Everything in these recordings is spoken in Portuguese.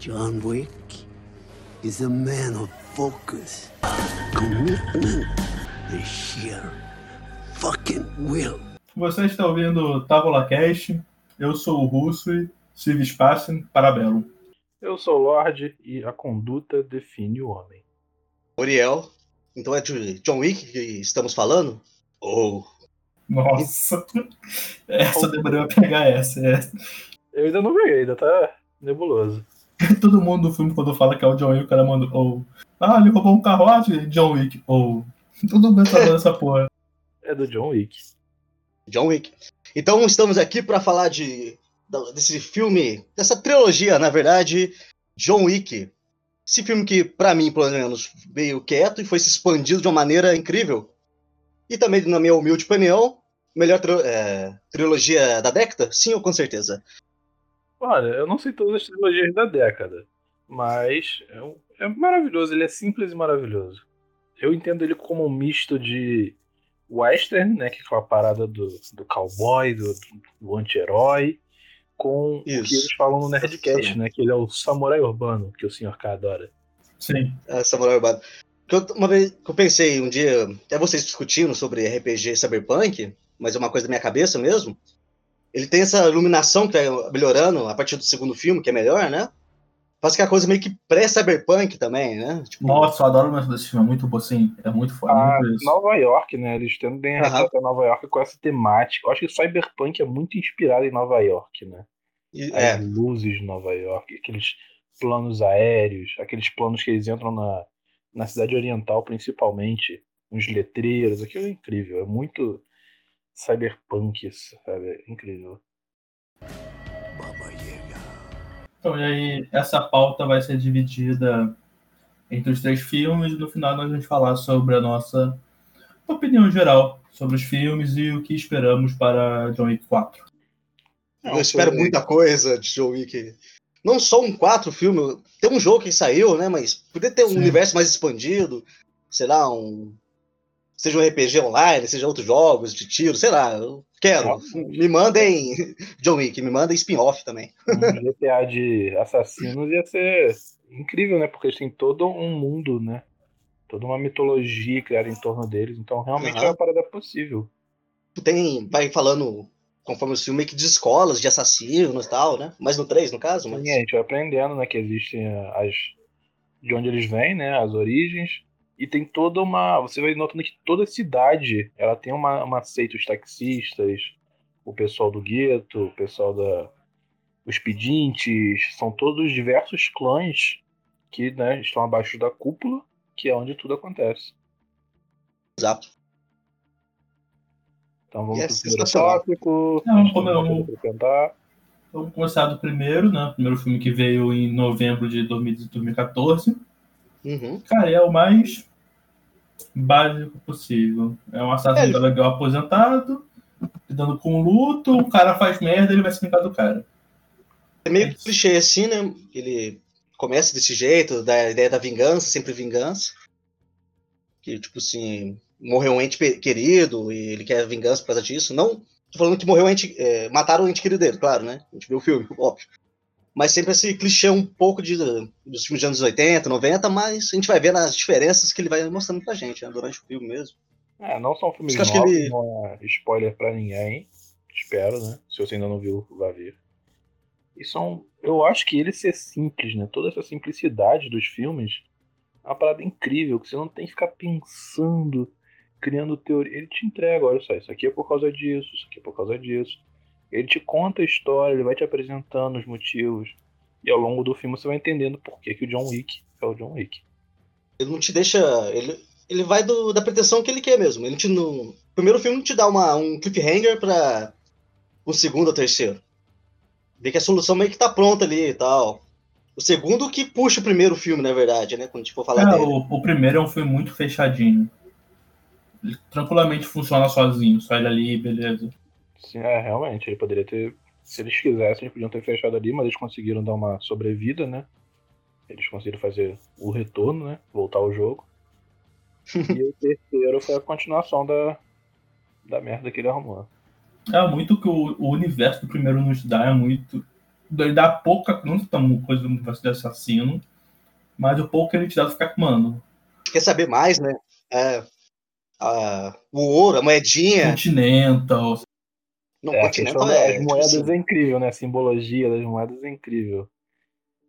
John Wick is a man of focus, commitment, and sheer fucking will. Você está ouvindo Távola Cast. Eu sou o Russo e Civ Spacem Parabellum. Eu sou o Lorde e a conduta define o homem. Uriel. Então é de John Wick que estamos falando? Ou. Nossa, essa demorou a pegar essa. é. Eu ainda não peguei, ainda tá nebuloso. Todo mundo do filme, quando fala que é o John Wick, o cara manda. Ou. Ah, ele roubou um carruagem, John Wick. Ou. Todo mundo tá falando essa porra. É do John Wick. John Wick. Então estamos aqui para falar de desse filme, dessa trilogia, na verdade, John Wick. Esse filme que, pra mim, pelo menos, veio quieto e foi se expandido de uma maneira incrível. E também, na minha humilde opinião, melhor tri- é, trilogia da década? Sim, ou com certeza. Olha, eu não sei todas as trilogias da década, mas é, um- é maravilhoso, ele é simples e maravilhoso. Eu entendo ele como um misto de western, né, que é aquela parada do, do cowboy, do, do anti-herói, com o que Isso. eles falam no Nerdcast, né, que ele é o samurai urbano, que o Sr. K adora. Sim. É, Samurai Urbano. Uma vez que eu pensei um dia, até vocês discutindo sobre RPG Cyberpunk, mas é uma coisa da minha cabeça mesmo. Ele tem essa iluminação que vai melhorando a partir do segundo filme, que é melhor, né? Faz que a coisa meio que pré-cyberpunk também, né? Tipo, Nossa, eu adoro o desse filme. É muito bom, sim. É muito foda. Ah, muito isso. Nova York, né, eles tendem a Aham. retratar Nova York com essa temática. Eu acho que Cyberpunk é muito inspirado em Nova York, né? e- as é, luzes de Nova York, aqueles planos aéreos, aqueles planos que eles entram na, na cidade oriental, principalmente, uns letreiros, aquilo é incrível, é muito cyberpunk, isso, sabe? É incrível. Então, e aí, essa pauta vai ser dividida entre os três filmes e no final nós vamos falar sobre a nossa opinião geral sobre os filmes e o que esperamos para John Wick 4. eu espero muita coisa de John Wick. Não só um quatro filme, tem um jogo que saiu, né? Mas poderia ter um Sim. universo mais expandido, sei lá, um. Seja um RPG online, seja outros jogos de tiro, sei lá, eu quero. Me mandem John Wick, me mandem spin-off também. Um GTA de assassinos ia ser incrível, né? Porque eles têm todo um mundo, né? Toda uma mitologia criada em torno deles, então realmente é uma parada possível. Tem, vai falando conforme o filme que de escolas, de assassinos e tal, né? Mas no 3, no caso, mas. Sim, a gente vai aprendendo, né, que existem as de onde eles vêm, né, as origens, e tem toda uma, você vai notando que toda cidade, ela tem uma, uma seita, os taxistas, o pessoal do gueto, o pessoal da os pedintes, são todos diversos clãs que, né, estão abaixo da cúpula, que é onde tudo acontece. Exato. Então vamos é pro primeiro tópico. Não. Vamos começar do primeiro, né? O primeiro filme que veio em novembro de 2014. Uhum. Cara, é o mais básico possível. É um assassino É. legal aposentado, lidando com luto, o cara faz merda, ele vai se vingar do cara. É meio clichê assim, né? Ele começa desse jeito, da ideia da vingança, sempre vingança. Que, tipo assim, morreu um ente querido e ele quer vingança por causa disso. Não tô falando que morreu um ente. é, mataram o ente querido dele, claro, né? A gente viu o filme, óbvio. Mas sempre esse clichê um pouco de, dos filmes dos anos 80, 90, mas a gente vai ver as diferenças que ele vai mostrando pra gente, né? Durante o filme mesmo. É, não são filmes novos, que ele- não é spoiler pra ninguém. Espero, né? Se você ainda não viu, vá ver. E são. Eu acho que ele ser simples, né? Toda essa simplicidade dos filmes é uma parada incrível, que você não tem que ficar pensando, criando teoria. Ele te entrega, olha só, isso aqui é por causa disso, isso aqui é por causa disso. Ele te conta a história, ele vai te apresentando os motivos. E ao longo do filme você vai entendendo por que, que o John Wick é o John Wick. Ele não te deixa. Ele, ele vai do- da pretensão que ele quer mesmo. Ele te, no primeiro filme não te dá uma, um cliffhanger pra o segundo ou terceiro. Vê que a solução meio que tá pronta ali e tal. O segundo que puxa o primeiro filme, na verdade, né? Quando a gente for falar É, dele. o, o primeiro é um filme muito fechadinho. Ele tranquilamente funciona sozinho, só ele ali, beleza. Sim, é, realmente, ele poderia ter. Se eles quisessem, eles podiam ter fechado ali, mas eles conseguiram dar uma sobrevida, né? Eles conseguiram fazer o retorno, né? Voltar ao jogo. e o terceiro foi a continuação da, da merda que ele arrumou. É muito que o, o universo do primeiro nos dá, é muito ele dá pouca, não tão coisa do universo de assassino, mas o pouco que ele te dá, tu fica com, mano, Quer saber mais, né? É, a- o ouro, a moedinha. Continental, Não, É, Continental é. das tipo moedas assim, é incrível, né? A simbologia das moedas é incrível.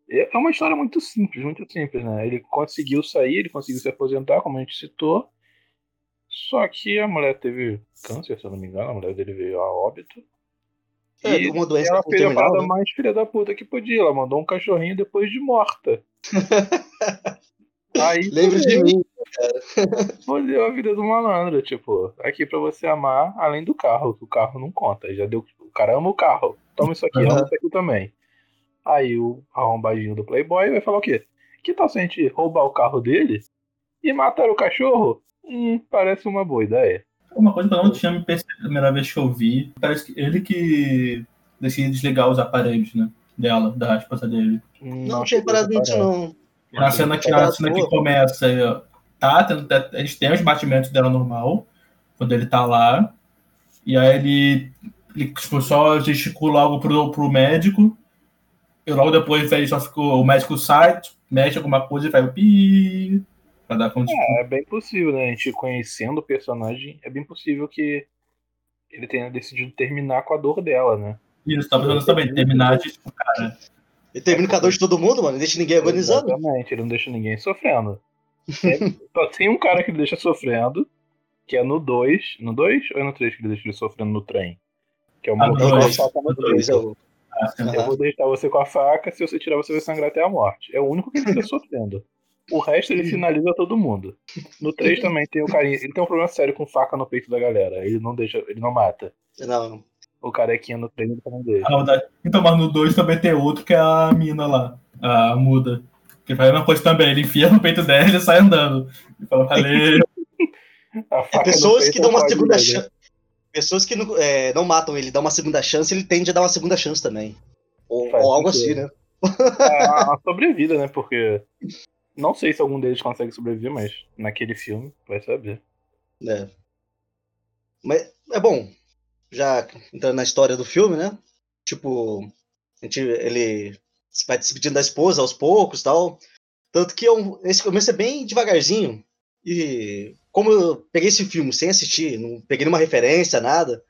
É é uma história muito simples, muito simples, né? Ele conseguiu sair, ele conseguiu se aposentar, como a gente citou. Só que a mulher teve câncer, se eu não me engano, a mulher dele veio a óbito. É, E uma doença ela fez a parada né? mais filha da puta que podia. Ela mandou um cachorrinho depois de morta. Aí Lembre de fudeu, mim. fudeu a vida do malandro. Tipo, aqui pra você amar, além do carro, que o carro não conta. Já deu. O cara ama o carro. Toma isso aqui, Aham. ama isso aqui também. Aí o arrombadinho do Playboy vai falar o quê? Que tal se a gente roubar o carro dele e matar o cachorro? Hum, parece uma boa ideia. Uma coisa que eu não tinha me percebido a primeira vez que eu vi, parece que ele que decide desligar os aparelhos, né? Dela, da esposa dele. Hum, Não, tinha cheguei a parado nisso, não. Na cena que, na Parado, cena que começa, é, tá, tendo, eles têm os batimentos dela normal, quando ele tá lá, e aí ele, ele tipo, só gesticula algo pro, pro médico, e logo depois ele só ficou, o médico sai, mexe alguma coisa e faz o pi, pra dar conta de É bem possível, né? A gente conhecendo o personagem, é bem possível que ele tenha decidido terminar com a dor dela, né? Isso, tá pensando também, terminar de, tipo, cara, Ele termina com a dor de todo mundo, mano. Não deixa ninguém agonizando. Exatamente, ele não deixa ninguém sofrendo. É, só tem um cara que ele deixa sofrendo, que é no 2. No 2 ou é no 3 que ele deixa ele sofrendo no trem? Que é o Ah, no morto com a dois. faca no No trem. Pois é, o- assim, Aham. Eu vou deixar você com a faca, se você tirar você vai sangrar até a morte. É o único que ele fica sofrendo. O resto ele finaliza todo mundo. No 3 também tem o carinha. Ele tem um problema sério com faca no peito da galera. Ele não deixa, ele não mata. Não. O carequinha no trem ele também deixa. a maldade. Então, mas no 2 também tem outro que é a mina lá, a muda. Que faz a mesma coisa também, ele enfia no peito dela e sai andando. E fala, valeu. A faca no Pessoas que dão uma segunda chance. Pessoas que não, é, não matam ele, dão uma segunda chance, ele tende a dar uma segunda chance também. Ou, ou algo assim, né? É a sobrevida, né? Porque não sei se algum deles consegue sobreviver, mas naquele filme vai saber. É. Mas é bom, já entrando na história do filme, né? Tipo, a gente, ele vai se despedindo da esposa aos poucos tal. Tanto que um- esse começo é bem devagarzinho. E como eu peguei esse filme sem assistir, não peguei nenhuma referência, nada,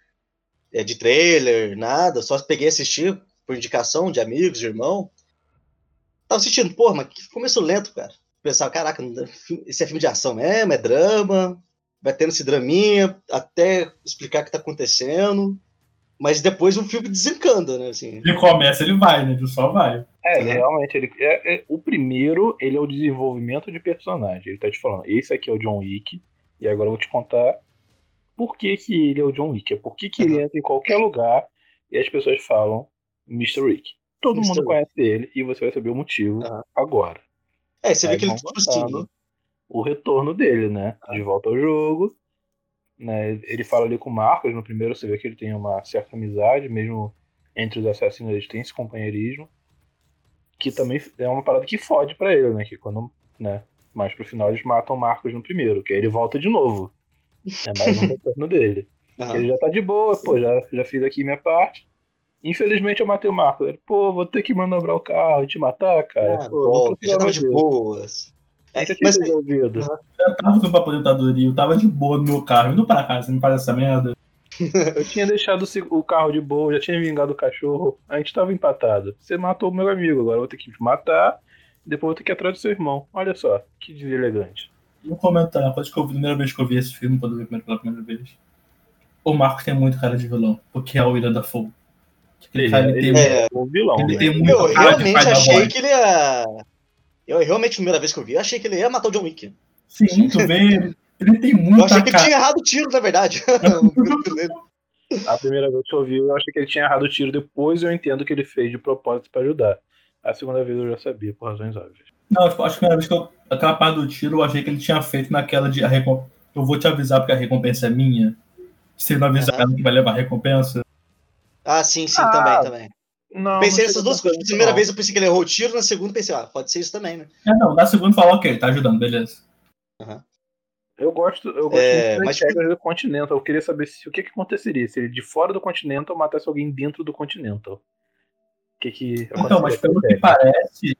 é, de trailer, nada, só peguei e assisti por indicação de amigos, de irmão. Tava assistindo, porra, mas que começo lento, cara. Pensava, caraca, esse é filme de ação mesmo, é drama, vai tendo esse draminha até explicar o que tá acontecendo. Mas depois o filme desencanda, né? Assim. Ele começa, ele vai, né? Ele só vai. É, Uhum. realmente, ele, é, é- o primeiro, ele é o desenvolvimento de personagem. Ele tá te falando, esse aqui é o John Wick, e agora eu vou te contar por que, que ele é o John Wick. É por que, que ele Uhum. entra em qualquer lugar e as pessoas falam Mr. Wick. Todo Mr. mundo Wick. conhece ele e você vai saber o motivo Uhum. agora. É, você vê Aí que ele, vão tipo assim, o retorno dele, né? De volta ao jogo. Né? Ele fala ali com o Marcos no primeiro, você vê que ele tem uma certa amizade, mesmo entre os assassinos eles têm esse companheirismo. Que também é uma parada que fode pra ele, né? Que quando, né? Mais pro final eles matam o Marcos no primeiro, que aí ele volta de novo. É mais um retorno dele. aham. Ele já tá de boa, pô, já, já fiz aqui minha parte. Infelizmente eu matei o Marcos. Ele, pô, vou ter que manobrar o carro e te matar, cara. Ah, pô, volta, já tava de boas. É, mas resolvido. Eu tava pra aposentadoria, eu tava de boa no meu carro, indo pra casa, você me faz essa merda. Eu tinha deixado o carro de boa, já tinha vingado o cachorro, a gente tava empatado. Você matou o meu amigo, agora eu vou ter que te matar, depois eu vou ter que ir atrás do seu irmão. Olha só, que deselegante. E um comentário, uma coisa que eu vi, a primeira vez que eu vi esse filme, quando eu vi pela primeira vez. O Marcos tem muito cara de vilão, porque é o William da Fogo. Aquele cara, ele, ele tem, é- é o vilão, ele né? tem muito eu realmente achei que ele ia. Eu realmente, a primeira vez que eu vi, eu achei que ele ia matar o John Wick. Sim, tu vê, ele, tem Eu muita achei que ele tinha errado o tiro, na verdade. A primeira vez que eu vi, eu achei que ele tinha errado o tiro, depois eu entendo que ele fez de propósito pra ajudar. A segunda vez eu já sabia, por razões óbvias. Não, tipo, acho que a primeira vez que eu. Aquela parte do tiro, eu achei que ele tinha feito naquela de. A recom... Eu vou te avisar porque a recompensa é minha. Se ele não avisar ela que vai levar a recompensa. ah, sim, sim, Ah, também, também. Não, Pensei nessas duas coisas. Na primeira não. vez eu pensei que ele errou o tiro, na segunda pensei, ah, pode ser isso também, né? É, não, na segunda falou, ok, tá ajudando, beleza. Eu gosto, eu gosto É, muito mas- do Continental. Eu queria saber se, o que, que aconteceria se ele de fora do Continental matasse alguém dentro do Continental. que, que Então, mas pelo que parece,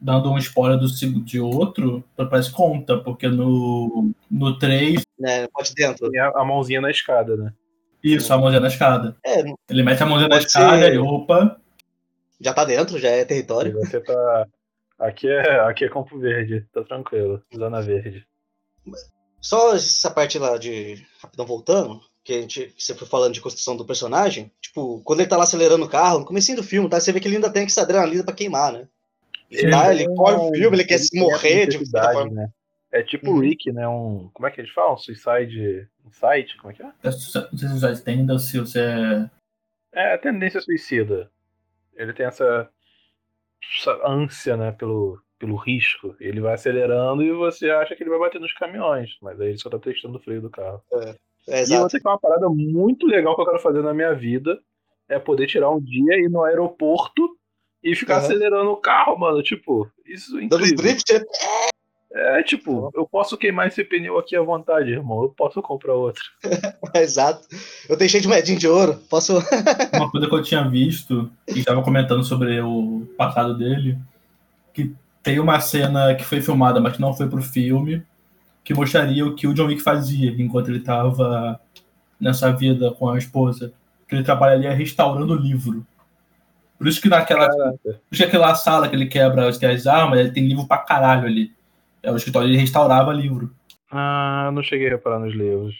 dando um spoiler do de outro, parece conta, porque no, no 3, Né, pode dentro. Tem a, a mãozinha na escada, né? isso, a mãozinha na escada. É, Ele mete a mãozinha na escada ser- e opa. já tá dentro, já é E território. você tá. Aqui é, aqui é Campo Verde, tá tranquilo. Zona Verde. Só essa parte lá de. Rapidão voltando, que a gente que você foi falando de construção do personagem. Tipo, quando ele tá lá acelerando o carro, no comecinho do filme, tá? Você vê que ele ainda tem essa adrenalina pra queimar, né? Sim. Tá, ele corre o filme, ele quer se morrer de forma. né? É tipo Uhum. o Rick, né? Um. Como é que eles falam? Suicide. Insight? Como é que é? Não sei se você ou se você é. É, tendência suicida. Ele tem essa, essa ânsia, né, pelo, pelo risco. Ele vai acelerando e você acha que ele vai bater nos caminhões, mas aí ele só tá testando o freio do carro. É, E exato. outra que é uma parada muito legal que eu quero fazer na minha vida é poder tirar um dia e ir no aeroporto e ficar Uhum. acelerando o carro, mano. Tipo, isso é incrível. drift, né? É, tipo, eu posso queimar esse pneu aqui à vontade, irmão. Eu posso comprar outro. Exato. Eu tenho cheio de moedinha de ouro. Posso. Uma coisa que eu tinha visto, e estava comentando sobre o passado dele, que tem uma cena que foi filmada, mas que não foi pro filme, que mostraria o que o John Wick fazia enquanto ele estava nessa vida com a esposa. Que ele trabalharia restaurando livro. Por isso que naquela, Caraca. por isso que aquela sala que ele quebra as, as armas, ele tem livro pra caralho ali. É o escritório, ele restaurava livro. Ah, não cheguei a reparar nos livros.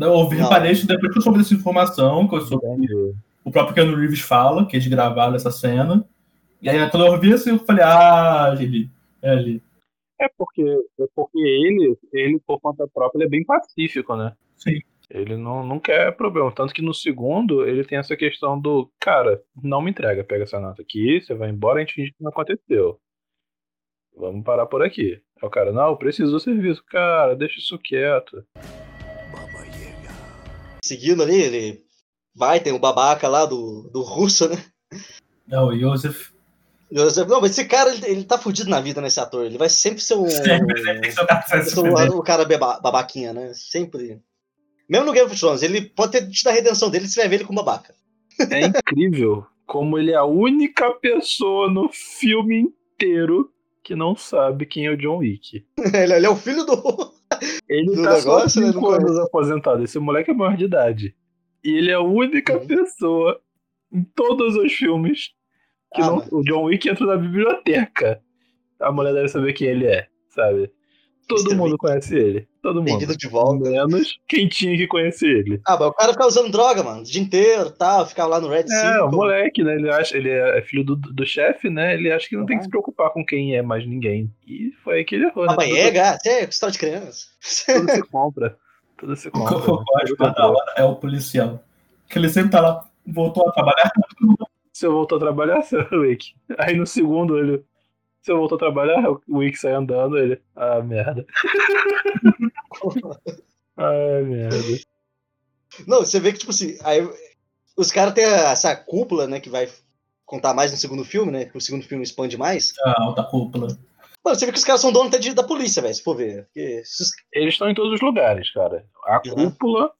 Eu ouvi, Não. reparei isso depois que eu soube dessa informação, que eu soube Entendi. o próprio Keanu Reeves fala, que eles gravaram essa cena. E aí, quando eu vi assim, eu falei, ah, ele, é ali. É porque, é porque ele, ele, por conta própria, ele é bem pacífico, né? Sim. Ele não, não quer problema. Tanto que no segundo, ele tem essa questão do, cara, não me entrega, pega essa nota aqui, você vai embora, a gente finge que não aconteceu. Vamos parar por aqui. Aí o cara, não, eu preciso do serviço. Cara, deixa isso quieto. Seguindo ali, ele vai, tem o babaca lá do, do russo, né? É o Joseph. Eu- Não, mas esse cara, ele, ele tá fudido na vida, nesse ator. Ele vai sempre ser um. Sempre, sempre tem que jogar pra se ser fuder. o, o cara beba- babaquinha, né? Sempre. Mesmo no Game of Thrones, ele pode ter tido a redenção dele, você vai ver ele como babaca. É incrível como ele é a única pessoa no filme inteiro que não sabe quem é o John Wick. ele, ele é o filho do. Ele do tá só negócio, né, 5 não anos aposentado. Esse moleque é maior de idade. E ele é a única Uhum. pessoa em todos os filmes Ah, não, mano. o John Wick entra na biblioteca. A mulher deve saber quem ele é, sabe? Todo Mr. mundo Wick. conhece ele. Todo mundo. Bem-vindo de volta. Menos quem tinha que conhecer ele. Ah, mas o cara fica usando droga, mano, o dia inteiro tal, ficava lá no Red É, Circle. o moleque, né? Ele acha, ele é filho do, do chefe, né? Ele acha que não tem que se preocupar com quem é mais ninguém. E foi aí que ele errou, né? Baba Tudo- Yaga, até história de criança. Tudo se compra. Tudo se O que compra. eu né? da hora é o policial. Que ele sempre tá lá, voltou a trabalhar. Se eu voltou a trabalhar, seu Wick. Aí no segundo ele. Se eu voltou a trabalhar, o Wick sai andando, ele. Ah, merda. Ah, merda. Não, você vê que, tipo assim, aí os caras têm essa cúpula, né, que vai contar mais no segundo filme, né, que o segundo filme expande mais. A alta cúpula. Mano, você vê que os caras são donos até de- da polícia, velho, se for ver. Porque Eles estão em todos os lugares, cara. A Uhum. cúpula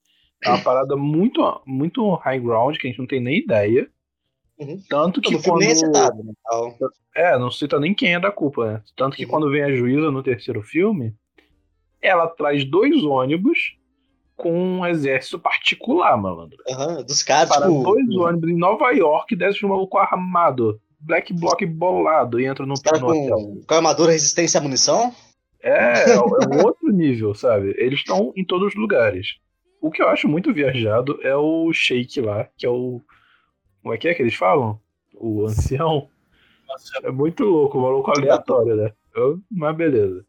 é uma parada muito, muito high ground, que a gente não tem nem ideia. Uhum. Tanto que filme nem é quando. citado, né, tal. É, não cita nem quem é da cúpula, né? Tanto que Uhum. quando vem a juíza no terceiro filme, ela traz dois ônibus com um exército particular, malandro. Aham, dos caras, Para tipo, dois ônibus em Nova York, desce um maluco armado, black block bolado e entra no, no hotel. com, com armadura, resistência à munição. É, é um outro nível, sabe? Eles estão em todos os lugares. O que eu acho muito viajado é o Shake lá, que é o. Como é que é que eles falam? O ancião. É muito louco, um maluco aleatório, né? Eu- Mas beleza.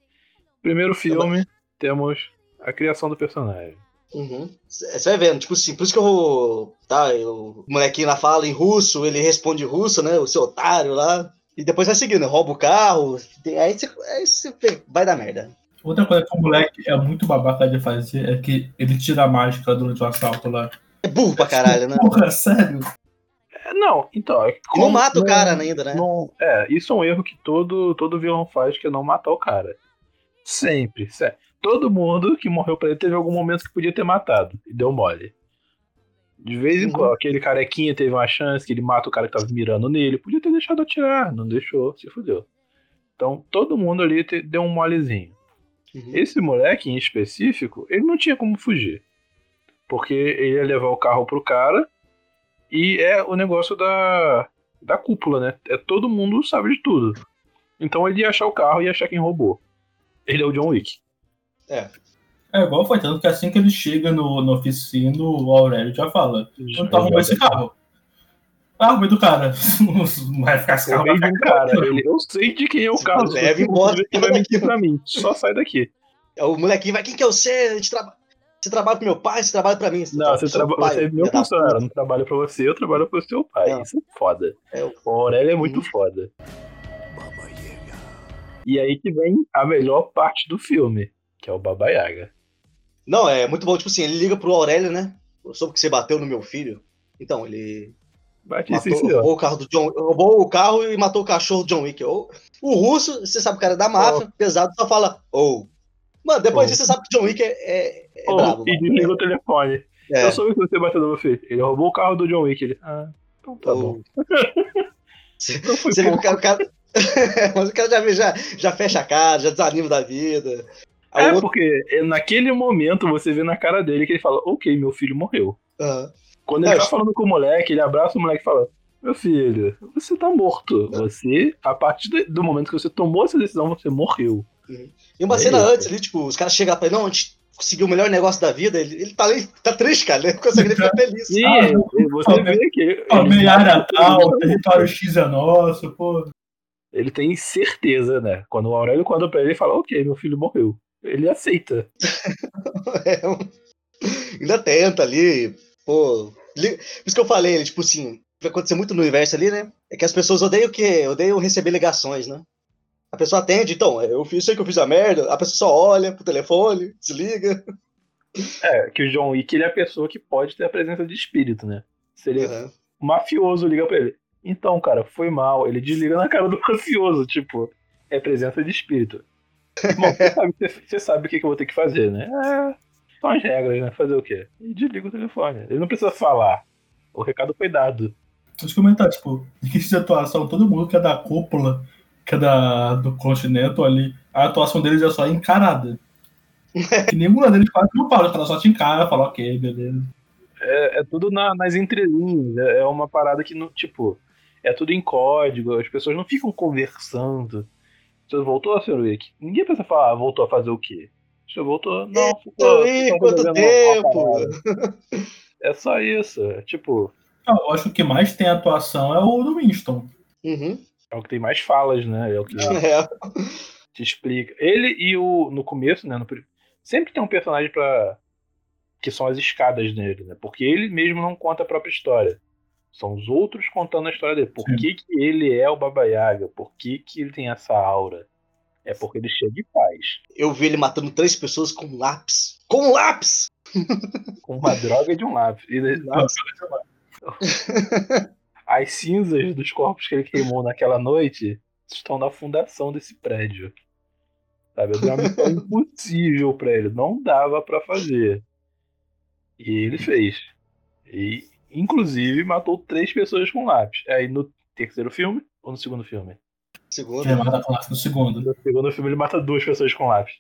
Primeiro filme, temos a criação do personagem. Uhum. Você vai vendo, tipo assim, por isso que eu. Tá, eu, o molequinho lá fala em russo, ele responde em russo, né? O seu otário lá. E depois vai seguindo, rouba o carro. Aí você, aí você vai dar merda. Outra coisa que o moleque é muito babaca de fazer é que ele tira a máscara durante o assalto lá. É burro pra caralho, né? Porra, sério? É, não, então. É E não como- mata o cara ainda, né? não- é, isso é um erro que todo, todo vilão faz, que é não matar o cara. Sempre, sempre. Todo mundo que morreu pra ele teve algum momento que podia ter matado. E deu mole. De vez em Uhum. quando, aquele carequinha teve uma chance que ele mata o cara que tava mirando nele. Podia ter deixado atirar, não deixou, se fudeu. Então todo mundo ali te- deu um molezinho. Uhum. Esse moleque em específico, ele não tinha como fugir. Porque ele ia levar o carro pro cara e é o negócio da, da cúpula, né? É todo mundo sabe de tudo. Então ele ia achar o carro e ia achar quem roubou. Ele é o John Wick. É igual foi, tanto que assim que ele chega no, na oficina, o Aurélio já fala: Eu não tá arrumando esse carro. Ah, arrumei do cara. Não vai ficar esse Eu carro. ficar cara, ele, eu sei de quem é o Se carro. embora, ver, Você vai mentir pra mim. Só sai daqui. É O molequinho vai, quem que é você? A gente traba... Você trabalha pro meu pai, você trabalha pra mim. Não, você, pro seu traba, pai, você é meu funcionário. Eu não trabalho pra você, eu trabalho pro seu pai. Não. Isso é foda. É, o- O Aurélio é muito Uhum. foda. Baba Yaga. E aí que vem a melhor parte do filme, que é o Baba Yaga. Não, é muito bom, tipo assim, ele liga pro Aurélio, né? Eu soube que você bateu no meu filho. Então, ele Bate matou, roubou o carro do John, roubou o carro e matou o cachorro do John Wick. O, o russo, você sabe, o cara é da máfia, pesado, só fala, ou. Mano, depois Oh. disso você sabe que o John Wick é, é, é Oh, brabo. e desliga o telefone. É, Eu soube que você bateu no meu filho. Ele roubou o carro do John Wick. Ele, ah, então tá ou- bom. Você Então foi você o cara. Mas o cara já, já, já fecha a cara, já desanima da vida. Aí É, o outro- porque naquele momento você vê na cara dele que ele fala, ok, meu filho morreu. Ah, Quando ele É, tá eu- falando com o moleque, ele abraça o moleque e fala, meu filho, você tá morto. Você, a partir do- momento que você tomou essa decisão, você morreu. E uma É cena isso. antes ali, tipo, os caras chegam pra ele, não, a gente conseguiu o melhor negócio da vida. Ele, ele tá, ali, tá triste, cara, ele consegue ficar feliz. E Ah, você vê que ele, A ele, meia área tal, o território X é nosso, pô. ele tem certeza, né? Quando o Aurélio conta pra ele, ele fala, ok, meu filho morreu. Ele aceita. É um- Ainda tenta ali, pô. Por isso que eu falei, ele, tipo assim, vai acontecer muito no universo ali, né? É que as pessoas odeiam o quê? Odeiam receber ligações, né? A pessoa atende, então, eu fiz sei que eu fiz a merda, a pessoa só olha pro telefone, desliga. É, que o John Wick, ele é a pessoa que pode ter a presença de espírito, né? Se ele, Aham. o mafioso liga pra ele. Então, cara, foi mal. Ele desliga na cara do mafioso, tipo, é presença de espírito. Bom, você sabe, você- você sabe o que, que eu vou ter que fazer, né? É, são as regras, né? Fazer o quê? E desliga o telefone. Ele não precisa falar. O recado foi dado. Deixa eu comentar, tipo, em que situação, todo mundo que é da cúpula, que é da, do continente ali, a atuação deles é só encarada. E nenhuma deles quase não fala, ela só te encara, fala, ok, beleza. É, é tudo na- nas entrelinhas. É, é uma parada que, não, tipo, é tudo em código. As pessoas não ficam conversando. Você voltou, Sr. Wick? Ninguém pensa falar, ah, voltou a fazer o quê? Você voltou? Não, ficou, ficou quanto tempo! É só isso. É, tipo, Eu acho que o que mais tem atuação é o do Winston. Uhum. É o que tem mais falas, né? É o que É. te explica. Ele e o. No começo, né? no sempre tem um personagem pra. que são as escadas nele, né? Porque ele mesmo não conta a própria história. São os outros contando a história dele. Por Sim. que, que ele é o Baba Yaga? Por que, que ele tem essa aura? É porque ele chega de paz. Eu vi ele matando três pessoas com um lápis. Com um lápis! Com uma droga de um lápis. E ele- as cinzas dos corpos que ele queimou naquela noite estão na fundação desse prédio. Sabe? Era uma missão impossível pra ele. Não dava pra fazer. E ele fez. E, inclusive, matou três pessoas com lápis. Aí no terceiro filme ou no segundo filme? Segundo. É mata com lápis no segundo. No segundo filme ele mata duas pessoas com lápis.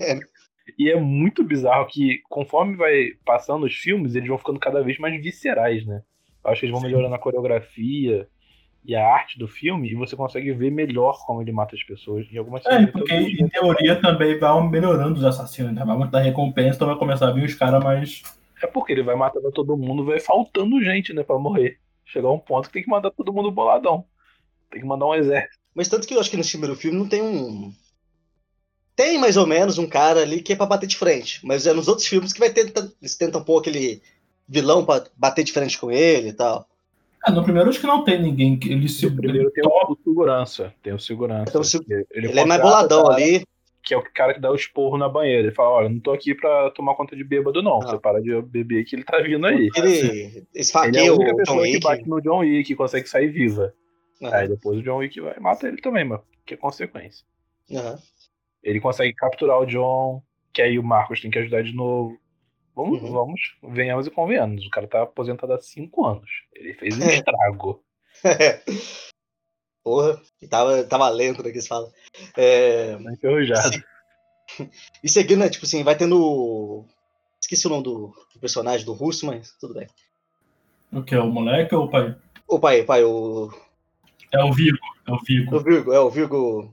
É. E é muito bizarro que, conforme vai passando os filmes, eles vão ficando cada vez mais viscerais, né? Acho que eles vão Sim. melhorando a coreografia e a arte do filme, e você consegue ver melhor como ele mata as pessoas. Em algumas É, porque em teoria também vai melhorando os assassinos, né? Vai aumentar a recompensa, então vai começar a vir os caras mais. É porque ele vai matando todo mundo, vai faltando gente, né, pra morrer. Chegar um ponto que tem que mandar todo mundo boladão. Tem que mandar um exército. Mas tanto que eu acho que no primeiro filme não tem um. Tem mais ou menos um cara ali que é pra bater de frente. Mas é nos outros filmes que vai tentar. Eles tentam pôr aquele vilão pra bater de frente com ele e tal. Ah, no primeiro acho que não tem ninguém que ele se. No primeiro tem o, o segurança. Tem o segurança. Então, se- que Ele, é mais boladão o cara, ali. Que é o cara que dá o esporro na banheira. Ele fala, olha, não tô aqui pra tomar conta de bêbado, não. Ah. Você para de beber que ele tá vindo aí. Ele Ele é esfaqueia a o única John pessoa que Wick. bate no John Wick e consegue sair viva. Aí depois o John Wick vai e mata ele também, mas que é consequência. Ele consegue capturar o John, que aí o Marcos tem que ajudar de novo. Vamos, Uhum. vamos, venhamos e convenhamos. O cara tá aposentado há cinco anos. Ele fez um É. estrago. Porra, tava, tava lento, né, que eles falam. É, Tá enferrujado. e seguindo, né, tipo assim, vai tendo... Esqueci o nome do, do personagem, do russo, mas tudo bem. O que? O moleque ou o pai? O pai, pai, o, É o Vigo. É o Vigo. o Virgo, é o Virgo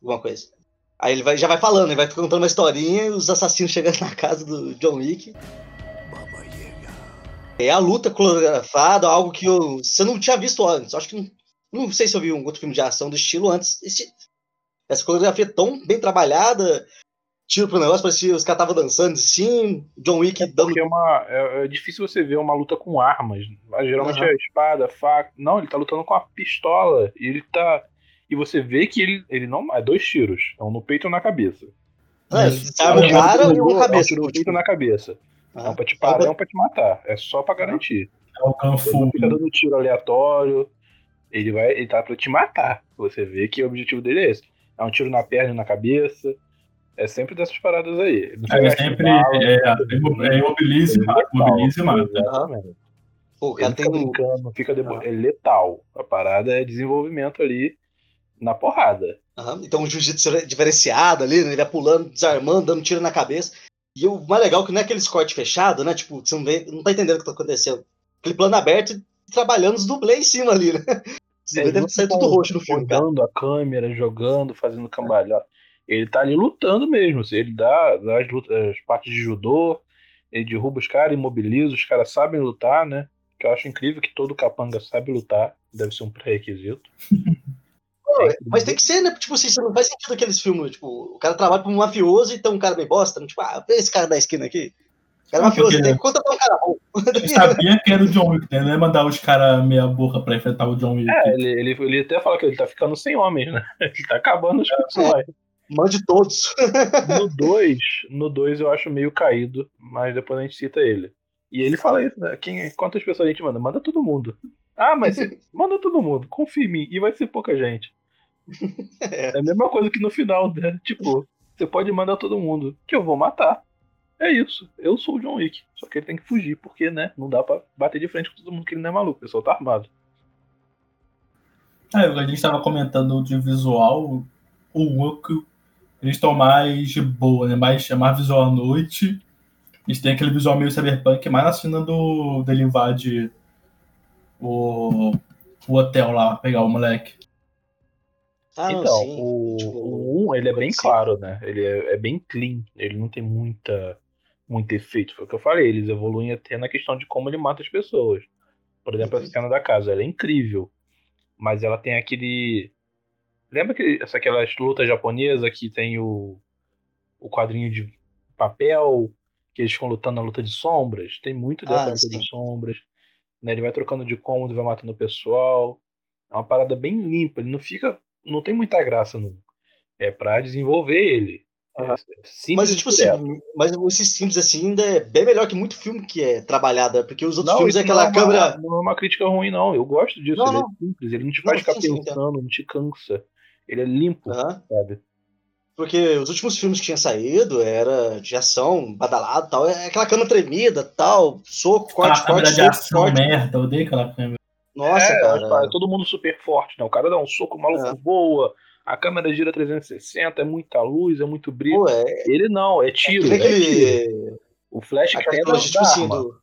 alguma coisa. Aí ele vai, já vai falando, ele vai contando uma historinha e os assassinos chegando na casa do John Wick. É a luta coreografada, algo que eu, você não tinha visto antes. Acho que não, não sei se eu vi um outro filme de ação do estilo antes. Esse- essa coreografia tão bem trabalhada, tiro pro negócio, parecia os caras estavam dançando assim, John Wick dando. Porque é, uma, é, é difícil você ver uma luta com armas. Mas geralmente Aham. é espada, faca. Não, ele tá lutando com a pistola. E ele tá. E você vê que ele, ele não. É dois tiros. Um no peito e um na cabeça. Ah, Isso. ele arma o cara e É uma um cabeça. tiro no peito e na cabeça. É Ah, um pra te parar e um pra te matar. É só pra garantir. É o Ele Ganfu. não fica dando tiro aleatório. Ele vai. Ele tá pra te matar. Você vê que o objetivo dele é esse. É um tiro na perna e na cabeça. É sempre dessas paradas aí. É sempre bala, é, é imobilize e mata. Imobilize e mata. Exatamente. Pô, Ele tem fica um. brincando, fica debo... Ah. É letal. A parada é desenvolvimento ali na porrada. Aham, Então um jiu-jitsu diferenciado ali, né? Ele vai pulando, desarmando, dando tiro na cabeça. E o mais legal é que não é aqueles cortes fechados, né? Tipo, você não, vê, não tá entendendo o que tá acontecendo. Aquele plano aberto e trabalhando os dublês em cima ali, né? Você vê, Ele deve sair fica tudo roxo no filme. Rodando a câmera, jogando, fazendo cambalhota. Ele tá ali lutando mesmo. assim, Ele dá, dá as, lutas, as partes de judô, ele derruba os caras, imobiliza, os caras sabem lutar, né? Que eu acho incrível que todo capanga sabe lutar. Deve ser um pré-requisito. Pô, Mas tem que ser, né? Tipo assim, não faz sentido aqueles filmes, tipo, o cara trabalha como mafioso e tem um cara bem bosta, né? Tipo, ah, vê esse cara da esquina aqui. O cara é Não, mafioso, porque- tem que contratar um cara bom. Ele sabia que era o John Wick, né? Não é mandar os caras meia boca pra enfrentar o John Wick. É, ele, ele, ele até fala que ele tá ficando sem homens, né? Ele tá acabando os personagens. Mande todos. No 2, no 2 eu acho meio caído, mas depois a gente cita ele. E ele fala isso, né? Quem, quantas pessoas a gente manda? Manda todo mundo. Ah, mas manda todo mundo, confia em mim, e vai ser pouca gente. É a mesma coisa que no final, né? Tipo, você pode mandar todo mundo, que eu vou matar. É isso, eu sou o John Wick. Só que ele tem que fugir, porque, né? Não dá pra bater de frente com todo mundo que ele não é maluco, o pessoal tá armado. É, a gente tava comentando de visual, o Wook, eles estão mais de boa, né? Mais, é mais visual à noite. Eles têm aquele visual meio cyberpunk, mais na cena do dele invade o, o hotel lá, pegar o moleque. Ah, não, então, sim. o, Tipo, o 1, ele é bem sim. claro, né? Ele é, é bem clean, ele não tem muita, muito efeito. Foi o que eu falei, eles evoluem até na questão de como ele mata as pessoas. Por exemplo, Uhum. a cena da casa, ela é incrível, mas ela tem aquele... Lembra que essa, aquelas lutas japonesas que tem o, o quadrinho de papel, que eles ficam lutando na luta de sombras? Tem muito dessa Ah, luta sim. de sombras. Né? Ele vai trocando de cômodo, vai matando o pessoal. É uma parada bem limpa, ele não fica não tem muita graça no. É pra desenvolver ele. É simples Mas, tipo assim, mas esses simples assim ainda é bem melhor que muito filme que é trabalhado, né? porque os outros Não, filmes é aquela não é uma- câmera. não é uma crítica ruim, não. Eu gosto disso. Não, ele não. é simples, ele não te Não, faz ficar sim, pensando, não te cansa. Ele é limpo, Aham. sabe? Porque os últimos filmes que tinha saído era de ação, badalado e tal, é aquela câmera tremida tal, soco, corte, Aquela câmera corte, de soco, ação corte. merda, eu odeio aquela câmera. Nossa, é, cara. é todo mundo super forte, né? O cara dá um soco, o maluco É. voa, a câmera gira 360, é muita luz, é muito brilho. Pô, é, Ele não, é tiro. que é aquele. O flash A cai da, tecnologia, tipo da assim, arma. do.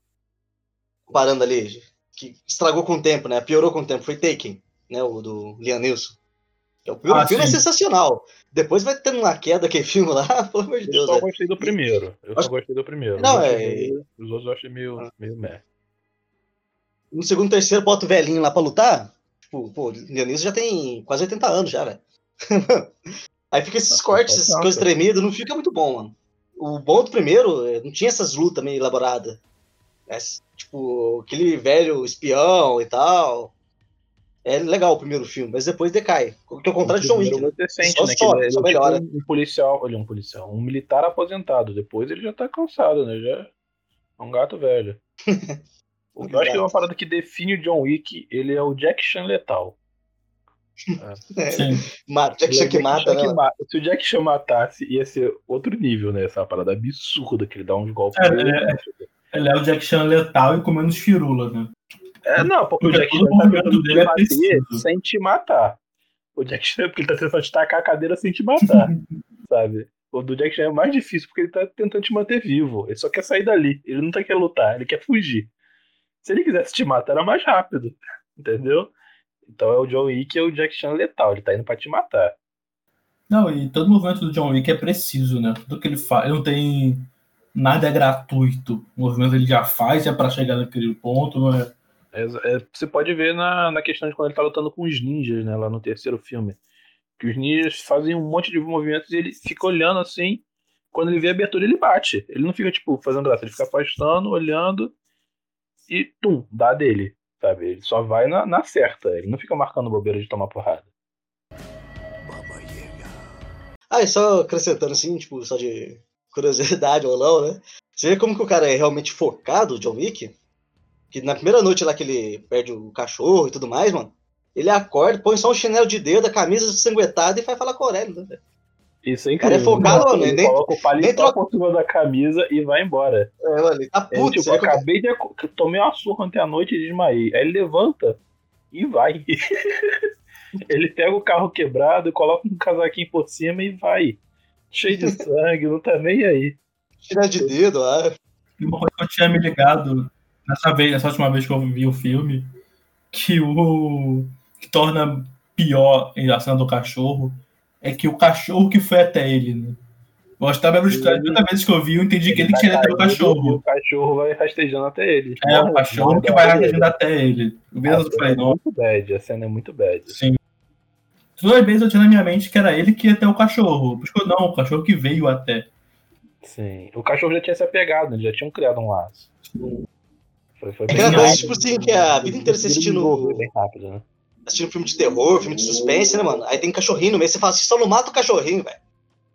Comparando ali, que estragou com o tempo, né? Piorou com o tempo, foi Taken, né? O do Liam Neeson. Que é O primeiro Ah, filme é sensacional. Depois vai tendo uma queda aquele filme lá, pelo amor de Eu Deus, só né? gostei do primeiro. Eu Acho- só gostei do primeiro. Não, os, outros, é- eu- os outros eu achei meio, Ah. meio meh. No segundo, terceiro, bota o velhinho lá pra lutar. Tipo, pô, o Liam Neeson já tem quase 80 anos já, velho. Aí fica esses cortes, essas coisas tremidas, não fica muito bom, mano. O bom do primeiro, eh, não tinha essas lutas meio elaboradas. É, tipo, aquele velho espião e tal. É legal o primeiro filme, mas depois decai. Que é o contrário de John Wick. você sente, Só né? Sobe, ele, só é tipo melhora. um, um policial, olha, um policial, um militar aposentado. Depois ele já tá cansado, né? Já é um gato velho. O que eu acho que é uma parada que define o John Wick, ele é o Jack Chan letal. É, Sim. mata, Jack Chan que mata, né? Se o Jack Chan matasse, ia ser outro nível, né? Essa parada absurda que ele dá uns golpes. É, é, Ele é o Jack Chan letal e comendo os firulas, né? É, não, porque o Porque Jack todo Chan tá tentando dele te é bater sem te matar. O Jack Chan, porque ele tá tentando te tacar a cadeira sem te matar, sabe? O do Jack Chan é mais difícil porque ele tá tentando te manter vivo. Ele só quer sair dali. Ele não tá quer lutar, ele quer fugir. Se ele quisesse te matar, era mais rápido. Entendeu? Então é o John Wick e é o Jack Chan letal. Ele tá indo pra te matar. Não, e todo movimento do John Wick é preciso, né? Tudo que ele faz, ele não tem nada é gratuito. O movimento ele já faz, é pra chegar naquele ponto, não é? É, é, você pode ver na, na questão de quando ele tá lutando com os ninjas, né? Lá no terceiro filme. Que os ninjas fazem um monte de movimentos e ele fica olhando assim. Quando ele vê a abertura, ele bate. Ele não fica, tipo, fazendo graça. Ele fica afastando, olhando e, tum, dá dele. Sabe? Ele só vai na, na certa. Ele não fica marcando bobeira de tomar porrada. Ah, e só acrescentando assim, tipo, só de curiosidade ou não, né? Você vê como que o cara é realmente focado, o John Wick? Que na primeira noite lá que ele perde o cachorro e tudo mais, mano, ele acorda, põe só um chinelo de dedo, a camisa sanguentada e vai falar com o Aurélio, né? Isso é cara é incrível. focado, mano, ele nem- coloca o paletó troca- por cima da camisa e vai embora. É, mano, ele tá Ele, puto, tipo, você vê que o cara- acabei de. Tomei uma surra ontem à noite e desmaiei. Aí ele levanta e vai. ele pega o carro quebrado e coloca um casaquinho por cima e vai. Cheio de sangue, não tá nem aí. chinelo de dedo lá. Uma coisa que eu tinha me ligado nessa vez, nessa última vez que eu vi o filme, que o que torna pior a cena do cachorro é que o cachorro que foi até ele, né? Eu estava história, toda vez que eu vi, eu entendi que ele tá tinha até o cachorro. o cachorro vai rastejando até ele. É, o cachorro que vai reagindo até ele. Essa cena falei, é muito bad, a cena é muito bad. sim. Todas as vezes eu tinha na minha mente que era ele que ia até o cachorro. Por isso que eu, não, o cachorro que veio até. Sim. O cachorro já tinha se apegado, eles já tinham criado um laço. Foi, foi É bem rápido. tipo assim, que a vida inteira você assistindo- Desenvolveu Bem rápido, né? Assistindo filme de terror, filme de suspense, né, mano? Aí tem cachorrinho no meio, você fala assim, só não mata o cachorrinho, velho.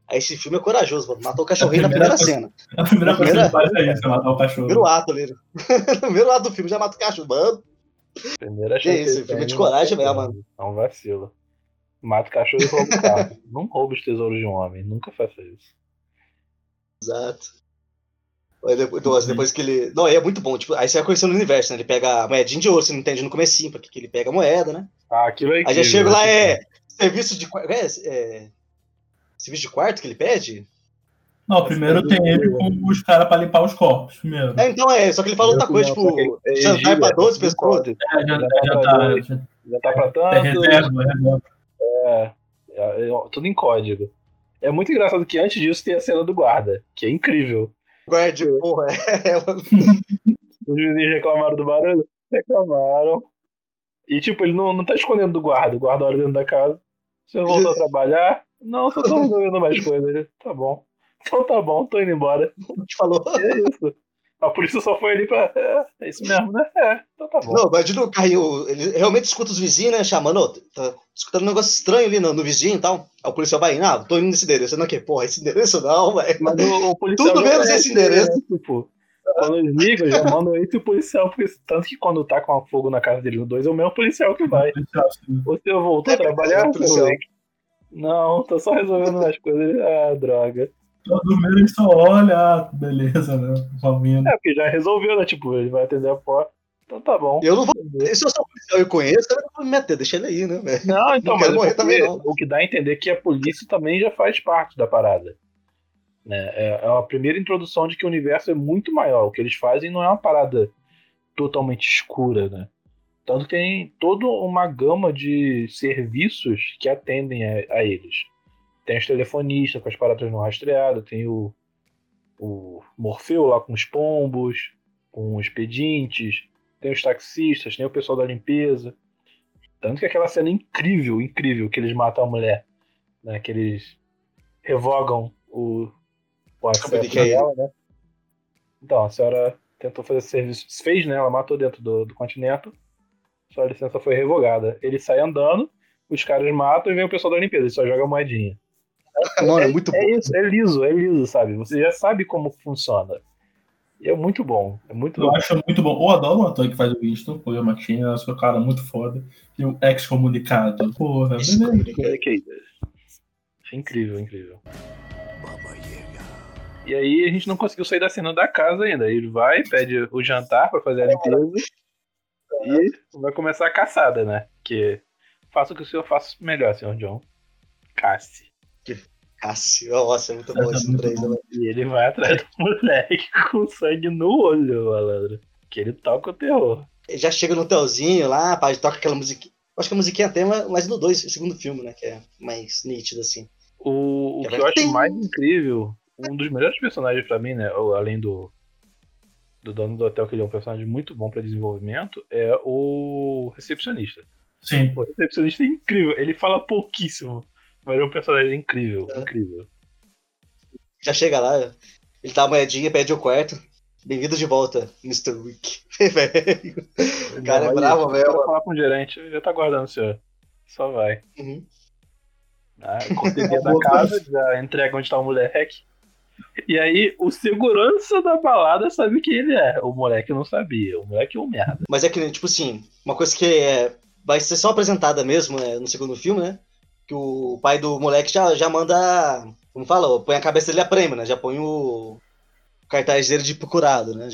Aí esse filme é corajoso, mano. Matou o cachorrinho na primeira cena. A primeira coisa que faz é isso, é matar o cachorro. Primeiro ato ali. né? no primeiro ato do filme já mata o cachorro, mano. Primeira Que isso, filme de coragem mesmo, mano. É um vacilo. Mata o cachorro e rouba o carro. não rouba os tesouros de um homem. Nunca faça isso. Exato. Aí depois, nossa, depois que ele. Não, aí é muito bom. Tipo, aí você vai conhecendo o universo, né? Ele pega a moedinha de ouro, você não entende no comecinho, porque que ele pega a moeda, né? Ah, aquilo é Aí já chega lá, é. Serviço de quarto. É, é, serviço de quarto que ele pede? Não, primeiro tem ele com os caras pra limpar os corpos, primeiro. É, então é, só que ele fala outra coisa, tipo, é jantar gíria, pra 12 é pessoas. É, já, Já já tá tá. pra Já, Já tá pra é tanto. reserva, reserva. É, é, é, tudo em código. É muito engraçado que antes disso tem a cena do guarda, que é incrível. Guarde, porra, é. Os vizinhos reclamaram do barulho? Reclamaram. E tipo, ele não, não tá escondendo do guarda, o guarda olha dentro da casa. Você voltou a trabalhar? Não, só tô resolvendo mais coisas. Ele, tá bom. Então tá bom, tô indo embora. te falou. É isso. A polícia só foi ali pra. É, é isso mesmo, né? É, então tá bom. Não, imagina o carrinho, ele realmente escuta os vizinhos, né, chamando, ô, tá escutando um negócio estranho ali no, no vizinho e tal. Aí o policial vai indo, ah, tô indo nesse endereço. Não, que porra, esse endereço não, velho. Mas o, o policial. Tudo menos esse endereço. né? Tipo, quando eles ligam, já mandam esse o policial, porque tanto que quando tá com fogo na casa dele no 2, é o mesmo policial que vai. Você voltou a É, trabalhar, é. Moleque? Não, tô só resolvendo umas coisas. Ah, droga. Todo mundo ele só olha, ah, beleza, né? Vamos É, porque já resolveu, né? Tipo, ele vai atender a porta. Então tá bom. Eu não vou. Se eu sou policial e conheço, eu não vou me meter, deixa ele aí, né? Não, então, Não mas quero é morrer também, não. o que dá a entender é que a polícia também já faz parte da parada. Né? É, é a primeira introdução de que o universo é muito maior. O que eles fazem não é uma parada totalmente escura, né? Tanto que tem toda uma gama de serviços que atendem a, a eles. Tem os telefonistas com as paradas não rastreadas, tem o, o Morfeu lá com os pombos, com os pedintes, tem os taxistas, tem o pessoal da limpeza. Tanto que aquela cena é incrível, incrível, que eles matam a mulher. Né? Que eles revogam o, o acesso Comuniquei. dela, né? Então, a senhora tentou fazer esse serviço, fez, né? Ela matou dentro do, do continente. Sua licença foi revogada. Ele sai andando, os caras matam e vem o pessoal da limpeza, ele só joga a moedinha. Mano, é muito bom. É isso, é liso, é liso, sabe? Você já sabe como funciona. E é muito bom. É muito Eu bom. acho muito bom. Eu adoro o ator que faz o Winston, o eu acho que é um cara muito foda. E o ex-comunicado. Porra, beleza. Dedicated. É incrível, incrível. Baba Yaga. E aí a gente não conseguiu sair da cena da casa ainda. Ele vai, pede o jantar pra fazer a limpeza. E vai começar a caçada, né? Que faça o que o senhor faça melhor, senhor John. Casse. Cássio, nossa, é muito bom Essa é esse muito trailer. bom. né? E ele vai atrás do moleque com sangue no olho, malandro. Que ele toca o terror. Ele já chega no hotelzinho lá, pá, toca aquela musiquinha. Acho que a musiquinha é tema, mas no 2, o segundo filme, né? Que é mais nítido, assim. O, o Que que vai- eu acho Tim! mais incrível, um dos melhores personagens pra mim, né? Além do, do dono do hotel, que ele é um personagem muito bom pra desenvolvimento, é o recepcionista. Sim. O recepcionista é incrível, ele fala pouquíssimo, mas é um personagem incrível, É. incrível. Já chega lá, ele dá a moedinha, pede o quarto. Bem-vindo de volta, Mr. Wick. Velho. O cara é Vai- bravo Pra mesmo. falar com o gerente, ele já tá guardando o senhor. Só vai. Uhum. Ah, cortesia da casa, já entrega onde tá o moleque. E aí, o segurança da balada sabe quem ele é. O moleque não sabia. O moleque é um merda. Mas é que, tipo assim, uma coisa que é, vai ser só apresentada mesmo né, no segundo filme, né? Que o pai do moleque já, já manda. Como fala? Põe a cabeça dele a prêmio, né? Já põe o cartaz dele de procurado, né?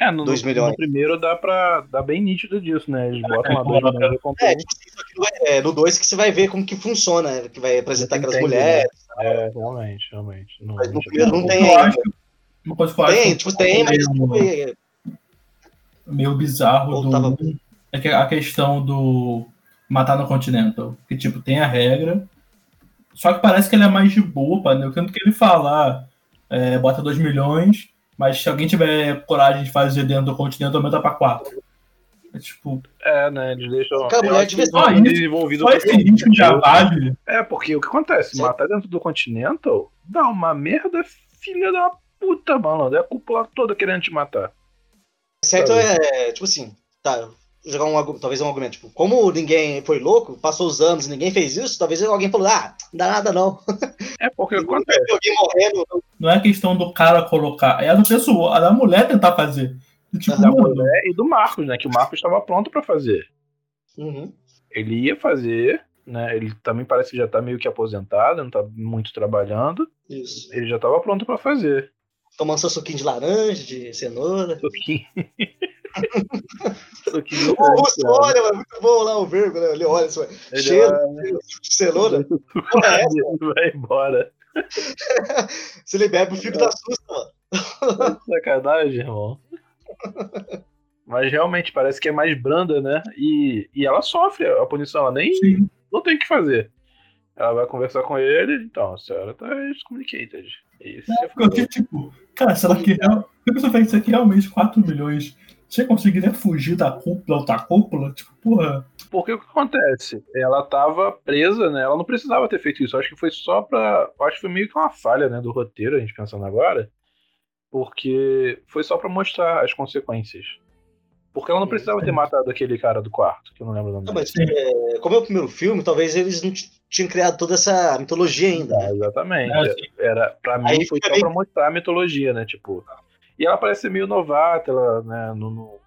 É, no, Dois milhões. no primeiro dá pra dar bem nítido disso, né? Eles botam lá dois É, milhões de É, recompensa. tipo é- é, no 2 que você vai ver como que funciona, né? Que vai apresentar aquelas mulheres. É, realmente, realmente. Não, Mas no não- primeiro não tem uma coisa que eu Tem, acho tipo, tem, mas meio, é- meio bizarro do é que a questão do matar no Continental. Que, tipo, tem a regra, só que parece que ele é mais de boa, né? Tanto que ele fala, é, bota 2 milhões, mas se alguém tiver coragem de fazer dentro do Continental, aumenta pra 4. É tipo, É, né? Eles deixam. Cara, eu mulher acho que devia- Ah, é desenvolvido só esse risco já vale. É, porque o que acontece? Sim. Matar dentro do Continental dá uma merda filha da puta, malandro. É a cúpula toda querendo te matar. certo é, tipo assim, tá, jogar um, talvez um argumento, tipo, como ninguém foi louco, passou os anos e ninguém fez isso, talvez alguém falou, ah, não dá nada não. É porque acontece? Alguém morrendo, Não é questão do cara colocar, é a da pessoa, a da mulher tentar fazer. E, Tipo, Da mano, mulher e do Marcos, né? Que o Marcos estava pronto pra fazer. Uhum. Ele ia fazer, né? Ele também parece que já tá meio que aposentado, não tá muito trabalhando. Isso. Ele já tava pronto pra fazer. Tomando seu suquinho de laranja, de cenoura. Suquinho. O Russo olha, mano, muito bom lá o verbo, né? Ele olha, assim, Ele cheiro vai- de cenoura. Porra, é vai embora. Se ele bebe, o fico da susta, mano. Sacanagem, irmão. Mas realmente parece que é mais branda, né? E, e ela sofre a punição, ela nem sim. não tem o que fazer. Ela vai conversar com ele, então, a senhora tá excommunicated. Isso é Porque tipo, cara, será que real- se a pessoa fez isso aqui realmente 4 milhões, você conseguiria fugir da cúpula ou da cúpula? Tipo, porra. Porque o que acontece? Ela tava presa, né? Ela não precisava ter feito isso. Acho que foi só pra. Acho que foi meio que uma falha, né, do roteiro, a gente pensando agora. Porque foi só pra mostrar as consequências. Porque ela não precisava ter matado aquele cara do quarto, que eu não lembro o nome Não, mas é, como é o primeiro filme, talvez eles não tinham criado toda essa mitologia ainda. É, exatamente. É, assim. Era, pra mim Aí foi só pra mostrar a mitologia, né? Tipo. E ela parece meio novata, ela, né? não- não-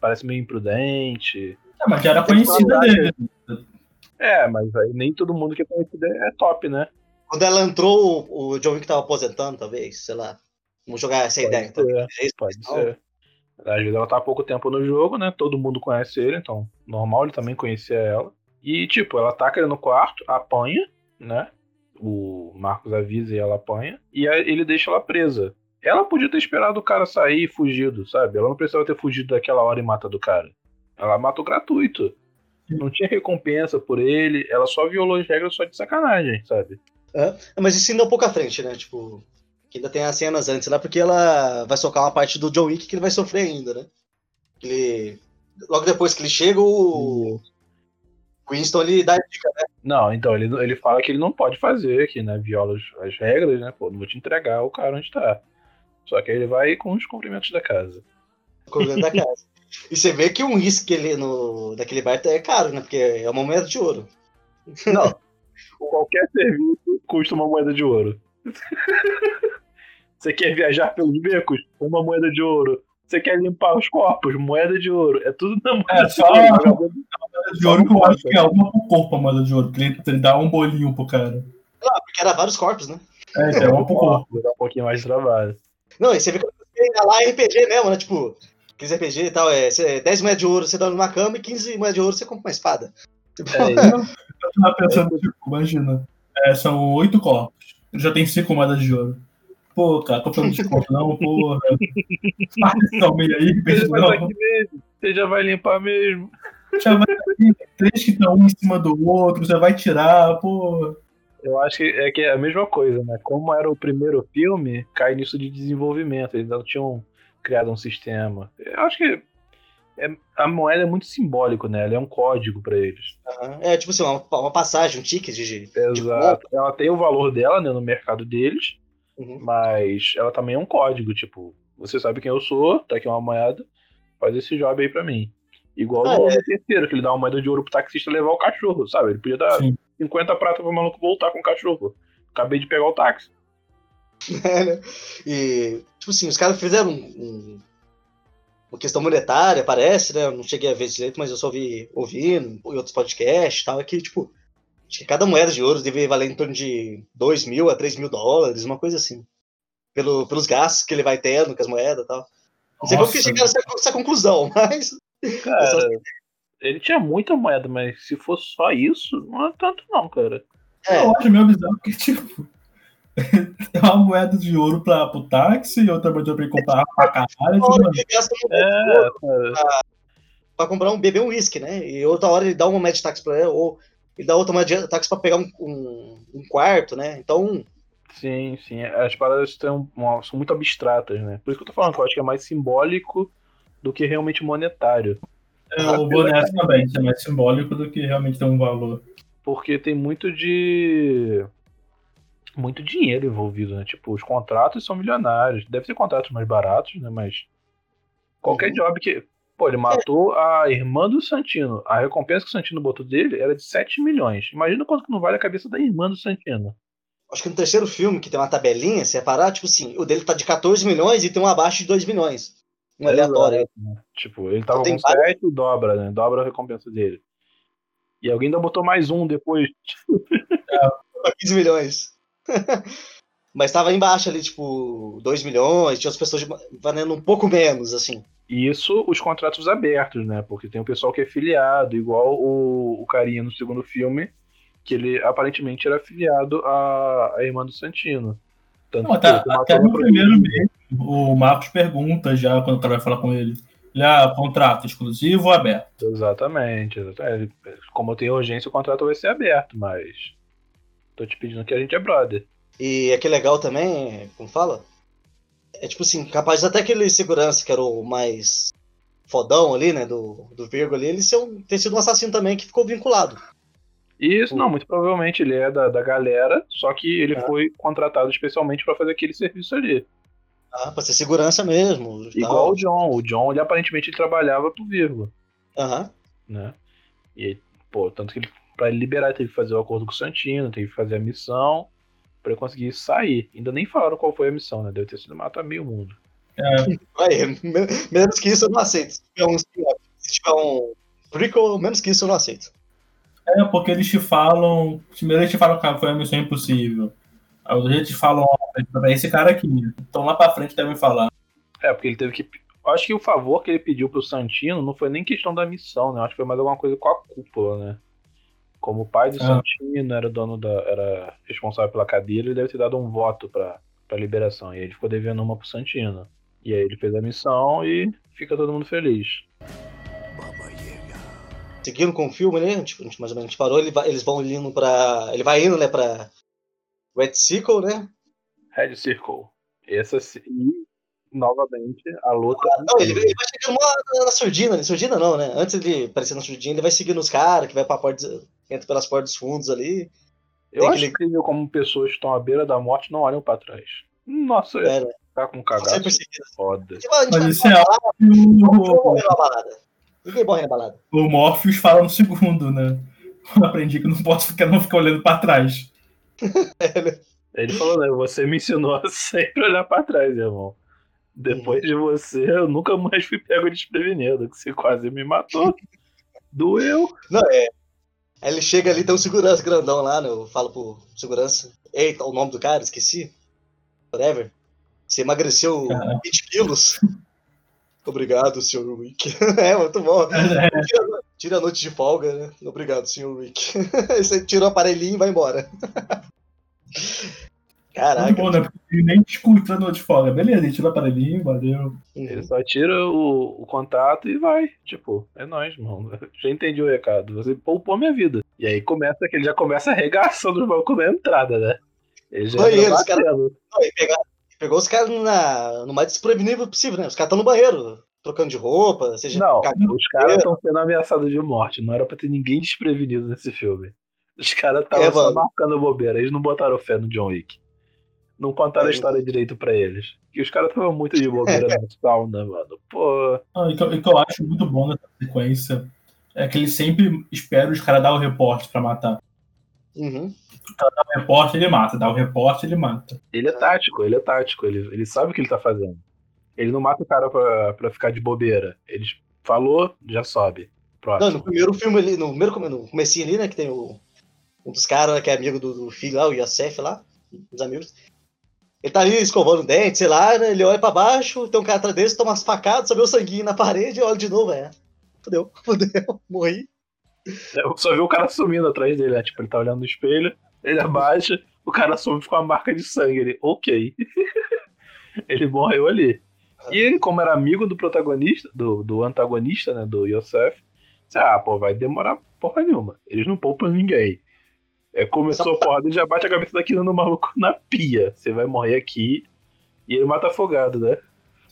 parece meio imprudente. É, mas já era conhecida dele. É, mas aí nem todo mundo que é conhecido é top, né? Quando ela entrou, o John Wick tava aposentando, talvez, sei lá. Vamos jogar essa ideia. Pode Então, ser, é isso, pode não? ser. Às vezes ela tá há pouco tempo no jogo, né? Todo mundo conhece ele, então normal ele também conhecia ela. E, tipo, ela taca ele no quarto, apanha, né? O Marcos avisa e ela apanha. E aí ele deixa ela presa. Ela podia ter esperado o cara sair e fugido, sabe? Ela não precisava ter fugido daquela hora e matado o cara. Ela matou gratuito. Não tinha recompensa por ele, ela só violou as regras só de sacanagem, sabe? É, mas isso ainda é um pouco à frente, né? Tipo, que ainda tem as cenas antes lá, porque ela vai socar uma parte do John Wick que ele vai sofrer ainda, né? Ele, logo depois que ele chega, o Winston ele dá a dica, né? Não, então ele, ele fala que ele não pode fazer, que né, viola as, as regras, né? Pô, não vou te entregar o cara onde tá. Só que ele vai com os cumprimentos da casa. dentro da casa. E você vê que um uísque ali no, daquele bar é caro, né? Porque é uma moeda de ouro. Não. Qualquer serviço custa uma moeda de ouro. Você quer viajar pelos becos? Uma moeda de ouro. Você quer limpar os corpos? Moeda de ouro. É tudo na moeda É, de só- ouro. vagabundo. de ouro que eu acho que é uma pro corpo a moeda de ouro, ele, ele dá um bolinho pro cara. Ah, porque era vários corpos, né? É, então, é uma pro corpo. Dá um pouquinho mais de trabalho. Não, e você vê que é lá é RPG mesmo, né? Tipo, aqueles RPG e tal, é, você- 10 moedas de ouro você dorme numa cama e 15 moedas de ouro você compra uma espada. Tipo, É, Eu tava pensando, tipo, imagina, é, são oito corpos, ele já tem cinco moedas de ouro. Pô, cara, tô pelo desconto, não, porra. Partição meio aí, Você beijo já não. Você já vai limpar mesmo. Já vai três que estão um em cima do outro, você vai tirar, pô. Eu acho que é, que é a mesma coisa, né? Como era o primeiro filme, cai nisso de desenvolvimento. Eles ainda não tinham criado um sistema. Eu acho que é- a moeda é muito simbólico, né? Ela é um código pra eles. aham. é tipo assim, uma, uma passagem, um ticket de. de Exato. Ela tem o valor dela, né, no mercado deles, Uhum. mas ela também é um código. Tipo, você sabe quem eu sou, tá aqui uma moeda, faz esse job aí pra mim. Igual Ah, no é. terceiro, que ele dá uma moeda de ouro pro taxista levar o cachorro, sabe? Ele podia dar Sim. 50 pratas pro maluco voltar com o cachorro. Acabei de pegar o táxi. É, né? E, tipo assim, os caras fizeram um- um- uma questão monetária, parece, né? Eu não cheguei a ver direito, mas eu só ouvi ouvindo em outros podcasts e tal. É que, tipo, acho que cada moeda de ouro deve valer em torno de 2 mil a 3 mil dólares, uma coisa assim. Pelo, pelos gastos que ele vai tendo com as moedas e tal. Não sei como que Nossa. chegaram a essa, essa conclusão, mas. Cara, ele tinha muita moeda, mas se fosse só isso, não é tanto não, cara. É, Eu acho meio bizarro porque, tipo, é uma moeda de ouro pra, pro táxi e outra moeda de ouro pra ele comprar pra caralho. Tipo, um É, cara. pra comprar um beber um uísque, né? E outra hora ele dá uma moeda de táxi pra ela, ou ele dá outra moeda de táxi pra pegar um, um, um quarto, né? Então, Sim, sim. As paradas são muito abstratas, né? Por isso que eu tô falando que eu acho que é mais simbólico do que realmente monetário. É, eu vou nessa também, isso é mais simbólico do que realmente tem um valor. Porque tem muito de. Muito dinheiro envolvido, né? Tipo, os contratos são milionários. Deve ter contratos mais baratos, né? Mas. Qualquer Uhum. job que. Pô, ele matou a irmã do Santino. A recompensa que o Santino botou dele era de 7 milhões. Imagina quanto que não vale a cabeça da irmã do Santino. acho que no terceiro filme, que tem uma tabelinha, se reparar, tipo assim, o dele tá de 14 milhões e tem um abaixo de 2 milhões. Um aleatório. aí. Exato, né? Tipo, ele tava com 7 e dobra, né? Dobra a recompensa dele. E alguém ainda botou mais um depois. 15 milhões. Mas tava embaixo ali, tipo, 2 milhões, tinha as pessoas valendo um pouco menos, assim. E isso, os contratos abertos, né? Porque tem o pessoal que é filiado, igual o, o carinha no segundo filme, que ele aparentemente era filiado à, à irmã do Santino. Tanto Não, ele até no primeiro mesmo, o Marcos pergunta já quando o cara vai falar com ele. Ele, ah, contrato exclusivo ou aberto? Exatamente, exatamente. Como eu tenho urgência, o contrato vai ser aberto, mas. Tô te pedindo que a gente é brother. E é que legal também, como fala? É tipo assim, capaz até aquele segurança que era o mais fodão ali, né, do, do Virgo ali, ele ser um- ter sido um assassino também que ficou vinculado. Isso, não, muito provavelmente ele é da, da galera, só que ele Ah. foi contratado especialmente pra fazer aquele serviço ali. Ah, pra ser segurança mesmo. Igual o. John. O John, ele aparentemente ele trabalhava pro Virgo, Aham. né? E aí, pô, tanto que ele, pra ele liberar, ele teve que fazer o acordo com o Santino, teve que fazer a missão pra ele conseguir sair. Ainda nem falaram qual foi a missão, né? Deve ter sido matar meio mundo. É, Aí, me- menos que isso eu não aceito. Se tiver um, se tiver um prequel, menos que isso eu não aceito. É, porque eles te falam. Primeiro eles te falam que foi uma missão impossível. Aí os eles te falam, ó, é esse cara aqui. Então lá pra frente devem falar. É, porque ele teve que. Acho que o favor que ele pediu pro Santino não foi nem questão da missão, né? Acho que foi mais alguma coisa com a cúpula, né? Como o pai do Ah. Santino era dono da. era responsável pela cadeira, ele deve ter dado um voto pra, pra liberação. E aí ele ficou devendo uma pro Santino. E aí ele fez a missão e fica todo mundo feliz. Seguindo com o filme, né? Tipo, a gente mais ou menos parou, ele vai- eles vão indo pra. Ele vai indo, né, pra Red Circle, né? Red Circle. Essa e novamente a luta. Não, ele, ele vai chegando lá na surdina, na surdina não, né? Antes de aparecer na surdina, ele vai seguindo os caras, que vai pra porta, entra pelas portas dos fundos ali. Eu tem acho aquele- incrível como pessoas que estão à beira da morte não olham pra trás. Nossa, É, né? tá com cagaço foda. Mas isso é algo que o, na. Ninguém morre na balada. o Morpheus fala no segundo, né? Eu aprendi que não posso ficar, não ficar olhando pra trás. Ele falou, né? Você me ensinou a sempre olhar pra trás, irmão. Depois de você, eu nunca mais fui pego desprevenido, que você quase me matou. Doeu. Não, é. Aí ele chega ali, tem um segurança grandão lá, né? Eu falo pro segurança. Eita, o nome do cara, esqueci. Whatever. Você emagreceu Caramba. 20 quilos. Obrigado, Sr. Rick. é, muito bom. Tira, tira a noite de folga, né? Obrigado, Sr. Rick. Você tira o aparelhinho e vai embora. Caraca. Muito bom, né? Porque ele nem discuta no de folga. Beleza, ele tira o aparelhinho, valeu. Ele só tira o, o contato e vai. Tipo, é nóis, mano. Já entendi o recado. Você poupou minha vida. E aí começa que ele já começa arregaçando os bancos na entrada, né? Ele já Banheiro, entra os caras-. Não, pegou os caras na- no mais desprevenível possível, né? Os caras estão no banheiro, trocando de roupa, seja. Não, os caras estão sendo ameaçados de morte. Não era pra ter ninguém desprevenido nesse filme. Os caras estavam É, só marcando bobeira. Eles não botaram fé no John Wick. Não contaram É, a história direito pra eles. E os caras estavam muito de bobeira na sauna, mano. Pô, Ah, e, que, eu- e que eu acho muito bom nessa sequência é que ele sempre espera os caras dar o reporte pra matar. Uhum. Dá o reporte, ele mata. Dá o reporte, ele mata. ele é tático, ele é tático. Ele, ele sabe o que ele tá fazendo. Ele não mata o cara pra, pra ficar de bobeira. Ele falou, já sobe. Não, Próximo. no primeiro filme ali, no primeiro come- no comecinho ali, né, que tem o, um dos caras que é amigo do, do filho lá, o Yosef lá, dos amigos. Ele tá ali escovando o dente, sei lá, né, ele olha pra baixo, tem um cara atrás dele, toma umas facadas, sobe o sanguinho na parede e olha de novo, é. Fudeu, fudeu, morri. Eu só vi o cara sumindo atrás dele, né? Tipo, ele tá olhando no espelho, ele abaixa, o cara some com uma marca de sangue. Ele, ok. ele morreu ali. E ele, como era amigo do protagonista, do, do antagonista, né? Do Yosef, disse, ah, pô, vai demorar porra nenhuma. Eles não poupam ninguém. É, começou a porrada, ele já bate a cabeça daquilo no maluco na pia. Você vai morrer aqui. E ele mata afogado, né?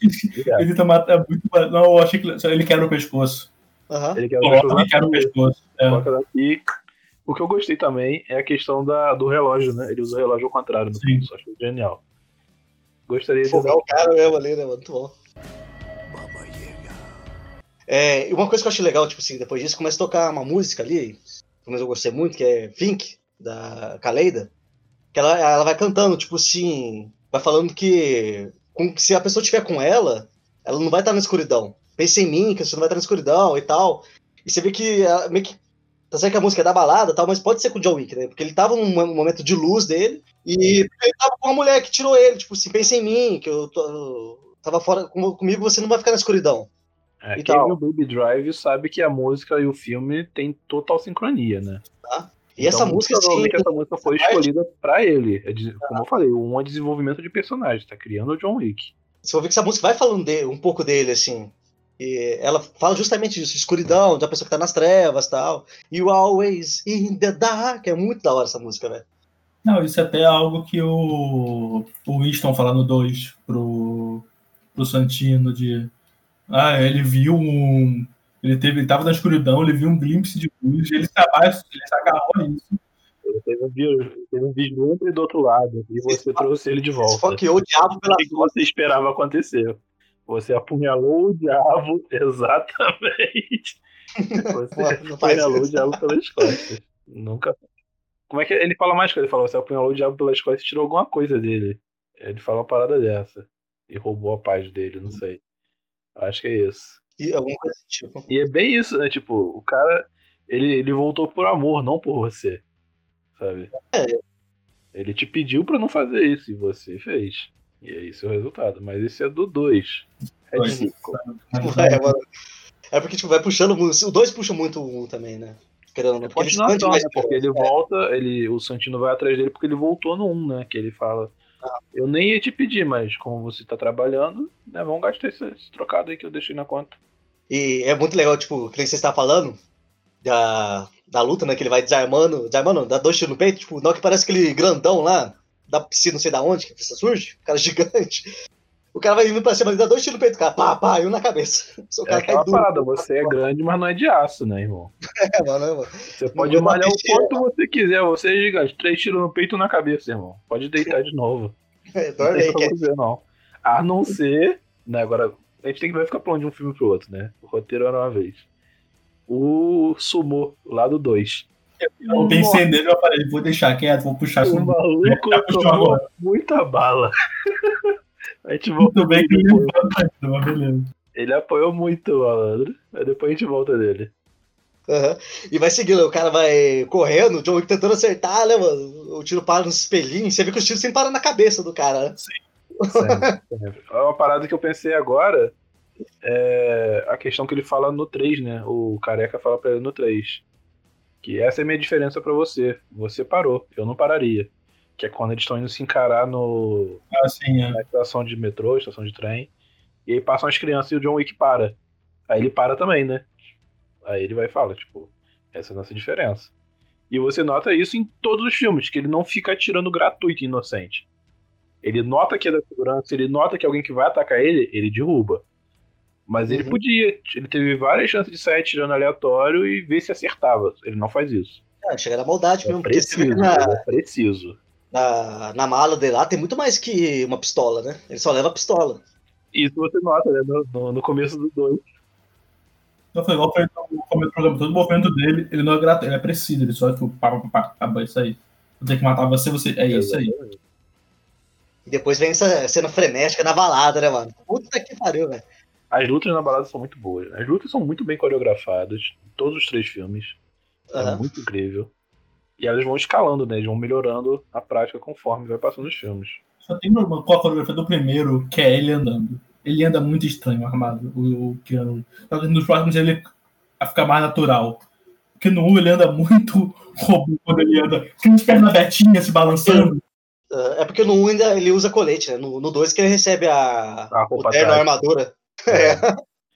Ele tá matando muito. Não, eu achei que ele quebra o pescoço. Aham. Ele quer Coloca e quebra o pescoço. É. Daqui. O que eu gostei também é a questão da, do relógio, né? Ele usa o relógio ao contrário no Sim. filme, só achei genial. Gostaria de Fogar o cara mesmo ali, né, mano? Muito bom. É, e uma coisa que eu achei legal, tipo assim, depois disso começa a tocar uma música ali, mas eu gostei muito, que é Think, da Kaleida, que ela, ela vai cantando, tipo assim, vai falando que com- se a pessoa estiver com ela, ela não vai estar na escuridão. Pensa em mim, que você não vai estar na escuridão e tal. E você vê que ela meio que. Tá certo que a música é da balada e tal, mas pode ser com o John Wick, né? Porque ele tava num mo- momento de luz dele e ele tava com uma mulher que tirou ele, tipo assim, pensa em mim, que eu, tô, eu tava fora com- comigo, você não vai ficar na escuridão. É, e quem tal. viu Baby Drive sabe que a música e o filme tem total sincronia, né? E essa Então, música, assim, provavelmente essa música foi essa escolhida pra ele. É como eu falei, um é desenvolvimento de personagem, tá criando o John Wick. você vai ver que essa música vai falando de- um pouco dele, assim. E ela fala justamente disso, escuridão, da pessoa que tá nas trevas tal. You always in the dark. É muito da hora essa música, velho. Não, isso até é algo que o, o Winston fala no 2 pro, pro Santino de. Ah, ele viu um. Ele teve, ele tava na escuridão, ele viu um glimpse de luz, ele se, abaixo, ele se agarrou a isso. Ele teve um, teve um vislumbre do outro lado e você trouxe ele de volta. fala que o diabo pela O que você esperava acontecer? Você apunhalou o diabo, exatamente. Você apunhalou o diabo pelas costas. Nunca. Como é que ele fala mais coisa? Ele falou: você apunhalou o diabo pelas costas e tirou alguma coisa dele. Ele fala uma parada dessa. E roubou a paz dele, não sei. Acho que é isso. E alguma coisa tipo. E é bem isso, né? Tipo, o cara. Ele, ele voltou por amor, não por você. Sabe? É. Ele te pediu pra não fazer isso e você fez. E é esse o resultado. Mas esse é do 2. É de cinco. Mas, É, mano. É porque tipo, vai puxando muito. O 2 puxa muito o 1 também, né? Querendo não. É Porque mais né? Porque ele volta, ele, o Santino vai atrás dele porque ele voltou no 1, né? Que ele fala. Ah. Eu nem ia te pedir, mas como você tá trabalhando, né? Vamos gastar esse, esse trocado aí que eu deixei na conta. E é muito legal, tipo, que nem você está falando da, da luta, né? Que ele vai desarmando, desarmando, não, dá dois tiros no peito, tipo, não que parece aquele grandão lá, da piscina, não sei da onde, que precisa surge, o cara gigante. O cara vai indo pra cima, ele dá dois tiros no peito, cara, pá, pá, e um na cabeça. O É cara cai aquela duro. parada, você é grande, mas não é de aço, né, irmão? É, mano, é, mano. Você pode vou malhar o quanto você quiser, você é gigante. Três tiros no peito e um na cabeça, irmão. Pode deitar de novo. É, Não dorme tem aí, pra que você, não. A não ser. Né, agora, a gente tem que vai ficar pulando de um filme pro outro, né? O roteiro era uma vez. O Sumo, lá do 2. Eu pensei nele, eu falei, vou deixar quieto, vou puxar. O maluco Já puxou tomou agora. muita bala. A gente Muito volta bem que ele mas beleza. Ele apoiou muito o malandro. Aí depois a gente volta dele. Aham. E vai seguindo, o cara vai correndo, o John Wick tentando acertar, né, mano? O tiro para nos espelhinhos, você vê que os tiros sempre param na cabeça do cara, né? Sempre, sempre. Uma parada que eu pensei agora é a questão que ele fala no 3, né? O careca fala pra ele no 3. Que essa é a minha diferença pra você. Você parou, eu não pararia. Que é quando eles estão indo se encarar no, Assim, é. na estação de metrô, estação de trem. E aí passam as crianças e o John Wick para. Aí ele para também, né? Aí ele vai e fala, tipo, essa é a nossa diferença. E você nota isso em todos os filmes, que ele não fica atirando gratuito e inocente. Ele nota que é da segurança, ele nota que alguém que vai atacar ele, ele derruba. Mas ele Uhum. podia, ele teve várias chances de sair atirando aleatório e ver se acertava. Ele não faz isso. Ah, chega na maldade É mesmo, preciso, na, é preciso. na, na mala dele lá tem muito mais que uma pistola, né? Ele só leva a pistola. Isso você nota, né? No, no- no começo do 2. Então foi igual foi no começo do programa, todo o movimento dele, ele não é gratuito, ele é preciso, ele só tipo, pá, pá, pá, acabou isso aí. Vou ter que matar você, você. É isso aí. E depois vem essa cena frenética na balada, né, mano? Puta que pariu, velho. As lutas na balada são muito boas. As lutas são muito bem coreografadas. Em todos os três filmes. É Aham. muito incrível. E elas vão escalando, né? Eles vão melhorando a prática conforme vai passando os filmes. Só tem uma com a coreografia do primeiro, que é ele andando. Ele anda muito estranho, armado, o, o Keanu. Só que nos próximos ele fica mais natural. Porque no 1 ele anda muito robô quando ele anda. Com as pernas abertinhas se balançando. Ah, É porque no 1 ainda ele usa colete, né? No, no 2 que ele recebe a, A o roupa terno, a armadura. É.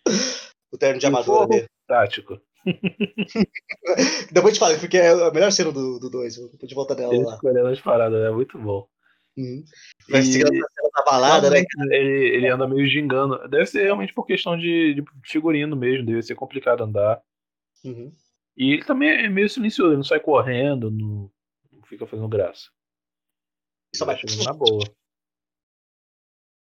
o terno de dele. Tático. Depois te falo, porque é a melhor cena do 2. Do dois, eu vou de volta dela Ele lá. escolhendo as paradas, é muito bom. Uhum. Vai E- seguindo balada, né? Ele, ele anda meio gingando. Deve ser realmente por questão de, de figurino mesmo, deve ser complicado andar. Uhum. E ele também é meio silencioso, ele não sai correndo, não, não fica fazendo graça. Só Ele vai- na boa.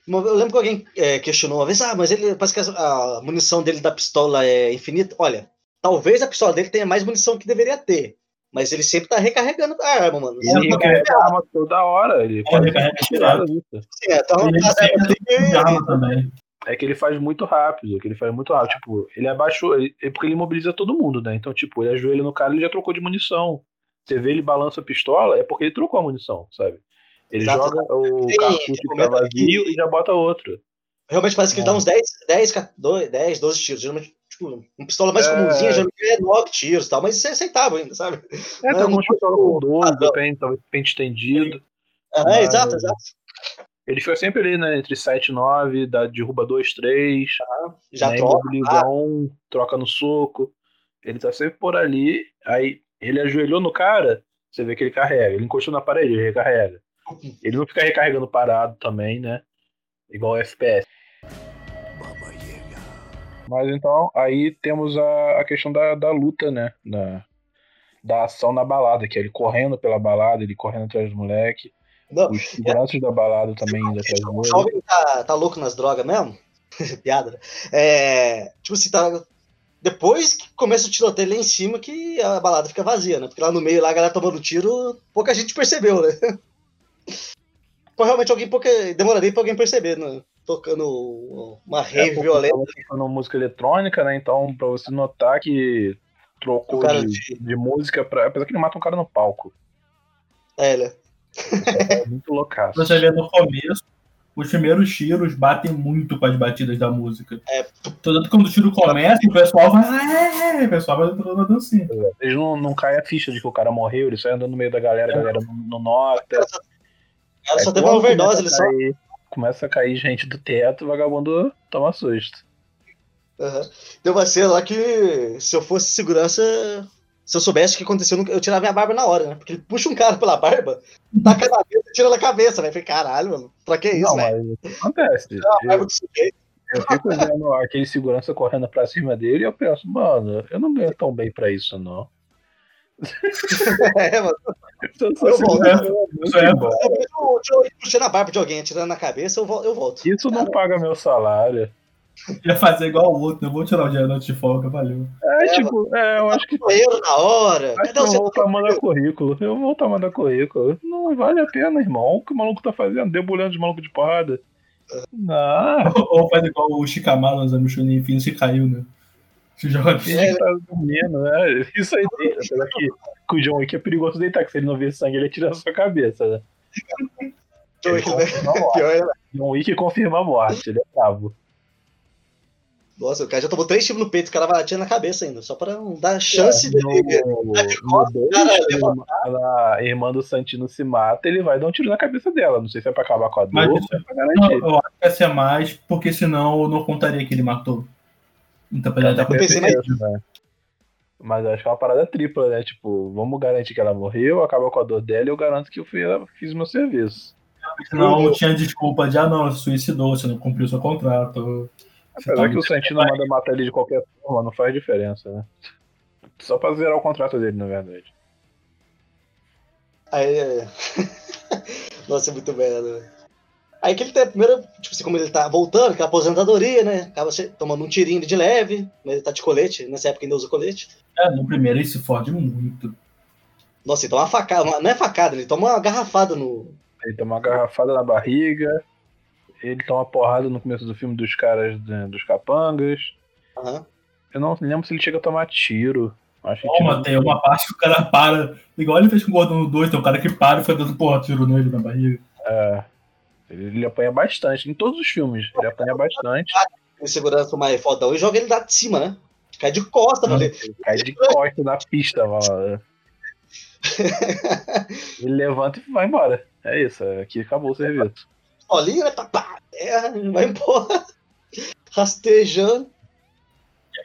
Eu lembro que alguém é, questionou uma vez, ah, mas ele parece que a, a munição dele da pistola é infinita. Olha, talvez a pistola dele tenha mais munição que deveria ter. Mas ele sempre tá recarregando a arma, mano. É, Ele recarrega a arma toda hora, ele faz recarrega tirada disso. Sim, então, Ele tá- sempre tem arma também. É que ele faz muito rápido, que ele faz muito rápido. Tipo, ele abaixou, ele, é porque ele imobiliza todo mundo, né? Então, tipo, ele ajoelha no cara e ele já trocou de munição. Você vê ele balança a pistola, é porque ele trocou a munição, sabe? Ele Exato. joga o Sim, cartucho que tá vazio e já bota outro. Realmente parece que ele dá uns 10, 10, 12, 10 12 tiros. Geralmente, tipo, uma pistola mais É. comumzinha, geralmente é 9 tiros e tal, mas isso é aceitável ainda, sabe? É, tem algumas não- pistolas com dois, padrão. depende, talvez pente estendido. Ah, Mas- exato, exato. Ele fica sempre ali, né? Entre 7 e 9, dá, derruba 2, 3, Já né, troca. ah, um, troca no soco. Ele tá sempre por ali. Aí ele ajoelhou no cara, você vê que ele carrega. Ele encostou na parede, ele recarrega. Ele não fica recarregando parado também, né? Igual o FPS. Mas então, aí temos a, a questão da, da luta, né? Da, da ação na balada, que é ele correndo pela balada, ele correndo atrás do moleque. Não, Os seguranças da balada também indo atrás o dele. jovem tá, tá louco nas drogas mesmo? Piada, né? É, tipo assim, tá. Depois que começa o tiroteio lá em cima, que a balada fica vazia, né? Porque lá no meio, lá a galera tomando tiro, pouca gente percebeu, né? Pô, realmente alguém pouca. Demoraria pra alguém perceber, né? Tocando uma É, rave porque violenta. tocando música eletrônica, né? Então, pra você notar que trocou de, de- de música pra. Apesar que ele mata um cara no palco. É, né? É muito loucaço. Você vê no começo, os primeiros tiros batem muito com as batidas da música. É. Tanto que quando o tiro começa, o pessoal vai. "Ah, é", O pessoal vai entrando na dancinha. Eles não, não caem a ficha de que o cara morreu, ele sai andando no meio da galera, a galera não, não nota. O cara só teve uma overdose, ele só. a cair- Começa a cair gente do teto, o vagabundo toma susto. Aham. Tem uma cena lá que se eu fosse segurança, se eu soubesse o que aconteceu, eu tirava minha barba na hora, né? Porque ele puxa um cara pela barba, taca na mesa e tira na cabeça, velho. Falei, caralho, mano, pra que isso, velho? isso acontece. Eu, eu fico vendo aquele segurança correndo pra cima dele e eu penso, mano, eu não ganho tão bem pra isso, não. É, mano. Se eu Eu eu vou muito Isso é- embora. Eu, eu, eu puxando a barba de alguém, atirando na cabeça, eu, eu volto. Isso não paga meu salário. Ia fazer igual o outro, eu vou tirar o dia noite de folga, valeu. É, É, tipo, é, eu acho que Banheiro na hora. Acho que eu vou voltar a mandar currículo. Eu vou voltar a mandar currículo. Não vale a pena, irmão. O que o maluco tá fazendo? Debulhando de maluco de porrada. Não, Ou faz igual o Shikamaru nos Chunin, finge que caiu, né? Se joga ele tá dormindo, né? Isso aí, apesar que, que o John Wick é perigoso deitar, que se ele não ver sangue, ele atira na sua cabeça, né? Wick, né? confirma a morte. Pior, né? John Wick confirma a morte, ele é brabo. Nossa, o cara já tomou três tiros no peito, o cara vai atirar na cabeça ainda, só pra não dar chance no, dele. no dois, cara, quando a irmã do Santino se mata, ele vai dar um tiro na cabeça dela. Não sei se é pra acabar com a dor Mas ou isso- se é pra Não, eu acho que ia ser mais, porque senão eu não contaria que ele matou. Então, pra tá Eu pensei mais- né? Mas eu acho que é uma parada tripla, né? Tipo, vamos garantir que ela morreu, acaba com a dor dela e eu garanto que eu fui- eu fiz meu serviço. Senão tinha desculpa de, ah, não, você suicidou, você não cumpriu seu contrato. Apesar que o Santino manda matar ele de qualquer forma, não faz diferença, né? Só pra zerar o contrato dele, na verdade. Aí, é... Nossa, é muito velho. Aí que ele tem a primeira, tipo assim, como ele tá voltando, aquela aposentadoria, né? Acaba se- tomando um tirinho de leve, mas ele tá de colete, nessa época ainda usa colete. É, no primeiro ele se fode muito. Nossa, ele toma uma facada, uma- não é facada, ele toma uma garrafada no. Ele toma uma garrafada na barriga, ele toma uma porrada no começo do filme dos caras né, dos capangas. Aham. Eu não lembro se ele chega a tomar tiro. Acho que Toma, tem uma parte que o cara para. Igual ele fez com o Gordon no 2, tem um cara que para e foi dando porra, tiro nele na barriga. É, ele, ele apanha bastante, em todos os filmes. Ele apanha bastante. Ele segurança mais fodão e joga ele lá de cima, né? Cai de costa, mano. Cai de costas na pista, mano. Ele levanta e vai embora. É isso, aqui acabou o serviço. Solinho, né? Pá, terra, vai embora. Rastejando.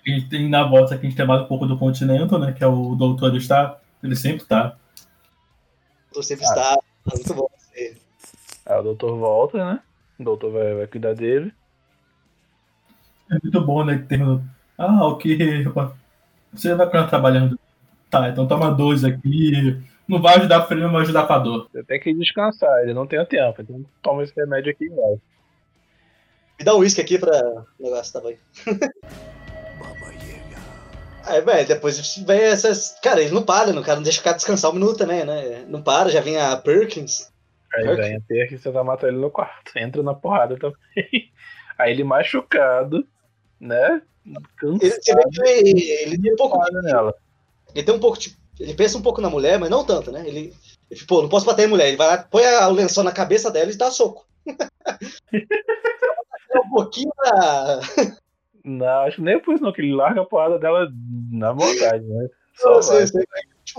A gente tem na volta aqui, a gente tem mais um pouco do Continental, né? Que é o doutor está. Ele sempre tá. Tô sempre Ah. está. Muito bom. Aí o doutor volta, né? O doutor vai, vai cuidar dele. É muito bom, né? Que tem o. Ah, ok. Você vai ficar trabalhando. Tá, então toma dois aqui. Não vai ajudar o frio, não vai ajudar com a dor. Você tem que descansar, ele não tem o tempo. Então toma esse remédio aqui e vai. Me dá um uísque aqui pra o negócio, tá bom? Aí, velho, depois vem essas. Cara, ele não para, né? o cara não deixa o cara descansar um minuto também, né? Não para, já vem a Perkins. Aí Certo. vem a ter que você vai matar ele no quarto. Entra na porrada também. Aí ele machucado, né? Ele, vê que ele, ele tem um pouco. Cansado nela. Ele tem um pouco de. Ele pensa um pouco na mulher, mas não tanto, né? Ele. ele pô, não posso bater em mulher. Ele vai lá, põe a- o lençol na cabeça dela e dá soco. É um pouquinho pra. Não, acho que nem por isso não, que ele larga a porrada dela na vontade, né? Só Não, sei, sei,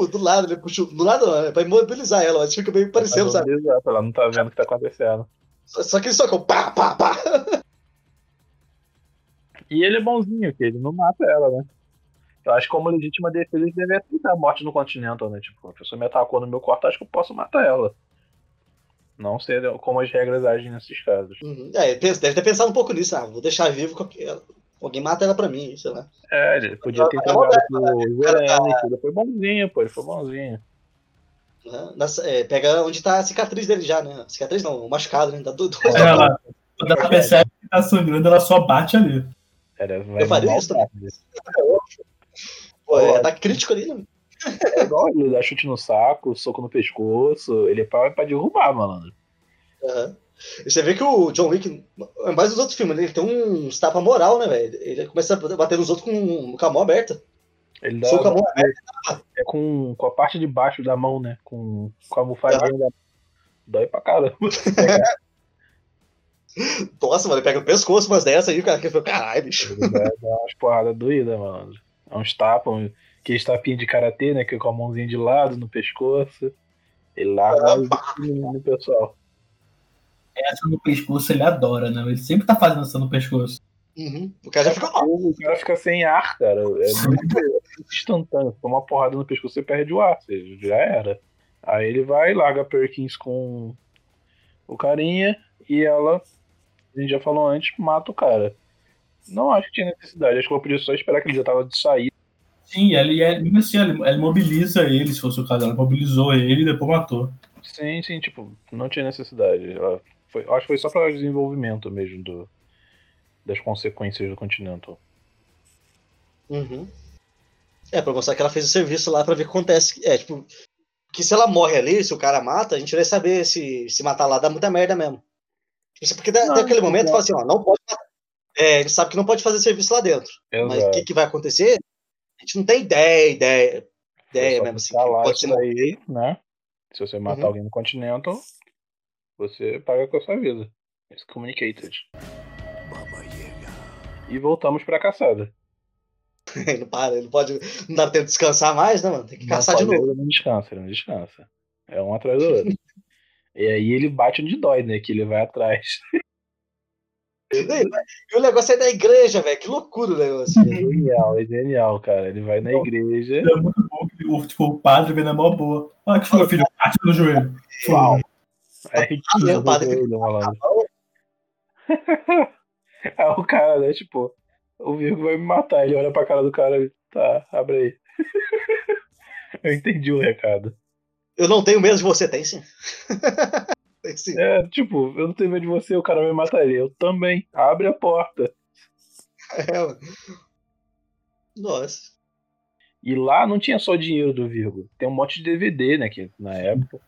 tipo, do lado, ele puxa. Do lado não, né? Pra imobilizar ela, mas fica meio parecendo, sabe? ela não tá vendo o que tá acontecendo. Só, só que ele socou, pá, pá, pá. E ele é bonzinho, que ele não mata ela, né? Eu acho que como legítima defesa ele deve aceitar a morte no Continental, né? Tipo, a pessoa me atacou no meu quarto, acho que eu posso matar ela. Não sei como as regras agem nesses casos. Uhum. É, deve ter pensado um pouco nisso. Ah, vou deixar vivo. qualquer- Alguém mata ela pra mim, sei lá. É, ele podia ter É entregado moderno, pro Verene, ele foi bonzinho, pô, ele foi bonzinho. Né? Nas- é, pega onde tá a cicatriz dele já, né? A cicatriz não, o machucado, né? Dá do, do- Aí ela, quando ela percebe que tá sangrando, ela só bate ali. Era, vai Eu faria mal isso também. Pô, é, tá crítico ali, né? É igual ele dá chute no saco, soco no pescoço, ele é pra, pra derrubar, malandro. Aham. E você vê que o John Wick, mais os outros filmes, ele tem um tapa moral, né, velho? Ele começa a bater nos outros com, com a mão aberta. Ele dá, com a mão aberta. é com, com a parte de baixo da mão, né? Com, com a almofadinha da Dói pra caramba. Nossa, mano, ele pega no pescoço umas dessas aí, o cara que falou, caralho, bicho. Dá, dá umas porradas doídas, mano. É uns tapas, um, aqueles tapinhos de karatê, né? Que é com a mãozinha de lado no pescoço. Ele larga no, no pessoal. Essa no pescoço ele adora, né? Ele sempre tá fazendo essa no pescoço. Uhum. O cara já fica mal. O cara fica sem ar, cara. É muito, é instantâneo. Toma uma porrada no pescoço, você perde o ar. Você já era. Aí ele vai, larga a Perkins com o carinha e ela, a gente já falou antes, mata o cara. Não acho que tinha necessidade. Acho que eu podia só esperar que ele já tava de sair. Sim, ele é. Mesmo assim, ele, ele mobiliza ele, se fosse o caso. Ela mobilizou ele e depois matou. Sim, sim, tipo, não tinha necessidade. Ela foi, acho que foi só para desenvolvimento mesmo do, das consequências do Continental. Uhum. É, pra mostrar que ela fez o serviço lá pra ver o que acontece. É, tipo, que se ela morre ali, se o cara mata, a gente vai saber se, se matar lá dá muita merda mesmo. Isso porque da, Não, daquele momento não. fala assim, ó, não pode matar. É, a gente sabe que não pode fazer serviço lá dentro. Mas o Exato. que, que vai acontecer? A gente não tem ideia, ideia, ideia mesmo assim. que lá Pode ser daí, né? Se você matar Uhum. alguém no Continental, você paga com a sua vida. Excommunicated. E voltamos pra caçada. ele não para, ele não pode. Não dá tempo de descansar mais, né, mano? Tem que Não caçar de novo. Ele não descansa, ele não descansa. É um atrás do outro. e aí ele bate onde dói, né? Que ele vai atrás. E o negócio é da igreja, velho. Que loucura o negócio. É genial, é genial, cara. Ele vai na igreja. É muito bom que o, tipo, o padre vem na mó boa. Olha que foi, filho, bate no joelho. Uau! É meu riquinho padre. malandro. Aí o cara, né, tipo, o Virgo vai me matar. Ele olha pra cara do cara e tá, abre aí. Eu entendi o recado. Eu não tenho medo de você, tem sim. tem sim. É, tipo, eu não tenho medo de você, o cara vai me matar ele. Eu também. Abre a porta. É, mano. Nossa. E lá não tinha só dinheiro do Virgo. Tem um monte de DVD, né, que, na época.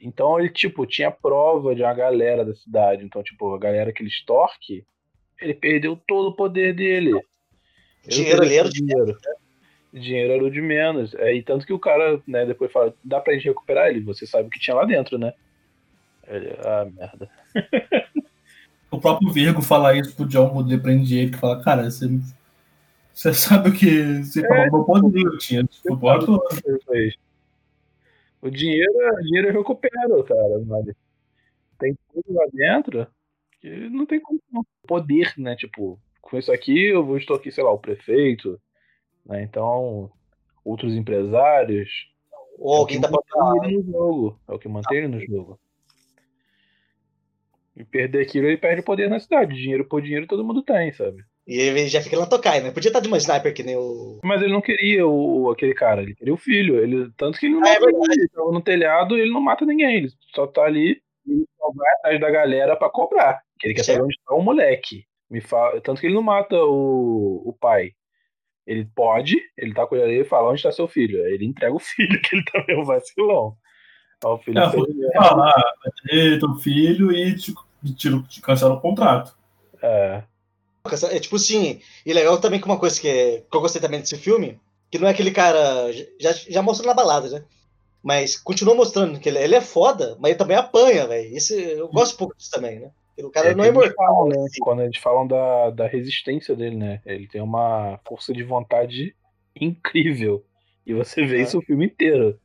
Então ele, tipo, tinha prova de uma galera da cidade. Então, tipo, a galera que ele extorque, ele perdeu todo o poder dele. Ele Dinheiro era teve dinheiro. Dinheiro era o de menos. É, e tanto que o cara, né, depois fala, dá pra gente recuperar ele? Você sabe o que tinha lá dentro, né? Ele, ah, merda. O próprio Virgo fala isso pro John ele que fala, cara, você, você sabe o que você É, falou, meu poder eu tinha. Tipo, fez. O dinheiro, o dinheiro eu recupero, cara. Mas tem tudo lá dentro que não tem como. não. Poder, né? Tipo, com isso aqui eu vou estou aqui, sei lá, o prefeito, né? Então, outros empresários. Ou alguém tá é que pra mantém ele no jogo. É o que mantém ele no jogo. E perder aquilo, ele perde poder na cidade. Dinheiro por dinheiro todo mundo tem, sabe? E ele já fica lá tocar, né? Podia estar de uma sniper que nem o. Mas ele não queria o, aquele cara, ele queria o filho. Ele, tanto que ele não Ah, é mata ninguém. Ele tava no telhado ele não mata ninguém. Ele só tá ali e só vai atrás da galera pra cobrar. Que ele quer saber onde tá o moleque. Me fala, tanto que ele não mata o, o pai. Ele pode, ele tá com ele ali e fala onde tá seu filho. Aí ele entrega o filho, que ele também é um vacilão. Ó, o filho É, fez- Fala, ah, vai ter teu filho e te, te, te cancela o contrato. é, É tipo assim. E legal também que uma coisa que, é- que eu gostei também desse filme, que não é aquele cara. Já, já mostrou na balada, né? Mas continua mostrando que ele, ele é foda, mas ele também apanha, velho. Eu gosto um pouco disso também, né? O cara É não é imortal. falam, né? assim. Quando eles falam da, da resistência dele, né? Ele tem uma força de vontade incrível. E você vê É. isso o filme inteiro.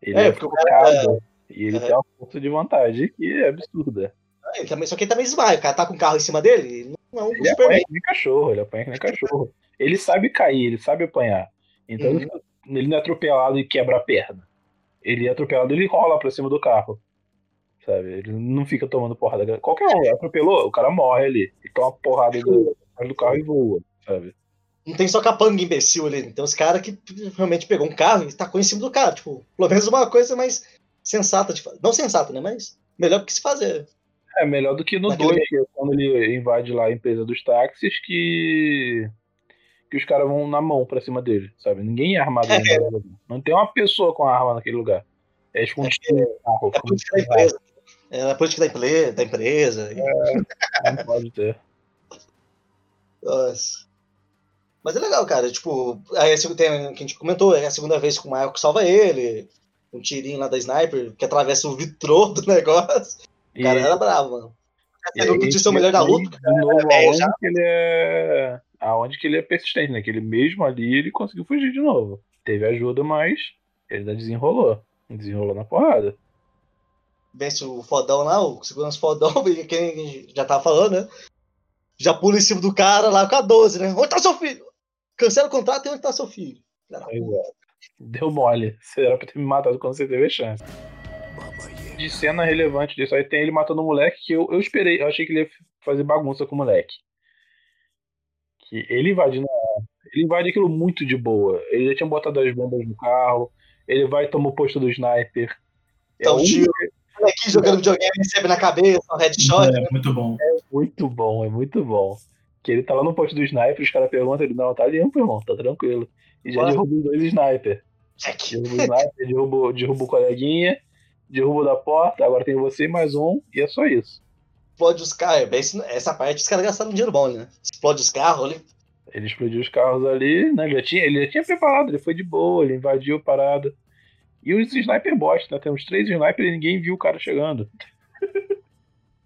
Ele É, é, porque o cara focado. E ele É. tem uma força de vontade que é absurda. Ele também, só que ele também esmaia. O cara tá com o carro em cima dele, não Ele apanha que nem cachorro, ele apanha que nem cachorro. Ele sabe cair, ele sabe apanhar. Então Uhum. ele não é atropelado e quebra a perna. Ele é atropelado e ele rola pra cima do carro. Sabe? Ele não fica tomando porrada. Qualquer um atropelou, o cara morre ali. Ele toma uma porrada do, do carro e voa, sabe? Não tem só capanga imbecil ali. Tem uns caras que realmente pegou um carro e tacou em cima do cara. Tipo, pelo menos uma coisa mais sensata de fazer. Não sensata, né? Mas melhor que se fazer. É melhor do que no Naquele 2, que é quando ele invade lá a empresa dos táxis, que que os caras vão na mão pra cima dele, sabe? Ninguém é armado lugar. Não tem uma pessoa com arma naquele lugar. É escondido no carro. É a política da empresa. É a política da, emple- da empresa. Não pode ter. Nossa. Mas é legal, cara. Tipo, aí a tem, que a gente comentou, é a segunda vez que o Michael salva ele. Um tirinho lá da sniper que atravessa o vitrô do negócio. O cara era bravo, mano. e Ele não ser o melhor da luta. De novo, É, aonde já- que ele é. Aonde que ele é persistente, né? Que ele mesmo ali ele conseguiu fugir de novo. Teve ajuda, mas ele ainda desenrolou. Desenrolou na porrada. Vence o fodão lá, o segurança fodão, e quem já tava falando, né? Já pula em cima do cara lá com a 12, né? Onde tá seu filho? Cancela o contrato e onde tá seu filho? É. Deu mole. Você era pra ter me matado quando você teve a chance. Baba Yaga. De cena relevante disso. Aí tem ele matando o moleque, que eu, eu esperei, eu achei que ele ia fazer bagunça com o moleque. Que ele invadindo. a- Ele invade aquilo muito de boa. Ele já tinha botado as bombas no carro. Ele vai e toma o posto do sniper. É Então, um- tio, o molequinho jogando videogame recebe na cabeça, um headshot. É muito bom. muito bom, é muito bom. Que ele tá lá no posto do sniper, os caras perguntam, ele, não, tá limpo, irmão, tá tranquilo. E já Ué. derruba os dois sniper. Check. Derruba o sniper, derruba, derruba o coleguinha, derruba o da porta, agora tem você e mais um, e é só isso. Explode os carros. É essa parte os caras gastaram dinheiro bom, né? Explode os carros ali. Ele explodiu os carros ali, né? Ele já tinha, ele já tinha preparado, ele foi de boa, ele invadiu a parada. E os sniper bots, né? Temos três snipers e ninguém viu o cara chegando.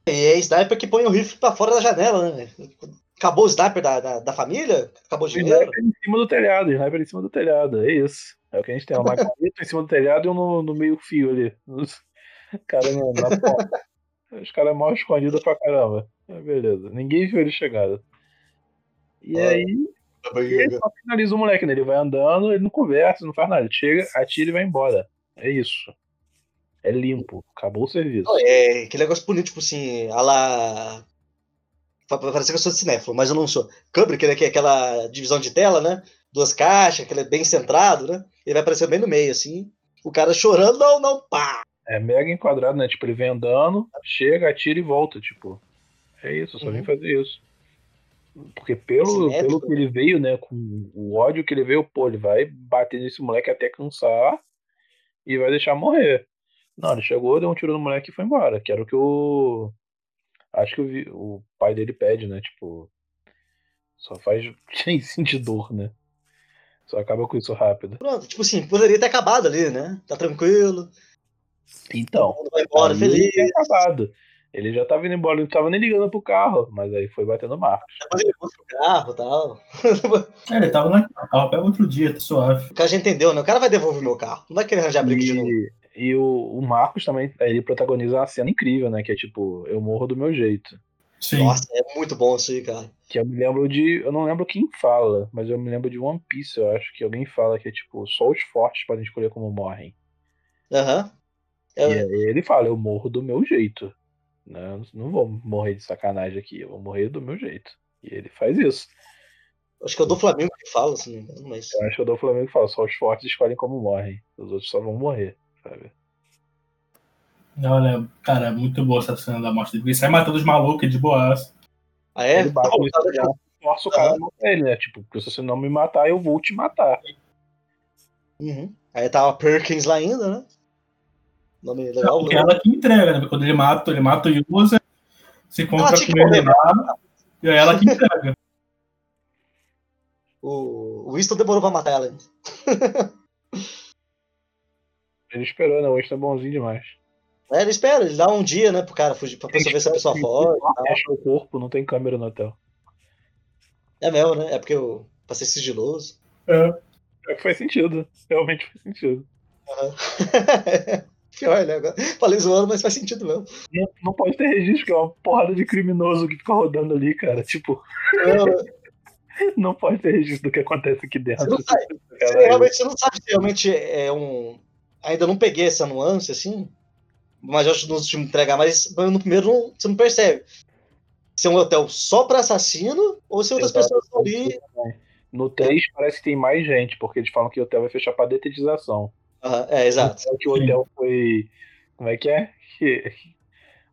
E é sniper que põe o rifle pra fora da janela, né? Acabou o sniper da, da, da família? Acabou o dinheiro? Sniper em cima do telhado, sniper em cima do telhado, é isso. É o que a gente tem, uma macareta em cima do telhado e um no, no meio fio ali. Os cara na, na ponta. Os caras mal escondidos pra caramba. É, beleza. Ninguém viu ele chegando. E Ah. aí, e ele só finaliza o moleque, né? Ele vai andando, ele não conversa, não faz nada. Ele chega, atira e vai embora. É isso. É limpo. Acabou o serviço. Não, É aquele negócio político, assim, a lá. Pa- pa- Parece que eu sou de cinéfilo, mas eu não sou. Kubrick, né, que é aquela divisão de tela, né? Duas caixas, aquele bem centrado, né? Ele vai aparecer bem no meio, assim. O cara chorando, não, não, pá! É mega enquadrado, né? Tipo, ele vem andando, chega, atira e volta, tipo. É isso, só vem Uhum. fazer isso. Porque pelo, Simétrico. pelo que ele veio, né, com o ódio que ele veio, pô, ele vai bater nesse moleque até cansar e vai deixar morrer. Não, ele chegou, deu um tiro no moleque e foi embora, que era o que o... Acho que o, o pai dele pede, né, tipo... Só faz sem sentir dor, né? Só acaba com isso rápido. Pronto, tipo assim, poderia ter acabado ali, né? Tá tranquilo, Então, todo mundo vai embora feliz. tinha acabado. Ele já tava indo embora, ele não tava nem ligando pro carro, mas aí foi batendo Marcos. Depois ele busca o carro e tal. É, ele tava lá, carro, pega outro dia, tá suave. O cara já entendeu, né? O cara vai devolver meu carro. Não vai querer arranjar briga de novo. E, e o, o Marcos também, ele protagoniza uma cena incrível, né? Que é tipo, eu morro do meu jeito. Sim. Nossa, é muito bom isso aí, cara. Que eu me lembro de. Eu não lembro quem fala, mas eu me lembro de One Piece, eu acho que alguém fala que é tipo, só os fortes podem escolher como morrem. Aham. E É, aí ele fala, eu morro do meu jeito. Né? Eu Não vou morrer de sacanagem aqui, eu vou morrer do meu jeito. E ele faz isso. acho que é o do Flamengo que fala, se não me engano, mas. Eu acho que o do Flamengo que fala, só os fortes escolhem como morrem. Os outros só vão morrer, sabe? Olha, cara, é muito boa essa cena da morte dele. Ele sai matando os malucos de boas. Ah, é? Ele bate Tá no voltado aqui. telhado, força o cara a matar ele, né? Tipo, porque se você não me matar, eu vou te matar. Uhum. Aí tava a Perkins lá ainda, né? Nome legal. Porque ela que entrega, né? Quando ele mata, ele mata o user, se que com ele lá, e é ela que entrega. O, o Winston demorou pra matar ela ainda. Ele esperou, né? O Winston é bonzinho demais. É, ele espera, ele dá um dia, né, pro cara fugir, pra pessoa ver se a pessoa foge. Acha o corpo, não tem câmera no hotel. É mesmo, né? É porque eu. Pra ser sigiloso. É. É que faz sentido. Realmente faz sentido. Aham. Pior, né? Agora, Falei zoando, mas faz sentido mesmo. Não, não pode ter registro, que é uma porrada de criminoso que fica rodando ali, cara. Tipo, Não, não pode ter registro do que acontece aqui dentro. Você não sabe. Você realmente você não sabe se realmente é um. Ainda não peguei essa nuance, assim. Mas eu acho que nos últimos entregar, mas no primeiro não- você não percebe. Se é um hotel só pra assassino ou se outras Exato. pessoas estão ali. No 3 parece que tem mais gente, porque eles falam que o hotel vai fechar pra detetização. Aham, é, exato. É que o hotel foi. Como é que é? Que...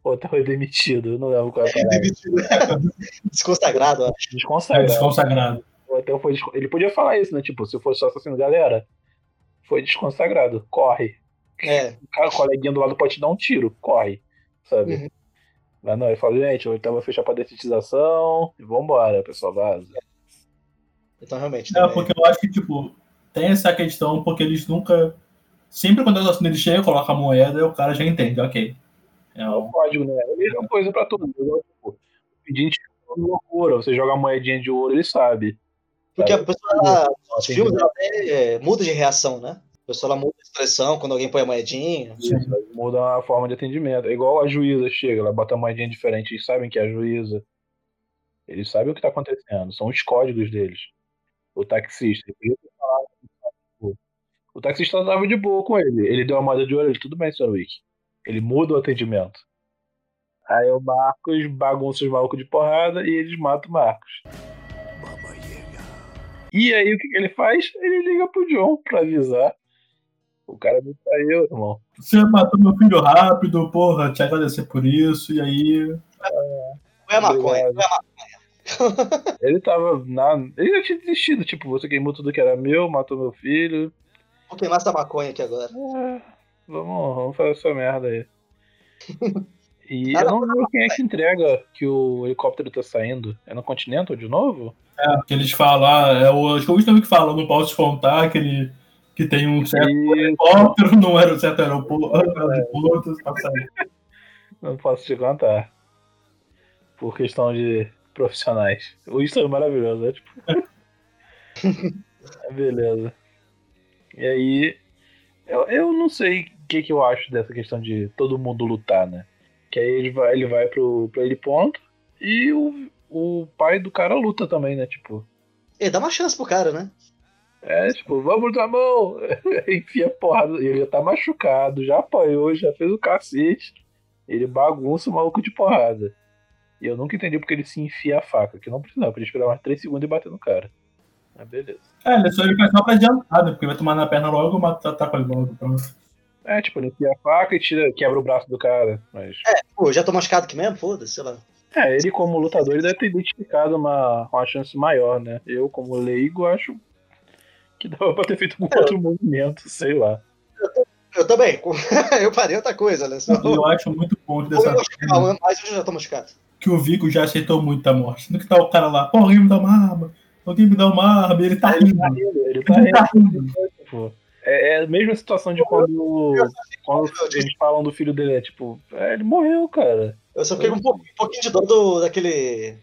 O hotel foi demitido, eu não lembro qual é a palavra. Desconsagrado, ó. É Desconsagrado. desconsagrado. O hotel foi Ele podia falar isso, né? Tipo, se fosse só assassino, galera, foi desconsagrado, corre. É, O cara, o coleguinha do lado pode te dar um tiro, corre, sabe? Uhum. Mas não, ele fala, gente, o hotel vai fechar pra detetização e vambora, pessoal, vaza. então realmente. É, também. porque eu acho que, tipo, tem essa questão, porque eles nunca. Sempre quando o assassino ele chega, coloca a moeda, o cara já entende, ok. É É o código, né? É a mesma coisa pra todo mundo. Tipo, o pedinte é uma loucura, você joga a moedinha de ouro, ele sabe. Porque a pessoa, ela, os Tem filmes, ela até, é, muda de reação, né? A pessoa ela muda de expressão quando alguém põe a moedinha. Isso, muda a forma de atendimento. É igual a juíza chega, ela bota a moedinha diferente, eles sabem que é a juíza. Eles sabem o que tá acontecendo, são os códigos deles. O taxista. falado, tipo, O taxista tava de boa com ele. Ele deu a moeda de ouro, ele, tudo bem, Sr. Wick. Ele muda o atendimento. Aí o Marcos bagunça os malucos de porrada e eles matam o Marcos. E aí o que, que ele faz? Ele liga pro John pra avisar. O cara me traiu, irmão. Você matou meu filho rápido, porra, te agradecer por isso, e aí. Foi a maconha. A maconha. Ele tava na. Ele já tinha desistido, tipo, você queimou tudo que era meu, matou meu filho. Vou queimar essa maconha aqui agora. É, vamos, vamos fazer essa merda aí. E Nada eu não lembro quem é que entrega que o helicóptero tá saindo. É no Continental de novo? É, que eles falam, ah, é o, acho que é o Gustavo que fala, não posso te contar que ele que tem um certo E helicóptero, não era um certo aeroporto, aeroporto pra sair. não posso te contar. Por questão de profissionais. O Isso é maravilhoso, né? Tipo... Beleza. E aí, eu, eu não sei o que, que eu acho dessa questão de todo mundo lutar, né? Que aí ele vai, ele vai pro, pro ele ponto e o, o pai do cara luta também, né? Tipo, E dá uma chance pro cara, né? É, tipo, vamos lutar mão! Enfia porrada. Ele já tá machucado, já apanhou, já fez o cacete. Ele bagunça o maluco de porrada. E eu nunca entendi porque ele se enfia a faca, que não precisava, pra ele esperar mais 3 segundos e bater no cara. Mas beleza. É, ele só ele faz só pra adiantar, né? Porque vai tomar na perna logo e mata, ataca ele logo. Pronto. É, tipo, ele enfia a faca e tira, quebra o braço do cara. Mas. Pô, já tô machucado aqui mesmo? Foda-se, sei lá. É, ele como lutador ele deve ter identificado uma, uma chance maior, né? Eu, como leigo, acho que dava pra ter feito um outro movimento, sei lá. Eu também. eu parei outra coisa, né? Só... Eu acho muito Ou dessa eu mas eu já tô machucado. que o Vico já aceitou muito a morte. No que tá o cara lá, pô, alguém me dá uma arma, alguém me dá uma arma, ele tá rindo. Ele tá Ele tá rindo. tipo, é, é a mesma situação de quando, quando eles falam do filho dele, é tipo, é, ele morreu, cara. Eu só fiquei com um, pouco- um pouquinho de dor do, daquele.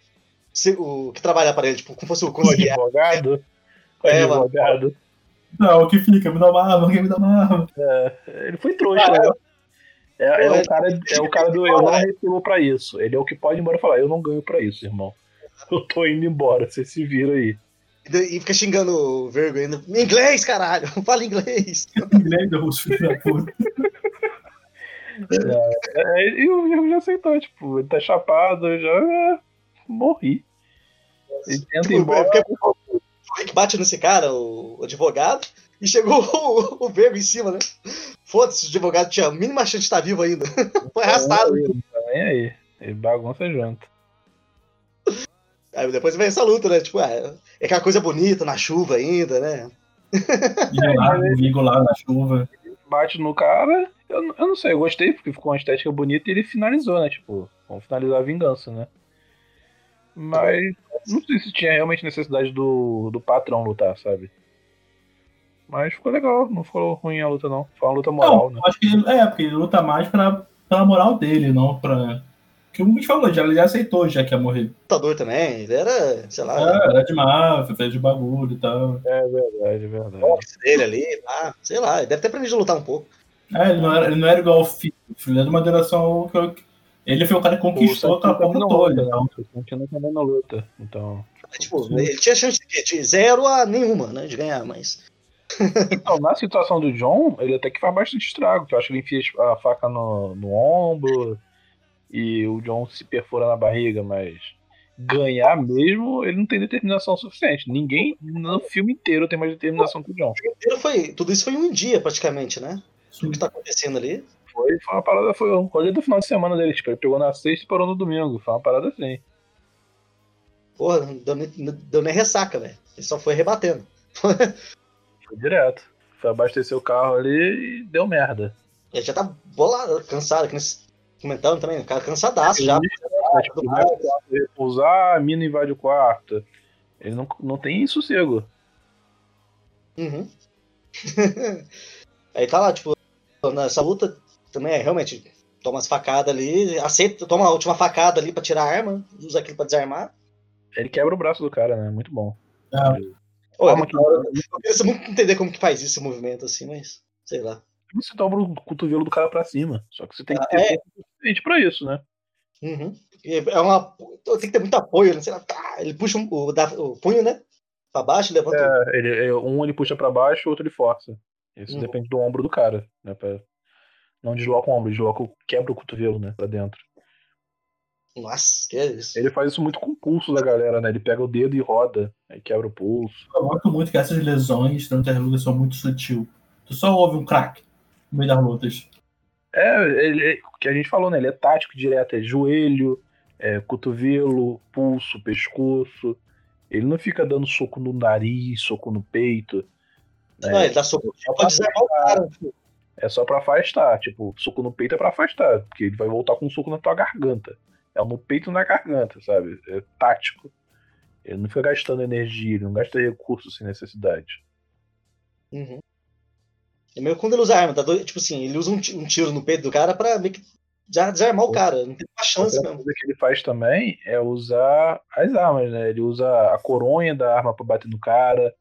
se- O que trabalha para ele, tipo, como fosse o O advogado. É, mano. advogado. Não, o que fica, me dá uma arma, me dá uma arma. Ele foi trouxa, né? É, é o cara, é o cara do eu não recebo pra isso. Ele é o que pode ir embora e falar, eu não ganho pra isso, irmão. Eu tô indo embora, você se vira aí. E fica xingando o Vergo ainda. Inglês, caralho! Fala inglês! Inglês, os filhos da puta. É, e o Virgo já aceitou, tipo, ele tá chapado, eu já é, morri. Ele tenta ir Tipo, embora. porque Rick bate nesse cara, o, o advogado, e chegou o, o Vergo em cima, né? Foda-se, o advogado tinha a mínima chance de estar vivo ainda. Foi arrastado. Também aí. Ele bagunça junto. Aí depois vem essa luta, né? Tipo, é, é aquela coisa bonita na chuva ainda, né? E lá, lá na chuva. Bate no cara, eu, eu não sei, eu gostei porque ficou uma estética bonita e ele finalizou, né? Tipo, vamos finalizar a vingança, né? Mas não sei se tinha realmente necessidade do, do patrão lutar, sabe? Mas ficou legal, não ficou ruim a luta, não. Foi uma luta moral, Não, né? acho que ele, é, porque ele luta mais pra, pela moral dele, não pra. Que o gente falou, já, ele já aceitou já que ia morrer. Lutador também, ele era, sei lá, É, era de máfia, fez de bagulho e tal. É verdade, é verdade. boxe dele ali, ah, sei lá, ele deve ter aprendido a lutar um pouco. É, ele não era, ele não era igual o filho. O filho é de uma geração que eu- Ele foi o cara que conquistou porra não toda. luta, Então, né? O também não luta. Então. Tipo, ele tinha chance de, de zero a nenhuma, né? De ganhar, mas. Então, na situação do John, ele até que faz bastante estrago. Que eu acho que ele enfia a faca no, no ombro e o John se perfura na barriga, mas ganhar mesmo, ele não tem determinação suficiente. Ninguém no filme inteiro tem mais determinação que o John. Inteiro foi, tudo isso foi em um dia, praticamente, né? O que tá acontecendo ali. Foi, foi uma parada, foi um rolê do final de semana dele. Tipo, ele pegou na sexta e parou no domingo. Foi uma parada assim. Porra, não deu nem, não deu nem ressaca, velho. Ele só foi rebatendo. Foi direto. Foi abastecer o carro ali e deu merda. Ele já tá bolado, cansado, que nesse comentando também, o cara cansadaço já. É, tipo, vai repousar, a mina invade o quarto. Ele não, não tem sossego. Uhum. Aí tá lá, tipo, nessa luta também é realmente toma as facadas ali, aceita, toma a última facada ali pra tirar a arma, usa aquilo pra desarmar. Ele quebra o braço do cara, né? Muito bom. Ô, é que-. Eu queria muito entender como que faz esse movimento assim, mas sei lá. Você dobra o cotovelo do cara pra cima. Só que você tem que Ah, ter é? suficiente pra isso, né? Uhum. E É uma. Tem que ter muito apoio, né? Sei lá, tá, ele puxa um- o, da- o punho, né? Pra baixo, levanta. É, ele, é, um ele puxa pra baixo, o outro ele força. Isso Uhum. depende do ombro do cara, né? Pra... Não desloca o ombro, desloca o... quebra o cotovelo, né? Pra dentro. Nossa, que é isso. Ele faz isso muito com o pulso da galera, né? Ele pega o dedo e roda, aí quebra o pulso. eu gosto muito que essas lesões durante as lutas são muito sutil. Tu só ouve um crack no meio das lutas. É, ele, o que a gente falou, né? Ele é tático direto, é joelho, é, cotovelo, pulso, pescoço. Ele não fica dando soco no nariz, soco no peito. Não, né? ele dá soco pra desarmar o cara. É só pra afastar. Tipo, soco no peito é pra afastar. Porque ele vai voltar com um soco na tua garganta. É no peito na garganta, sabe? É tático. Ele não fica gastando energia, ele não gasta recursos sem necessidade. Uhum. É meio quando ele usa arma, tá doido? tipo assim, ele usa um, tiro no peito do cara pra meio que desarmar o cara. Não tem uma chance Outra mesmo. coisa que ele faz também é usar as armas, né? Ele usa a coronha da arma pra bater no cara,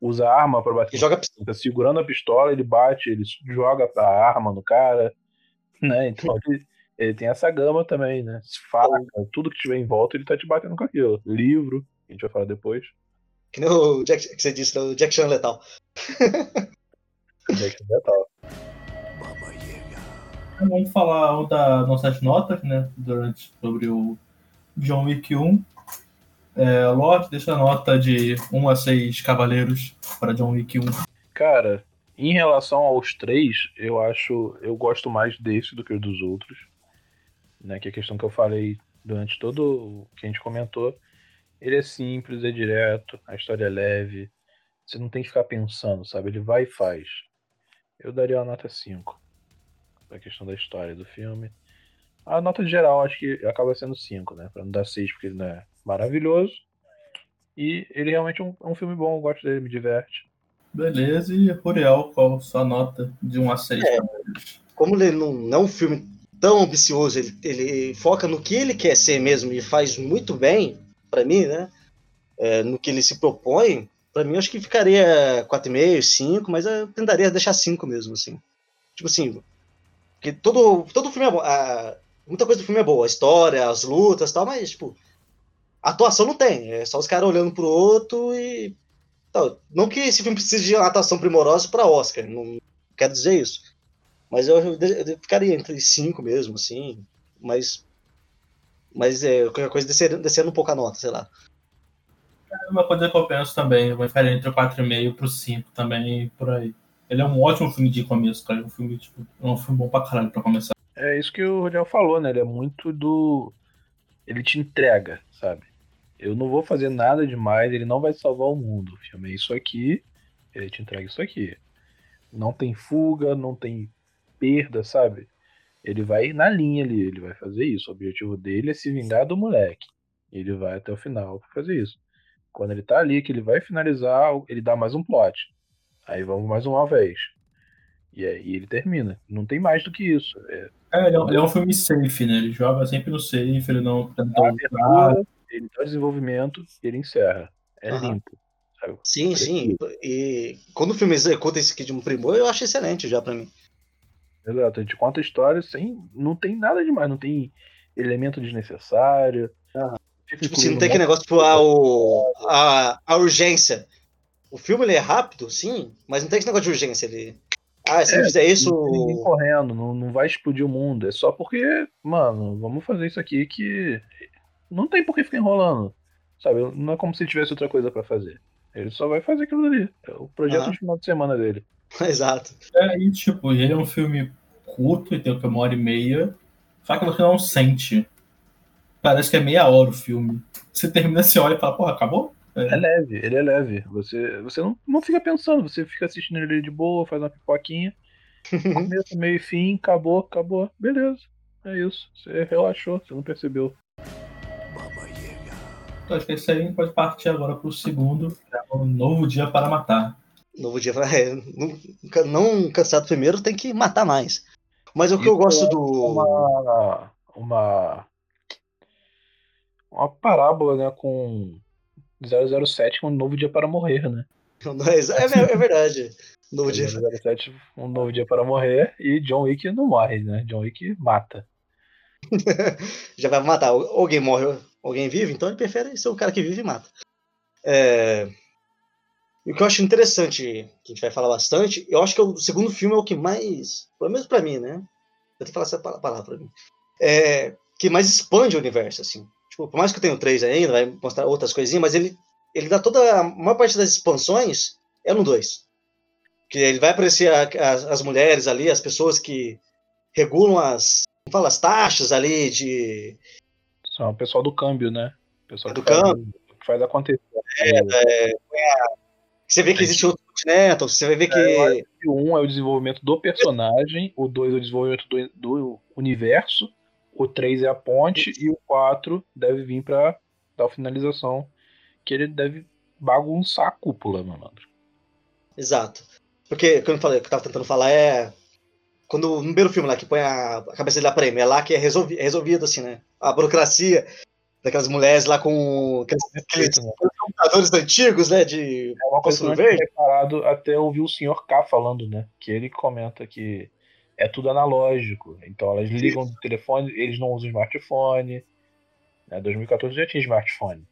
usa a arma pra bater. Ele joga a pistola. Tá segurando a pistola, ele bate, ele joga a arma no cara, né? Então ele, ele tem essa gama também, né? Faca, tudo que tiver em volta, ele tá te batendo com aquilo. Livro, que a gente vai falar depois. Que nem o Jack, que você disse, o Jack Chan letal. Jack Chan letal. Vamos falar da nossas notas, né? Durante, sobre o John Wick 1. É, Lorde, deixa a nota de 1 a 6 cavaleiros para John Wick 1. Cara, em relação aos três, eu acho. Eu gosto mais desse do que dos outros. Né, que é a questão que eu falei durante todo o que a gente comentou. Ele é simples, é direto, a história é leve. Você não tem que ficar pensando, sabe? Ele vai e faz. Eu daria uma nota 5 a questão da história do filme. A nota geral acho que acaba sendo 5, né? Pra não dar 6 porque ele não é maravilhoso. E ele realmente é um, é um, filme bom, eu gosto dele, me diverte. Beleza, e Ruriel, qual a sua nota de 1 a 6? É, como ele não, não é um filme tão ambicioso, ele, ele foca no que ele quer ser mesmo e faz muito bem, para mim, né? É, no que ele se propõe, para mim acho que ficaria 4,5, 5, mas eu tentaria deixar 5 mesmo, assim. Tipo assim, porque todo, todo filme é bom. A, muita coisa do filme é boa, a história, as lutas e tal, mas, tipo, atuação não tem. É só os caras olhando pro outro e. Tal. Não que esse filme precise de uma atuação primorosa para Oscar, não quero dizer isso. Mas eu, eu, eu ficaria entre cinco mesmo, assim. Mas. Mas é qualquer coisa descendo, descendo um pouco a nota, sei lá. É uma coisa que eu penso também, vai ficar entre o 4,5 pro 5 também, por aí. Ele é um ótimo filme de começo, cara. É um filme, tipo, é um filme bom pra caralho pra começar. É isso que o Rodiel falou, né? Ele é muito do. Ele te entrega, sabe? Eu não vou fazer nada demais, ele não vai salvar o mundo. O filme é isso aqui, ele te entrega isso aqui. Não tem fuga, não tem perda, sabe? Ele vai na linha ali, ele vai fazer isso. O objetivo dele é se vingar do moleque. Ele vai até o final pra fazer isso. Quando ele tá ali, que ele vai finalizar, ele dá mais um plot. Aí vamos mais uma vez. E aí ele termina. Não tem mais do que isso. É, é ele, é um, é filme safe, né? Ele joga sempre no safe, ele não tenta ele dá desenvolvimento e ele encerra. É uhum. limpo. Sabe? Sim, sim. E quando o filme executa esse aqui de um primor, eu acho excelente já para mim. Exato, a gente conta a história sem. Não tem nada demais, não tem elemento desnecessário. Uhum. Tipo, se não tem aquele negócio, tipo, a, o, a, a urgência. O filme ele é rápido, sim, mas não tem esse negócio de urgência. Ele... Ah, se é, fizer isso. Não correndo, não, não vai explodir o mundo. É só porque, mano, vamos fazer isso aqui que. Não tem por que ficar enrolando. Sabe? Não é como se tivesse outra coisa para fazer. Ele só vai fazer aquilo ali. É o projeto ah. de final de semana dele. Exato. É, e tipo, ele é um filme curto, ele tem uma hora e meia. Só que você não sente. Parece que é meia hora o filme. Você termina, você olha e fala, porra, acabou? É. é. leve, ele é leve. Você, você não, não fica pensando, você fica assistindo ele de boa, faz uma pipoquinha. Começo, meio e fim, acabou, acabou. Beleza. É isso. Você relaxou, você não percebeu. Então, acho que esse aí pode partir agora para o segundo, é um novo dia para matar. Novo dia para. É, não, não cansado primeiro, tem que matar mais. Mas o que eu gosto do. Uma, uma. Uma parábola, né? Com 007 um novo dia para morrer, né? É, é verdade. Novo dia. 007, um novo dia para morrer e John Wick não morre, né? John Wick mata. Já vai matar. Alguém morre, alguém vive, então ele prefere ser o cara que vive e mata. É... E o que eu acho interessante, que a gente vai falar bastante, eu acho que o segundo filme é o que mais, pelo menos pra mim, né? Eu tenho que falar essa palavra pra mim. É, que mais expande o universo, assim. Tipo, por mais que eu tenha três ainda, vai mostrar outras coisinhas, mas ele, ele dá toda a maior parte das expansões é no 2. Que ele vai aparecer a, a, as mulheres ali, as pessoas que regulam as, fala, as taxas ali de São o pessoal do câmbio, né? O pessoal É do que faz- câmbio. que faz acontecer. É, Você vê que existe outro Continental, você vai ver que. O um é o desenvolvimento do personagem, o dois é o desenvolvimento do, do universo, o três é a ponte e o quatro deve vir pra dar finalização, que ele deve bagunçar a cúpula, malandro. Exato. Porque, como eu falei, o que eu tava tentando falar é. Quando no primeiro filme lá, que põe a, a cabeça dele a prêmio, é lá que é, resolvi, é resolvido, assim, né? A burocracia daquelas mulheres lá com aqueles, aqueles né? computadores antigos, né? De É uma coisa que eu fósforo não tinha verde. reparado até ouvir o senhor K falando, né? Que ele comenta que é tudo analógico. Então elas ligam do telefone, eles não usam smartphone. Né? 2014 já tinha smartphone.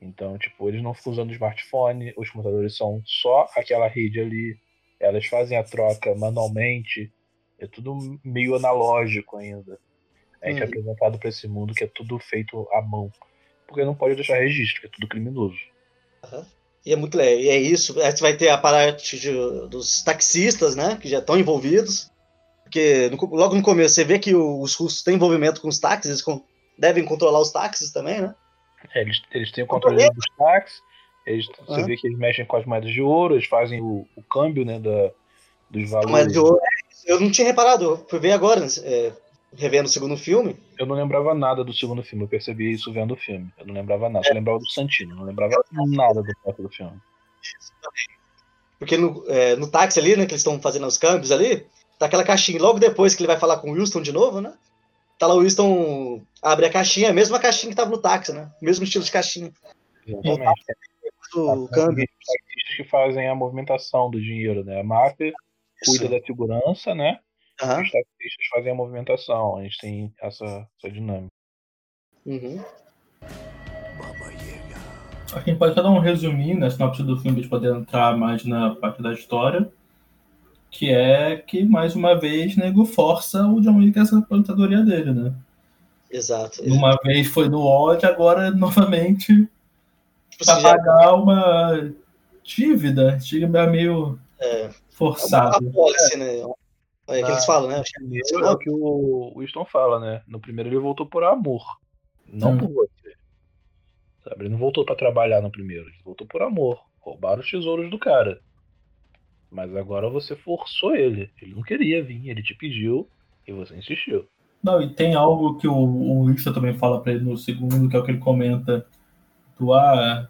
Então, tipo, eles não ficam usando smartphone, os computadores são só aquela rede ali. Elas fazem a troca manualmente. É tudo meio analógico ainda. A gente é Uhum. apresentado para esse mundo que é tudo feito à mão. Porque não pode deixar registro, que é tudo criminoso. E é muito legal. E é isso. Aí você vai ter a parte de- dos taxistas, né? Que já estão envolvidos. Porque no logo no começo você vê que os russos têm envolvimento com os táxis, eles con- devem controlar os táxis também, né? É, eles, eles têm o controle dos táxis, eles, você Aham. vê que eles mexem com as moedas de ouro, eles fazem o, o câmbio né, da, dos valores. Mas eu, eu não tinha reparado, eu fui ver agora, é, revendo o segundo filme. Eu não lembrava nada do segundo filme, eu percebi isso vendo o filme. Eu não lembrava nada, eu lembrava do Santino, não lembrava nada do próprio do filme. Porque no, é, no táxi ali, né, que eles estão fazendo os câmbios ali, tá aquela caixinha. Logo depois que ele vai falar com o Wilson de novo, né? Tá lá o Wilson, abre a caixinha, a mesma caixinha que tava no táxi, né? Mesmo estilo de caixinha. Exatamente. Do câmbio. Os taxistas que fazem a movimentação do dinheiro, né? A máfia cuida da segurança, né? Aham. Os taxistas fazem a movimentação. A gente tem essa, essa dinâmica. Uhum. A gente pode só dar um resuminho na sinopse do filme, gente poder entrar mais na parte da história. Que é que, mais uma vez, nego força o John Wick essa aposentadoria dele, né? Exato. Uma vez foi no ódio, agora novamente Tipo pra assim, já, pagar uma dívida. Dívida meio É. a forçado. policy, né? É que eles falam, né? primeiro é o que o Winston fala, né? No primeiro ele voltou por amor, não Hum. por você. Sabe? Ele não voltou pra trabalhar no primeiro, ele voltou por amor. Roubaram os tesouros do cara. Mas agora você forçou ele. Ele não queria vir, ele te pediu e você insistiu. Não, e tem algo que o, o Winston também fala pra ele no segundo, que é o que ele comenta do ah,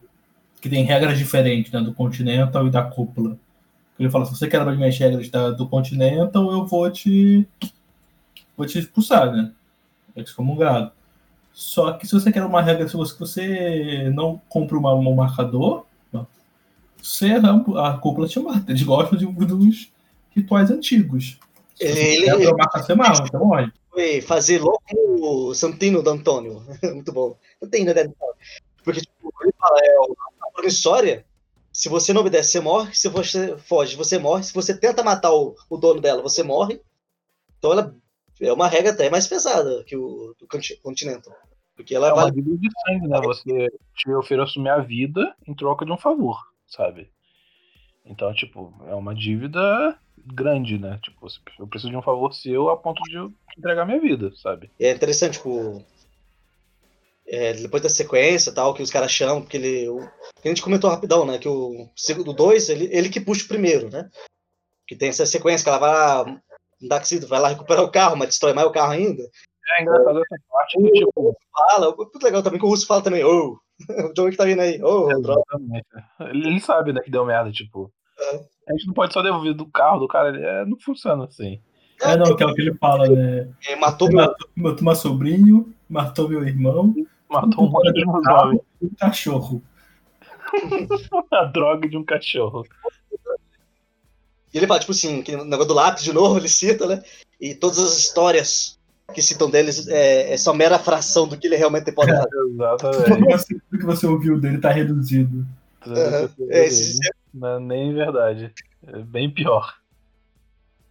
que tem regras diferentes, né, do Continental e da cúpula. Ele fala, se você quer as minhas regras da, do Continental, eu vou te vou te expulsar, né? Excomungado. Só que se você quer uma regra, se você, não compra uma, um marcador, você, a cúpula te mata. Eles gostam de, dos rituais antigos. Ele- você ele- quebra marca, você mata, você morre. Foi fazer louco o Santino do Antônio. Muito bom. Santino, né? Porque, tipo, ele fala, é a promissória, se você não obedece, você morre. Se você foge, você morre. Se você tenta matar o, o dono dela, você morre. Então ela é uma regra até mais pesada que o do Conti- Continental. Porque ela É uma dívida de sangue, né? Você te ofereço minha vida em troca de um favor, sabe? Então, tipo, é uma dívida grande, né? Tipo, eu preciso de um favor seu a ponto de eu entregar minha vida, sabe? É interessante, tipo. É, depois da sequência tal, que os caras chamam, porque ele. O, que a gente comentou rapidão, né? Que o segundo 2, ele, ele que puxa o primeiro, né? Que tem essa sequência que ela vai lá. Um taxista vai lá recuperar o carro, mas destrói mais o carro ainda. É engraçado essa parte que, tipo, Fala, muito legal também que o Russo fala também, ô, o John Wick tá vindo aí, ô, droga. exatamente. Ele, ele sabe, né, que deu merda, tipo. É. A gente não pode só devolver do carro do cara, ele, é, não funciona assim. É, não, que é o que ele fala, né? É, matou Ele meu. matou, matou meu sobrinho, matou meu irmão, Matou um monte de um cachorro. A droga de um cachorro. E ele fala, tipo assim, que no negócio do lápis de novo, ele cita, né? E todas as histórias que citam deles é, é só mera fração do que ele realmente pode fazer. Tudo Exatamente. que você, tudo que você ouviu dele tá reduzido. Aham. É, esse Não é nem verdade. É bem pior.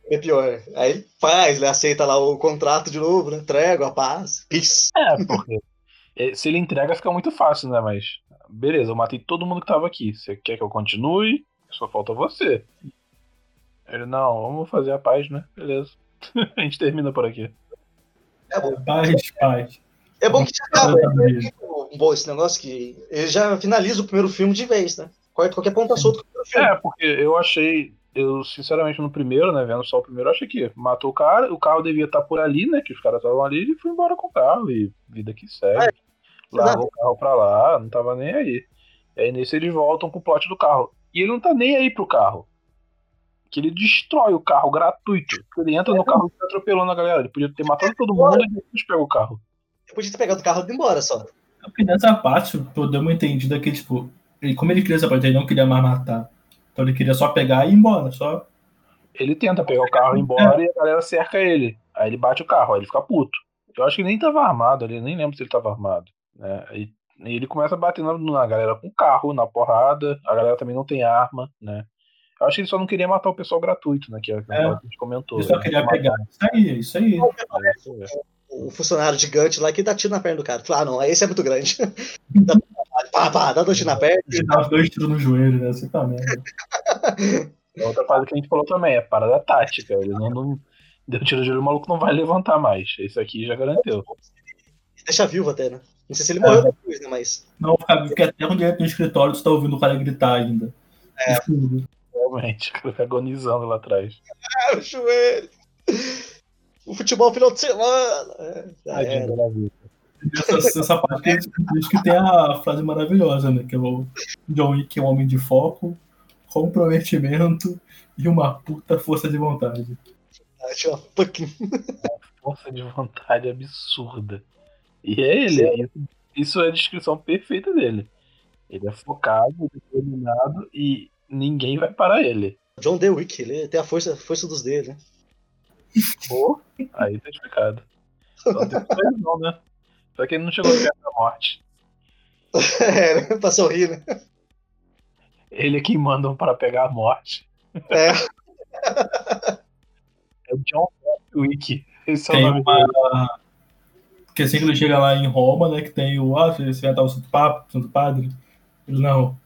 é pior. Aí ele faz, ele aceita lá o contrato de novo, né? Trégua, paz, peace. É, porque se ele entrega fica muito fácil, né? Mas beleza, eu matei todo mundo que tava aqui. Você quer que eu continue? Só falta você. Ele, não, vamos fazer a paz, né? Beleza. a gente termina por aqui. É bom. Paz, paz. É bom que já acaba. Eu também. É bom esse negócio que ele já finaliza o primeiro filme de vez, né? Corta qualquer ponta solta com o primeiro filme. É, porque eu achei, eu sinceramente no primeiro, né, vendo só o primeiro, eu achei que matou o cara, o carro devia estar por ali, né, que os caras estavam ali, e foi embora com o carro, e vida que segue. É, Largou o carro pra lá, não tava nem aí. E aí nesse eles voltam com o plot do carro. E ele não tá nem aí pro carro. Que ele destrói o carro gratuito. Ele entra no carro e fica atropelando a galera. Ele podia ter matado todo mundo e depois pega o carro. Eu podia ter pegado o carro e ido embora só. Porque nessa parte, eu dei uma entendida que, tipo, ele, como ele queria essa parte, ele não queria mais matar. Então ele queria só pegar e ir embora, só. Ele tenta pegar o carro e ir embora e a galera cerca ele. Aí ele bate o carro, aí ele fica puto. Eu acho que ele nem tava armado ali, nem lembro se ele tava armado. Né? E, e ele começa batendo na galera com carro, na porrada. A galera também não tem arma, né? Eu acho que ele só não queria matar o pessoal gratuito, né? Que é que a gente comentou. Ele só né? queria Matar. pegar. Isso aí, isso aí. É, isso é. O funcionário gigante lá que dá tiro na perna do cara. Fala, ah, não, esse é muito grande. Dá, pá, pá, dá dois tiros na perna. Ele dá dois tiros no joelho, né? Você tá merda. É Outra coisa que a gente falou também, é parada tática. Ele não, não deu tiro de olho, o maluco não vai levantar mais. Esse aqui já garantiu. Deixa vivo até, né? Não sei se ele morreu É. depois, né? Mas. Não, fica, fica até onde é no escritório, tu tá ouvindo o cara gritar ainda. É. Escuro. Realmente, o cara fica agonizando lá atrás. Ah, o joelho! O futebol final de semana! É, já era. Essa, essa parte que, diz que tem a frase maravilhosa, né? Que é o John Wick é um homem de foco, comprometimento e uma puta força de vontade. Tinha uma fucking. Força de vontade absurda. E é ele. Isso, isso é a descrição perfeita dele. Ele é focado, determinado e ninguém vai parar ele. John DeWick, ele tem a força, força dos dedos, né? Pô, aí tá explicado. Só depois não, né? Só que ele não chegou perto da morte. É, né? pra sorrir, né? Ele é quem mandam para pegar a morte. É. É o John Wick. Esse é o Tem nome dele. Uma. Que assim que ele chega lá em Roma, né? Que tem o. Ah, você vai estar o Santo Papa, Santo Padre? Ele não.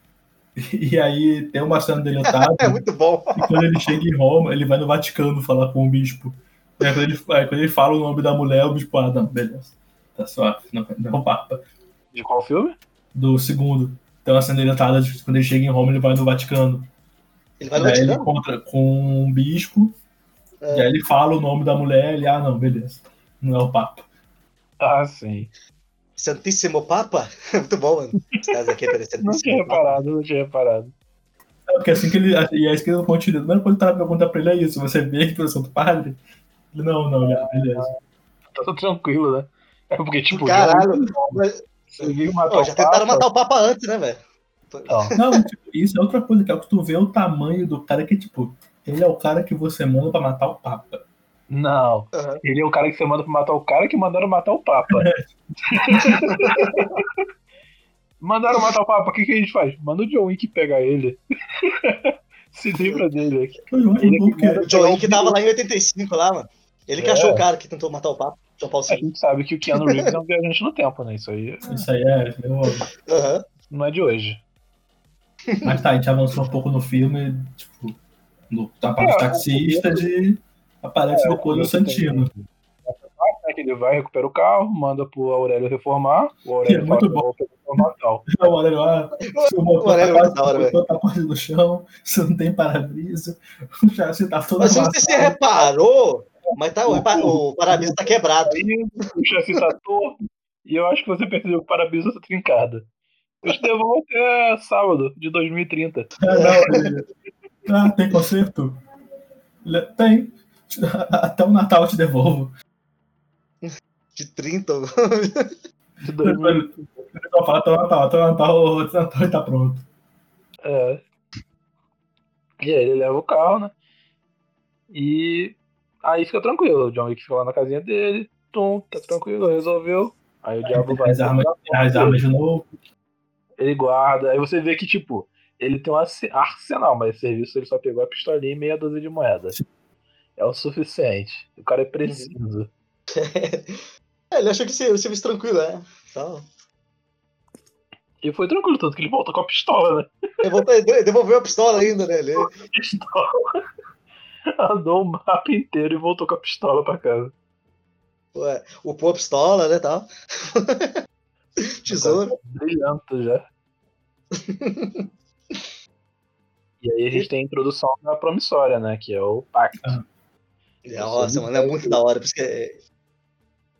E aí tem uma cena dele atado. É muito bom. E quando ele chega em Roma, ele vai no Vaticano falar com o bispo. Aí, quando ele, aí, quando ele fala o nome da mulher, o bispo, ah, não, beleza. Tá suave, não, não é o Papa. De qual filme? Do segundo. Tem uma cena dele atada, quando ele chega em Roma, ele vai no Vaticano. Ele vai no aí ele Vaticano? encontra com um bispo, É. e aí ele fala o nome da mulher, ele, ah, não, beleza. Não é o Papa. Ah, sim. Santíssimo Papa? Muito bom, mano. Caras aqui aparecendo. Não tinha reparado, não tinha reparado. É, porque assim que ele. E é isso que ele continua. Mas quando tá pergunta pra ele é isso. Você vê que o Santo Padre? Ele, não, não, já, beleza. Tá tudo tranquilo, né? É porque, tipo, Caralho. já- Mas, você viu matar pô, o já tentaram Papa, matar o Papa antes, né, velho? Não. Não, tipo, isso é outra coisa, que é o que tu vê o tamanho do cara que, tipo, ele é o cara que você manda pra matar o Papa. Não. Aham. Ele é o cara que você manda pra matar o cara que mandaram matar o Papa. mandaram matar o Papa, o que, que a gente faz? Manda o John Wick pegar ele. Se livra dele. Porque O John Wick tava lá em 85, lá, mano. Ele que É. achou o cara que tentou matar o Papa. João Paulo A gente sabe que o Keanu Reeves é um viajante no tempo, né? Isso aí isso aí é. eu- Aham. não é de hoje. Mas tá, a gente avançou um pouco no filme, tipo, no, na parte É, dos taxistas e aparece É, o Santino. Né, que ele vai, recupera o carro, manda pro Aurélio reformar. O Aurélio Que é muito bom. "Vou fazer reformar tal. O Aurélio, ah, seu motor O Aurélio tá é muito da hora, quase, o motor tá quase no chão, você não tem para-brisa, o chassi tá todo Mas se você amassado. reparou, mas tá, o, o para-brisa tá quebrado. Aí o chassi tá torto e eu acho que você percebeu que o para-brisa tá trincada. Eu te devolvo até sábado de 2030. Ah, não, ah, tem conserto? Tem. Até o Natal eu te devolvo. De 30. De 2000, Ele só fala até o Natal, até o Natal, o Natal ele tá pronto. é. E aí ele leva o carro, né? E aí fica tranquilo. O John Wick fica lá na casinha dele. Tum, tá tranquilo, resolveu. Aí o diabo vai. As armas, as armas de novo. Ele guarda. Aí você vê que, tipo, ele tem um arse- arsenal, mas esse serviço ele só pegou a pistolinha e meia dúzia de moedas. É o suficiente. O cara é preciso. É, ele achou que o serviço tranquilo, né? Então, E foi tranquilo, tanto que ele voltou com a pistola, né? ele voltou- ele devolveu a pistola ainda, né? Ele, Pistola. Andou o mapa inteiro e voltou com a pistola pra casa. Ué, O Pô pistola, né, tal. Tesouro. Brilhante já. e aí a gente tem a introdução da promissória, né? Que é o pacto. Nossa, mano, é muito da hora. Por isso que é...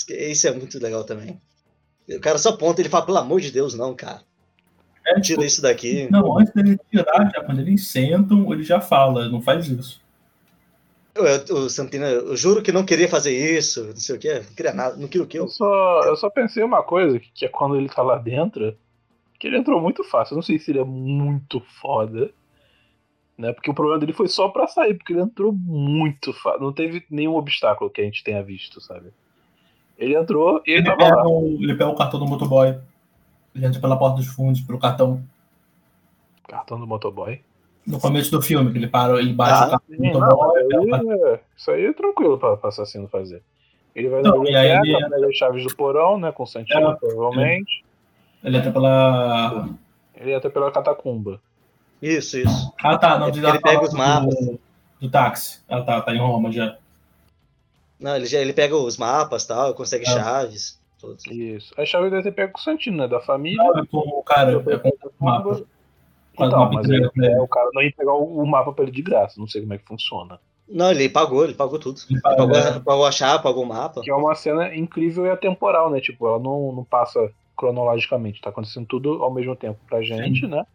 por isso é muito legal também. O cara só aponta e ele fala, pelo amor de Deus, não, cara. É, tipo, Tira isso daqui. Não, antes dele tirar, já, quando eles sentam, ele já fala, não faz isso. Eu, eu- o Santina, eu juro que não queria fazer isso, não sei o que, não queria nada, não queria o que Eu eu. só, eu só pensei uma coisa, que é quando ele tá lá dentro, que ele entrou muito fácil. Eu não sei se ele é muito foda, né? Porque o problema dele foi só pra sair, porque ele entrou muito fácil. Não teve nenhum obstáculo que a gente tenha visto, sabe? Ele entrou e ele Ele tava pega, o, ele pega o cartão do motoboy. Ele entra pela porta dos fundos, pelo cartão. Cartão do motoboy. No começo do filme, que ele para, ele bate Ah, o cartão do Sim, não, motoboy. pega o aí isso aí é tranquilo pra, pra assassino fazer. Ele vai Não, na biblioteca, ele- pega as chaves do porão, né? Com o Santino, É. provavelmente. Ele entra pela. Ele entra pela catacumba. Isso, isso. Ah, tá. Não, É ele pega os mapas. Do, do táxi. Ah, tá, tá em Roma já. Não, ele, já, ele pega os mapas tal, consegue Ah. chaves. Tudo. Isso. A chave deve ter pego com o Santino, né? Da família. Não, é com o cara, é com o mapa. Então, mas ele- pra ele. é, o cara não ia pegar o, o mapa pra ele de graça. Não sei como é que funciona. Não, ele pagou, ele pagou tudo. Ele pagou, paga- pagou a chave, pagou o mapa. Que é uma cena incrível e atemporal, né? Tipo, ela não, não passa cronologicamente. Tá acontecendo tudo ao mesmo tempo pra gente, né?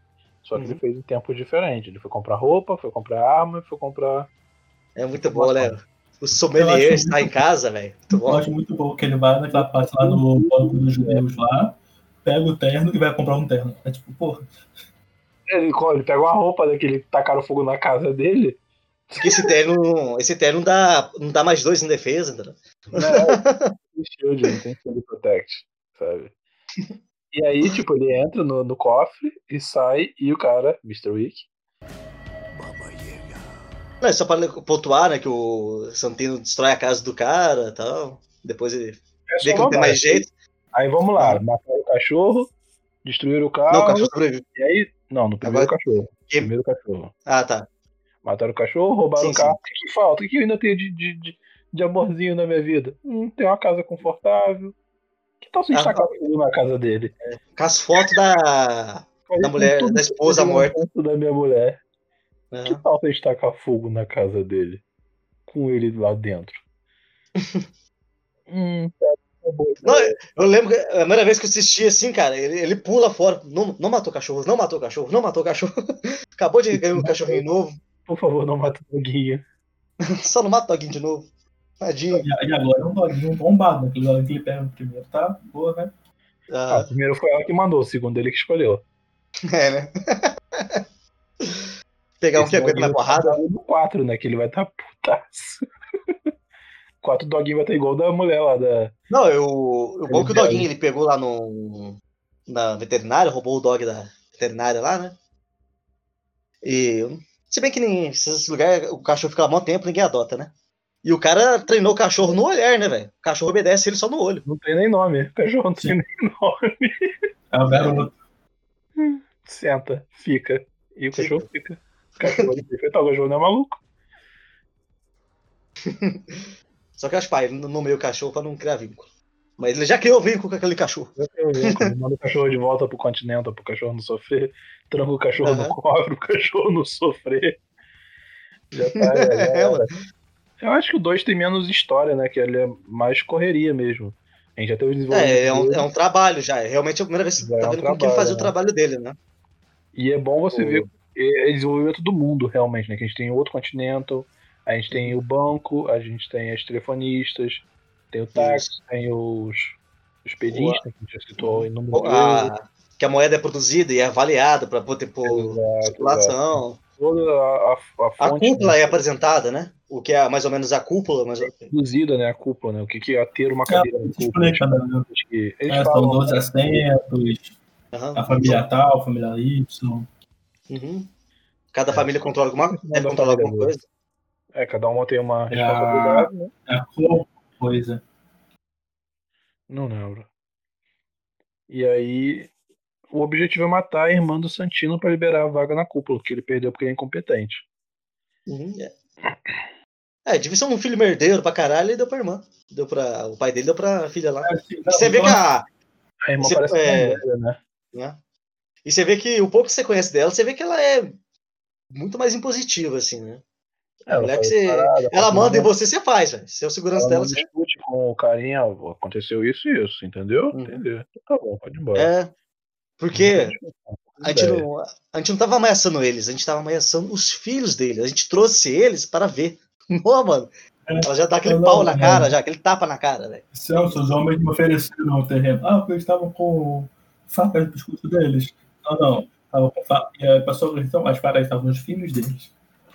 Só que Uhum. ele fez em tempos diferentes. Ele foi comprar roupa, foi comprar arma, foi comprar. É muito bom, né? O sommelier está em casa, velho. Eu acho muito bom que ele vai naquela parte lá no banco dos judeus lá, pega o terno e vai comprar um terno. É tipo, porra, Ele, ele pega uma roupa daquele que tacaram fogo na casa dele. Porque esse terno, esse terno não dá, não dá mais dois em defesa, entendeu? Né? Tem shield, não tem shield protect, sabe? E aí, tipo, ele entra no, no cofre e sai, e o cara, Mr. Wick. Não, é só para pontuar, né, que o Santino destrói a casa do cara e tal. Depois ele é vê que não tem mais jeito. Aí vamos lá, mataram o cachorro, destruíram o carro. Não, o cachorro sobrevive. E aí, não, no primeiro Agora- cachorro. Que- Primeiro cachorro. Ah, tá. Mataram o cachorro, roubaram Sim, o carro. O que, que falta? O que eu ainda tenho de, de, de, de amorzinho na minha vida? Hum, tem uma casa confortável. Que tal se Ah, destacar fogo na casa dele? Com as fotos da. Da mulher- da esposa morta. Da minha mulher. né? Que tal se destacar fogo na casa dele? Com ele lá dentro. hum, tá bom. Não, eu lembro que a primeira vez que eu assisti assim, cara, ele, ele pula fora. Não, não matou cachorro, não matou cachorro, não matou cachorro. Acabou de ganhar um cachorrinho novo. Por favor, não mata o doguinho. Só não mata o Doguinho de novo. Tadinho. e, e agora é um doguinho bombado, né? Aquele doguinho que ele pega no primeiro, tá? Boa, né? Ah, Ah, primeiro foi ela que mandou, o segundo ele que escolheu. é, né? Pegar um que aguenta doguinho porrada. tá No 4, né? Que ele vai estar tá putaço. 4 doguinho vai estar igual o da mulher lá da. Não, eu, o bom que o Doguinho ele pegou lá no. Na veterinária, roubou o dog da veterinária lá, né? E. Se bem que nem esses lugares o cachorro fica lá há muito tempo, ninguém adota, né? E o cara treinou o cachorro no olhar, né, velho? O cachorro obedece ele só no olho. Não tem nem nome. O cachorro não tem nem nome. É o garoto. Senta, fica. E o cachorro fica. O cachorro é perfeito, o cachorro não é maluco. Só que eu acho pai, ele não meio o cachorro pra não criar vínculo. Mas ele já criou vínculo com aquele cachorro. Eu tenho vínculo. Manda o cachorro de volta pro continente pro cachorro não sofrer. Tranca o cachorro Aham. no cofre, o cachorro não sofrer. Já tá, já, já É. Eu acho que o 2 tem menos história, né? Que ele é mais correria mesmo. A gente já teve desenvolvimento. É, é um, é um trabalho já. É realmente a primeira vez que você tá é um vendo como ele trabalho, fazia né? o trabalho dele, né? E é bom você O- ver é, é desenvolvimento do mundo, realmente, né? Que a gente tem outro Continental, a gente tem o banco, a gente tem as telefonistas, tem o táxi, tem os, os pedistas, que a gente já citou em número. A, que a moeda é produzida e é avaliada para poder pôr circulação. Toda a, a, a A fonte cúpula né, é apresentada, né? O que é mais ou menos a cúpula, mas reduzida, né? A cúpula, né? O que, que é ter uma É, cadeira de se cúpula. explica, né? que Eles É, são falam, 12 assentos, Aham. a família tal, a família Y. Uhum. Cada É. família controla alguma, deve controlar alguma coisa. É, cada uma tem uma É a- responsabilidade, né? É a cor, coisa. Não lembro. E aí, o objetivo é matar a irmã do Santino pra liberar a vaga na cúpula, que ele perdeu porque ele é incompetente. Uhum, é. É, devia ser um filho merdeiro pra caralho e deu pra irmã. Deu pra, o pai dele deu pra filha lá. Assim, E você vê que a, A irmã Você- parece é- mulher, né? né? E você vê que o pouco que você conhece dela, você vê que ela é muito mais impositiva, assim, né? Ela, que faz você- parada, Ela manda nada, você, você faz, velho. Se é o segurança ela dela, não você discute com o carinha, aconteceu isso e isso, entendeu? Uhum. Entendeu? Tá bom, pode ir embora. É. Porque Não a gente não, a gente não tava ameaçando eles, a gente tava ameaçando os filhos dele. A gente trouxe eles para ver. Não, mano. É. Ela já dá aquele Não, pau não, na não. cara, já, aquele tapa na cara, velho. Celso, os homens me ofereceram o terreno. Ah, porque eles estavam com facas no pescoço deles. Não, não. Estavam com. E a pessoa então, as facas estavam nos filhos deles.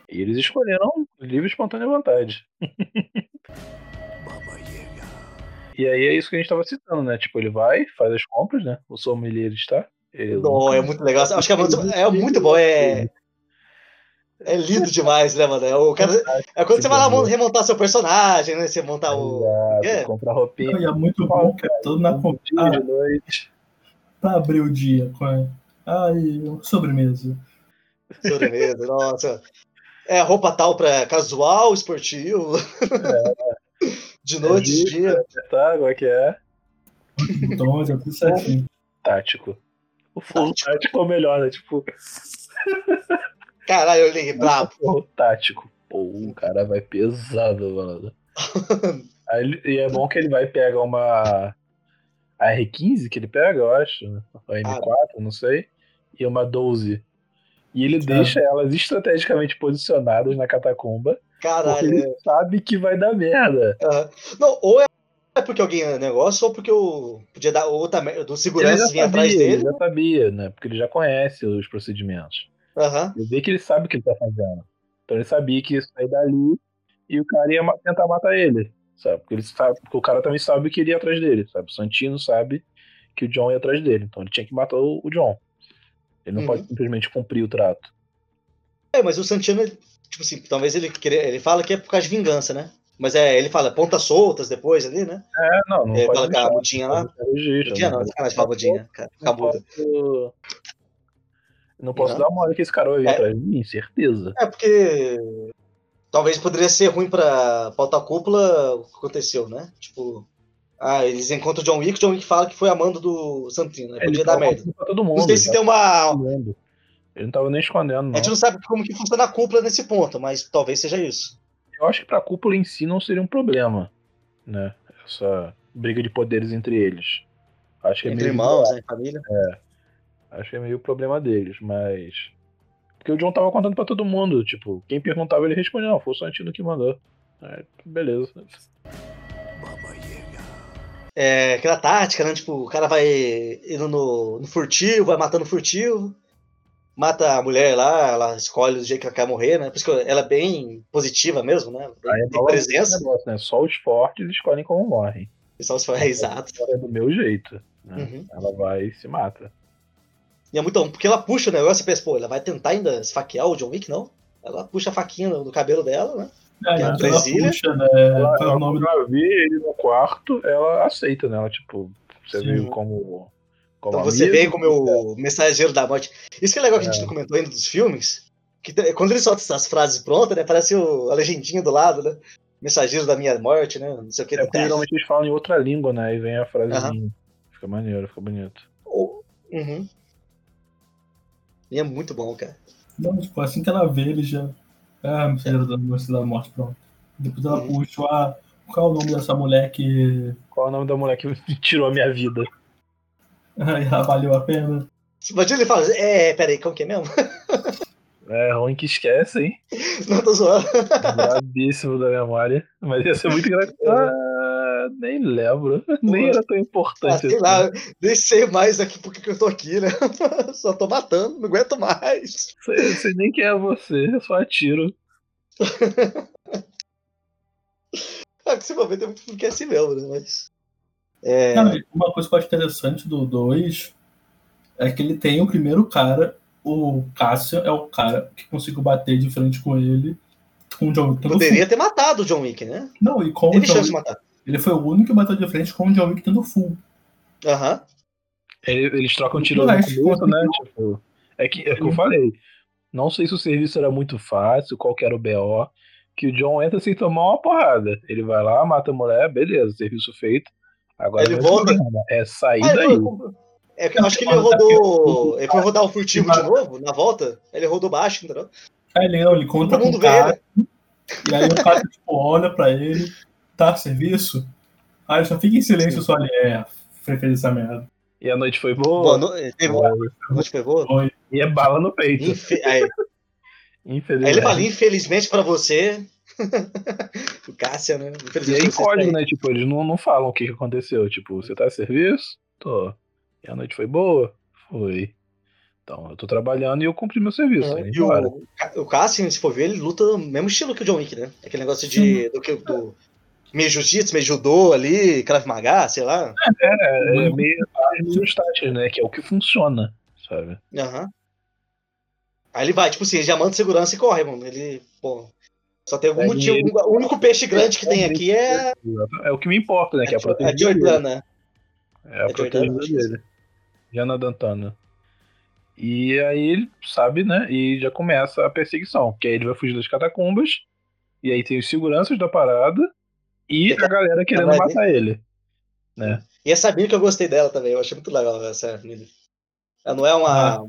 E eles escolheram livre e espontânea vontade. E aí é isso que a gente tava citando, né? Tipo, ele vai, faz as compras, né? O sommelier está. Ele Não, é muito legal. Acho que é muito, é muito bom, é. É lindo demais, né, mano? É, o cara, é quando você vai lá mon- remontar seu personagem, né? Você montar o. É. compra roupinha E é muito bom que é tudo na compra. de noite. Pra abrir o dia com a... Ai, sobremesa. Sobremesa, nossa. É roupa tal pra casual, esportivo. De noite, de É, dia. Tá, qual é que é? É tudo certinho. Tático. O full tático é o melhor, né? Tipo, Caralho, eu liguei brabo. o tático. Pô, o cara vai pesado, mano. Aí e é bom que ele vai pegar uma a R15 que ele pega, eu acho. né? A M4, não sei. E uma 12. E ele deixa elas estrategicamente posicionadas na catacumba. Porque Caralho. ele sabe que vai dar merda. Aham. Não, ou é porque alguém é negócio, ou porque o. Podia dar outra. Do segurança vinha atrás sabia, ele dele. já sabia, né? Porque ele já conhece os procedimentos. Aham. Eu vi que ele sabe o que ele tá fazendo. Então ele sabia que ia sair dali e o cara ia tentar matar ele. Sabe? Porque ele sabe, porque o cara também sabe que ele ia atrás dele, sabe? O Santino sabe que o John ia atrás dele. Então ele tinha que matar o, o John. Ele não Uhum. pode simplesmente cumprir o trato. É, mas o Santino, tipo assim, talvez ele. Ele fala que é por causa de vingança, né? Mas é, ele fala pontas soltas depois ali, né? É, não, não ele pode fala com a deixar. mudinha lá. Mudinha não, sacanagem falar mudinha, cara. não Cabuda. posso, não posso Uhum. dar mole que esse cara vai vir É. atrás de mim, certeza. É porque talvez poderia ser ruim pra pautar a cúpula o que aconteceu, né? Tipo, ah, eles encontram o John Wick, o John Wick fala que foi amando do Santino, né? Podia dar merda. todo mundo. Não sei se tem uma. Ele não tava nem escondendo, não. A gente não sabe como que funciona a cúpula nesse ponto, mas talvez seja isso. Eu acho que pra cúpula em si não seria um problema, né? Essa briga de poderes entre eles. Acho que é Entre meio irmãos, né? Família. Acho que é meio o problema deles, mas. Porque o John tava contando pra todo mundo, tipo, quem perguntava ele respondia, não, foi o Santino que mandou. É, beleza. É aquela tática, né? Tipo, o cara vai indo no, no furtivo, vai matando furtivo, mata a mulher lá, ela escolhe do jeito que ela quer morrer, né? Por isso que ela é bem positiva mesmo, né? É Tem igual esse presença. negócio, né? Só os fortes escolhem como morrem. Pessoal, é exato. É do meu jeito. Né? Uhum. Ela vai e se mata. E é muito bom, porque ela puxa o negócio e pensa, pô, ela vai tentar ainda esfaquear o John Wick, não? Ela puxa a faquinha no, no cabelo dela, né? É, Que é ela puxa, né? Ela, é ela, o nome quando ela vê ele no quarto, ela aceita, né? Ela, tipo, você Sim. veio como. Como Então você amigo, vem como o mensageiro da morte. Isso que é legal que a gente É. não comentou ainda dos filmes, que quando ele solta essas frases prontas, né? Parece o- a legendinha do lado, né? Mensageiro da minha morte, né? Não sei o que. É porque geralmente eles falam em outra língua, né? E vem a frasezinha. Fica maneiro, fica bonito. Uhum. E é muito bom, cara. Não, tipo, assim que ela vê, ele já. Ah, mensageiro da Moça da Morte, pronto. Depois ela Uhum. puxa, ah, qual é o nome dessa mulher que Qual é o nome da mulher que tirou a minha vida? Ai, ah, valeu a pena? Imagina ele fala, é, peraí, como que é mesmo? É ruim que esquece, hein? Não, tô zoando. Brabíssimo da memória. Mas ia ser muito engraçado. Ah, nem lembro. Nem era tão Ah, importante sei assim. lá, nem sei mais aqui porque que eu tô aqui, né? Só tô matando, não aguento mais. Sei, sei nem quem é você, eu só atiro. Ah, que se for ver, tem muito que é assim mesmo, né? Mas. É. Cara, uma coisa que eu acho interessante do 2 é que ele tem o primeiro cara, o Cassian é o cara que conseguiu bater de frente com ele, com o John Wick tendo Poderia ter matado o John Wick, né? Não, e com o Teve John chance de matar. ele foi o único que bateu de frente com o John Wick tendo full. Aham. Ele- Eles trocam tiro O no começo, né? Tipo, é que, é que eu falei. Não sei se o serviço era muito fácil, qual que era o BO, que o John entra sem tomar uma porrada. Ele vai lá, mata a mulher, beleza, serviço feito. Agora Ele é volta. É sair Ah, daí. ele foi- é que eu acho que ele rodou. Ele foi rodar o furtivo de novo, na volta. Ele rodou baixo, entendeu? Aí ele, não, ele conta Todo com o vê, cara, né? e aí o cara tipo, olha pra ele, tá, serviço? Aí ele só fica em silêncio, Sim. só ali, é, foi fez essa merda. E a noite foi Boa, boa. no... teve uma noite foi boa. Foi. E é bala no peito. Infe- Aí, aí Infelizmente. ele fala, infelizmente pra você. o Cássia, né? E aí código, né? Tipo, eles não, não falam o que, que aconteceu. Tipo, você tá a serviço? Tô. E a noite foi boa? Foi. Então, eu tô trabalhando e eu cumpri meu serviço. aí E bora. o, o Cassian, se for ver, ele luta no mesmo estilo que o John Wick, né? Aquele negócio de. Do, que- do, meio jiu-jitsu, meio judô ali, Krav Maga, sei lá. É, é meio as minhas táticas, né? Que é o que funciona, sabe? Aham. Aí ele vai, tipo assim, ele já manda segurança e corre, mano. Ele, pô. Só tem algum Pega motivo. ele. O único peixe grande que tem aqui é, É o que me importa, né? Que é a é protegida. a Jordana. É a É que dele. Jana Dantana. E aí ele sabe, né? E já começa a perseguição. Que aí ele vai fugir das catacumbas. E aí tem os seguranças da parada. E a galera querendo matar ele. Né? E a Sabine que eu gostei dela também, eu achei muito legal essa menina. Ela não é uma.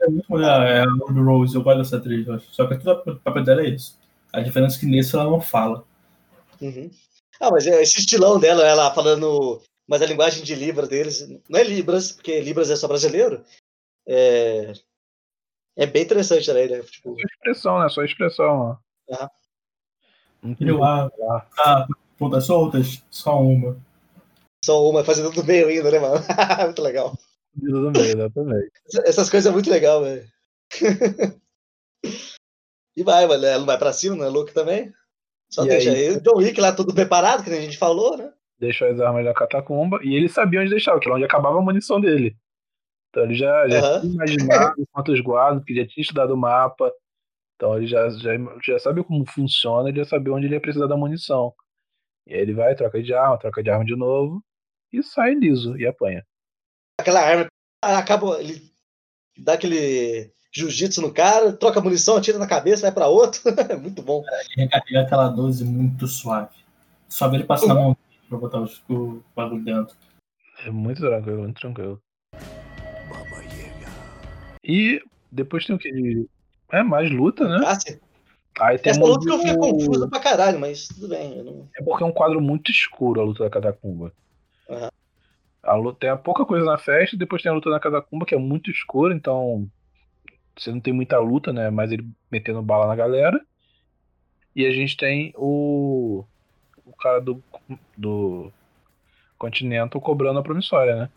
É muito mulher, é a Ruby Rose, eu gosto dessa atriz. Só que tudo o papel dela é isso. A diferença é que nesse ela não fala. Uhum. Ah, mas é esse estilão dela, ela falando. Mas a linguagem de Libras deles. Não é Libras, porque Libras é só brasileiro. É. É bem interessante também, né? Tipo, Só expressão, né? Só expressão. ó. Como falar. ah, pontas soltas, só uma. só uma fazendo do meio ainda, né, mano? muito legal. Vida do meio, exatamente. Essas coisas é muito legal, velho. e vai. Ela não vai pra cima, não é louco também? Só E deixa aí? aí. O John Wick lá tudo preparado, que nem a gente falou, né? Deixou as armas da catacumba e ele sabia onde deixar, que era onde acabava a munição dele. Então ele já, já Aham. tinha imaginado quantos guardas, porque já tinha estudado o mapa. Então ele já, já, já sabe como funciona, ele já sabia onde ele ia precisar da munição. E aí ele vai, troca de arma, troca de arma de novo e sai liso e apanha. Aquela arma. Acaba. Ele dá aquele jiu-jitsu no cara, troca a munição, atira na cabeça, vai pra outro. é muito bom. E recarregar aquela 12 muito suave. Só ver ele passar na mão pra botar os- o bagulho dentro. É muito tranquilo, muito tranquilo. E depois tem o que? É mais luta, né? Cássia. Aí tem Essa luta que eu fiquei confuso pra caralho, mas tudo bem. não- É porque é um quadro muito escuro a luta da catacumba. Aham. A luta tem pouca coisa na festa, depois tem a luta na catacumba, que é muito escura, então você não tem muita luta, né? Mas ele metendo bala na galera. E a gente tem o. O cara do. do Continental cobrando a promissória, né?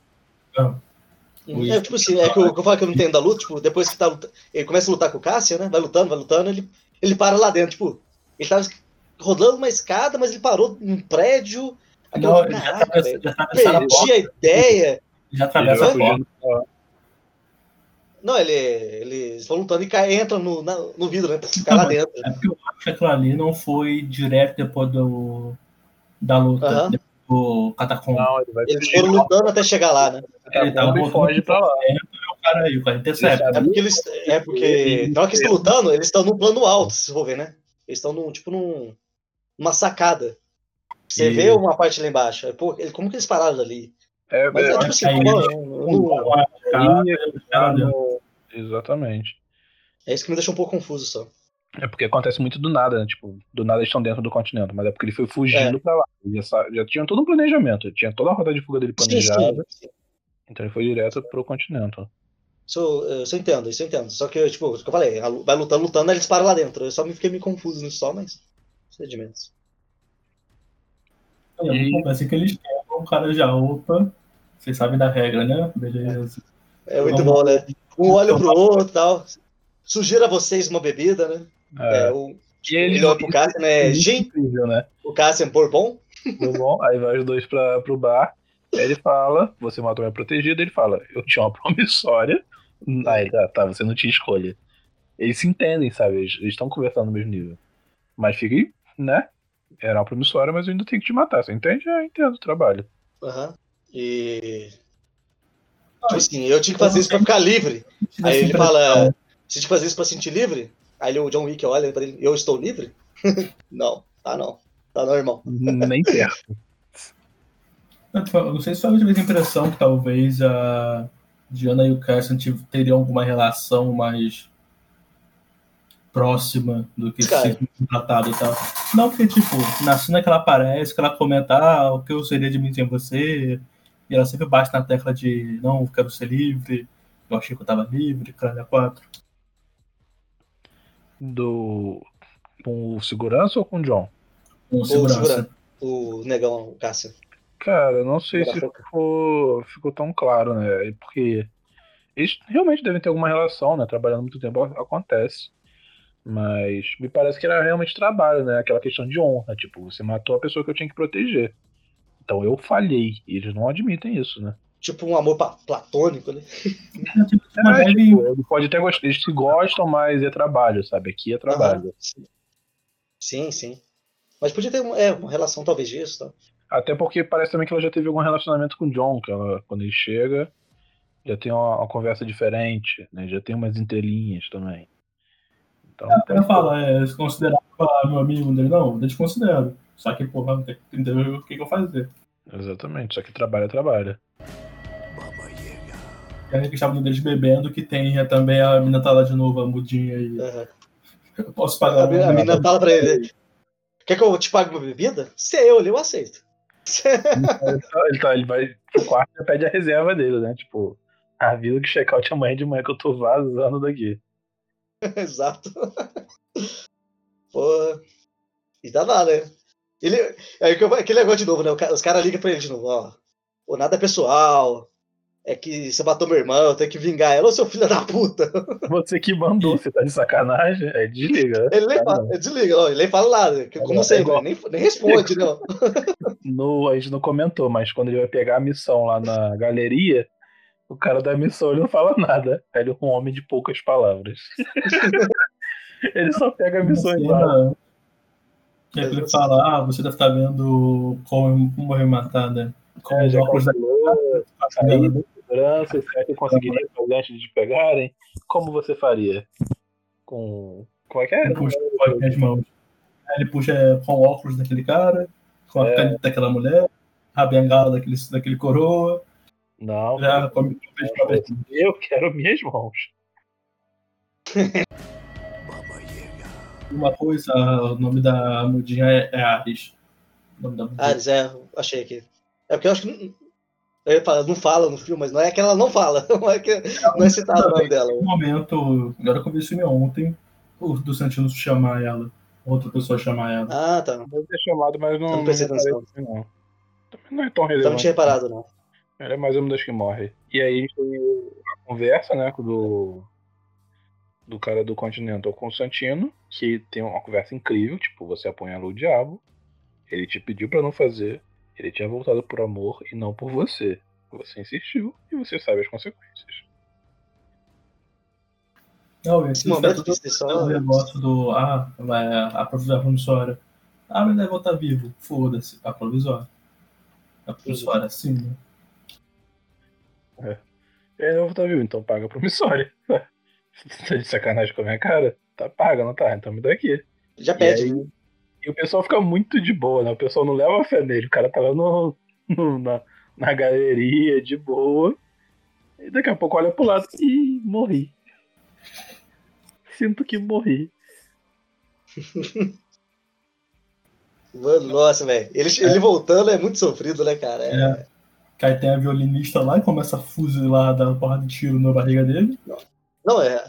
É, tipo assim, é que eu, que eu falo que eu não entendo da luta, tipo, depois que tá luta- ele começa a lutar com o Cássia, né? Vai lutando, vai lutando, ele, ele para lá dentro, tipo, ele tava rodando uma escada, mas ele parou num prédio. Aquilo, Não, ele já caraca, atravessa, já a perdi porta. a ideia. Já atravessa a porta. Pra- Não, ele, eles vão lutando e cai, entra no, na- no vidro, né? Cai lá Não, mas- dentro. É porque eu acho que aquilo ali não foi direto depois do, da luta, depois do catacombo. Não, ele vai Eles foram lutando até chegar lá, né? Ele tava foge pra lá. o cara aí, o cara intercepta. É porque eles. É porque. Na hora que eles estão lutando, eles estão num plano alto, se for ver, né? Eles estão num, tipo num, numa sacada. Você E- vê uma parte lá embaixo. Aí, Pô, ele- como que eles pararam ali? É, Mas é, é, tipo assim, Exatamente. é isso que me deixou um pouco confuso só. É porque acontece muito do nada, né? Tipo, do nada eles estão dentro do continente, mas é porque ele foi fugindo pra lá. Ele já, já tinha todo um planejamento, tinha toda a rota de fuga dele planejada, sim. sim. então ele foi direto pro continente. Isso, eu- isso eu entendo, isso eu entendo. Só que, tipo, o que eu falei, vai lutando, lutando, aí eles param lá dentro. Eu só me fiquei meio confuso nisso só, mas. É menos. É assim que eles quebram, o cara já, opa, vocês sabem da regra, né? Beleza. É muito Vamos- bom, né? Um olha pro outro e tal. Sugiro a vocês uma bebida, né? É, É, o, e ele, olha pro Cassian, né? é Gin, incrível, né? o Cassian Bourbon. Tudo bom? Aí vai os dois pra, pro bar, ele fala, você matou minha protegida, ele fala, eu tinha uma promissória, aí tá, tá, você não tinha escolha. Eles se entendem, sabe? Eles estão conversando no mesmo nível. Mas fica, aí, né? Era uma promissória, mas eu ainda tenho que te matar. Você entende? Eu entendo o trabalho. Aham. E. Tipo assim, eu tinha que fazer isso pra ficar livre. Aí ele fala. Você tinha que fazer isso pra sentir livre? Aí o John Wick olha pra ele: Eu estou livre? Não, tá não. Tá não, irmão. Nem perto. Não sei se só tive a impressão que talvez a Diana e o Cassian tiv- teriam alguma relação mais próxima do que Cara. ser tratado e tal. Não, porque, tipo, na cena que ela aparece, que ela comenta ah, o que eu seria de mim sem você, e ela sempre bate na tecla de não, eu quero ser livre, eu achei que eu tava livre, caralho, a quatro. Do. Com o segurança ou com o John? Com O segurança. segurança. O negão, o Cássio. Cara, eu não sei se ficou, ficou tão claro, né? Porque eles realmente devem ter alguma relação, né? Trabalhando muito tempo acontece. Mas me parece que era realmente trabalho, né? Aquela questão de honra. Tipo, você matou a pessoa que eu tinha que proteger. Então eu falhei. E eles não admitem isso, né? Tipo um amor platônico, né? Tipo, uma É, tipo, ele pode até gostar, eles se gostam, mas é trabalho, sabe? Aqui é trabalho. Sim. Sim. Mas podia ter uma, é, uma relação talvez disso, tá? Até porque parece também que ela já teve algum relacionamento com o John, que ela, quando ele chega, já tem uma, uma conversa diferente, né? Já tem umas entrelinhas também. Então, Ela fala, é, se considerava meu amigo dele, não, eu desconsidero. Só que, porra, tem que entender o que, que eu fazer. exatamente, só que trabalho é trabalho. Baba Yaga. E aí que estavam deles bebendo, que tem também a menina tá lá de novo, a mudinha aí. Aham. Eu posso pagar A, menina- a uma- menina fala pra ele: Quer que eu te pague uma bebida? Se é eu, eu aceito. Ele, tá, ele vai pro quarto e pede a reserva dele, né? Tipo, avisa que check-out amanhã de manhã que eu tô vazando daqui. Exato. Pô. E dá nada, né? Ele, é que eu- aquele negócio de novo, né? Os caras ligam pra ele de novo, ó. Pô, nada é pessoal. É que você matou meu irmão, eu tenho que vingar ela, ô seu filho da puta. Você que mandou, você tá de sacanagem? Aí desliga, né? Ele nem fala, ele desliga, ó, ele nem fala nada. É Como igual- é sempre, igual- nem, nem responde, né? ó. No, a gente não comentou, mas quando ele vai pegar a missão lá na galeria, o cara da missão ele não fala nada. Ele é um homem de poucas palavras. ele só pega a missão e vai. É ele falar, ah, você deve estar vendo como, morreu matada. Com É, os óculos da cara. saída, segurança, será que conseguiria fazer antes de pegarem? Como você faria? Com. Como é que é? Ele puxa com as mãos. Aí ele puxa é, com o óculos daquele cara, com a É. caneta daquela mulher, a bengala daquele, daquele coroa, Não, já beijo pra ver. eu quero minhas mãos. Uma coisa, o nome da mudinha é, é Ares. O nome da mudinha. Ares, é, achei aqui. É porque eu acho que. não- Eu ia falar, não fala no filme, mas não é que ela não fala. Não é, que, não é citado o nome dela. No momento, agora que eu vi esse filme ontem, o do Santino chamar ela, outra pessoa chamar ela. Ah, tá. Deve ter chamado, mas não. Eu não nisso, não. Também não é tão Eu não relevante. tinha reparado, não. Ele é mais uma das que morre. E aí a gente tem a conversa, né, com o do, do cara do Continental com o Santino, que tem uma conversa incrível, tipo, você apunhalou o diabo, ele te pediu pra não fazer, ele tinha voltado por amor e não por você. Você insistiu e você sabe as consequências. Não, Esse momento momento que vocês o só. negócio do. Ah, vai, a promissória. Ah, mas vai voltar vivo. Foda-se, a provisória. A promissória, sim. né? E aí eu vou tá vivo, então paga a promissória. tá de sacanagem com a minha cara? Tá paga, não tá? Então me dá aqui. Já E, pede. aí- e o pessoal fica muito de boa, né? O pessoal não leva fé nele. O cara tá lá no, no- na, na galeria, de boa. E daqui a pouco olha pro lado e morri. Sinto que morri. Mano, nossa, velho. Ele, ele voltando é muito sofrido, né, cara? É. É. Aí tem a violinista lá e começa a fuzilar, dar porrada de tiro na barriga dele. Não, é.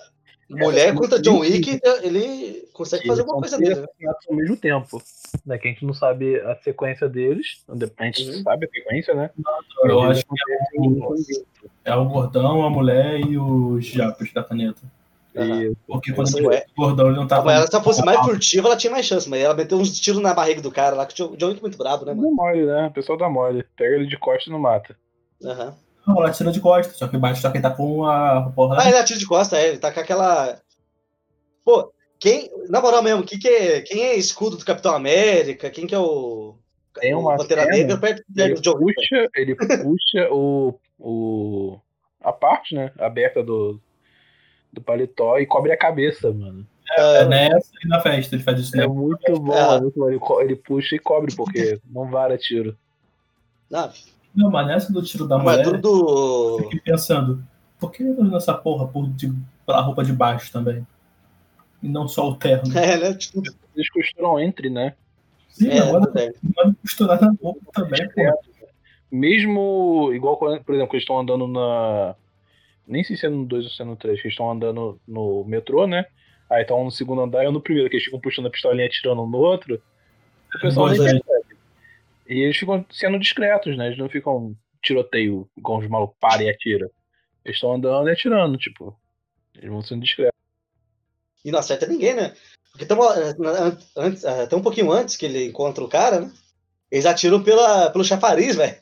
Mulher contra John Wick, ele consegue fazer alguma coisa Eles dele, né? ao mesmo tempo. Né? Que a gente não sabe a sequência deles. A gente Uhum. sabe a sequência, né? Eu Eles acho que é o, é o gordão, a mulher e os japos da caneta. Aham. Porque quando Essa ele o gordão ele não tava. mulher, se ela fosse mais furtiva, ela tinha mais chance, mas ela meteu uns tiros na barriga do cara lá, que o John Wick é muito brabo, né, mano? Dá mole, né? O pessoal dá mole. Pega ele de costas e não mata. Aham. Não, ela tira de costas, só que bate, só que ele tá com a porra Ah, ele atira de costa, é, ele tá com aquela. Pô, quem. Na moral mesmo, quem, que é, quem é escudo do Capitão América? Quem que é o. Tem uma o Pantera cena, Negra perto Ele do John puxa, ele puxa o, o. a parte, né? Aberta do. Do paletó e cobre a cabeça, mano. É nessa e na festa ele faz isso. É Né? muito bom, Ah. é muito bom. Ele, ele puxa e cobre, porque não vara tiro. Não, Não, mas nessa do tiro da mas mulher, tudo eu do. fiquei pensando, por que eu uso essa porra por, de, pela roupa de baixo também? E não só o terno. É, né? Tipo, Eles costuram entre, né? Sim, é, agora é, pode costurar na roupa também, pô. Mesmo, igual, por exemplo, que eles estão andando na. Nem sei se é no 2 ou se é no 3, que eles estão andando no metrô, né? Aí estão no segundo andar e eu no primeiro, que eles ficam puxando a pistolinha e atirando um no outro. O pessoal nem percebe. E eles ficam sendo discretos, né? Eles não ficam tiroteio igual os malucos param e atiram. Eles estão andando e atirando, tipo. Eles vão sendo discretos. E não acerta ninguém, né? Porque tamo, eh, na- antes, eh, até um pouquinho antes que ele encontra o cara, né? Eles atiram pela, pelo chafariz, velho.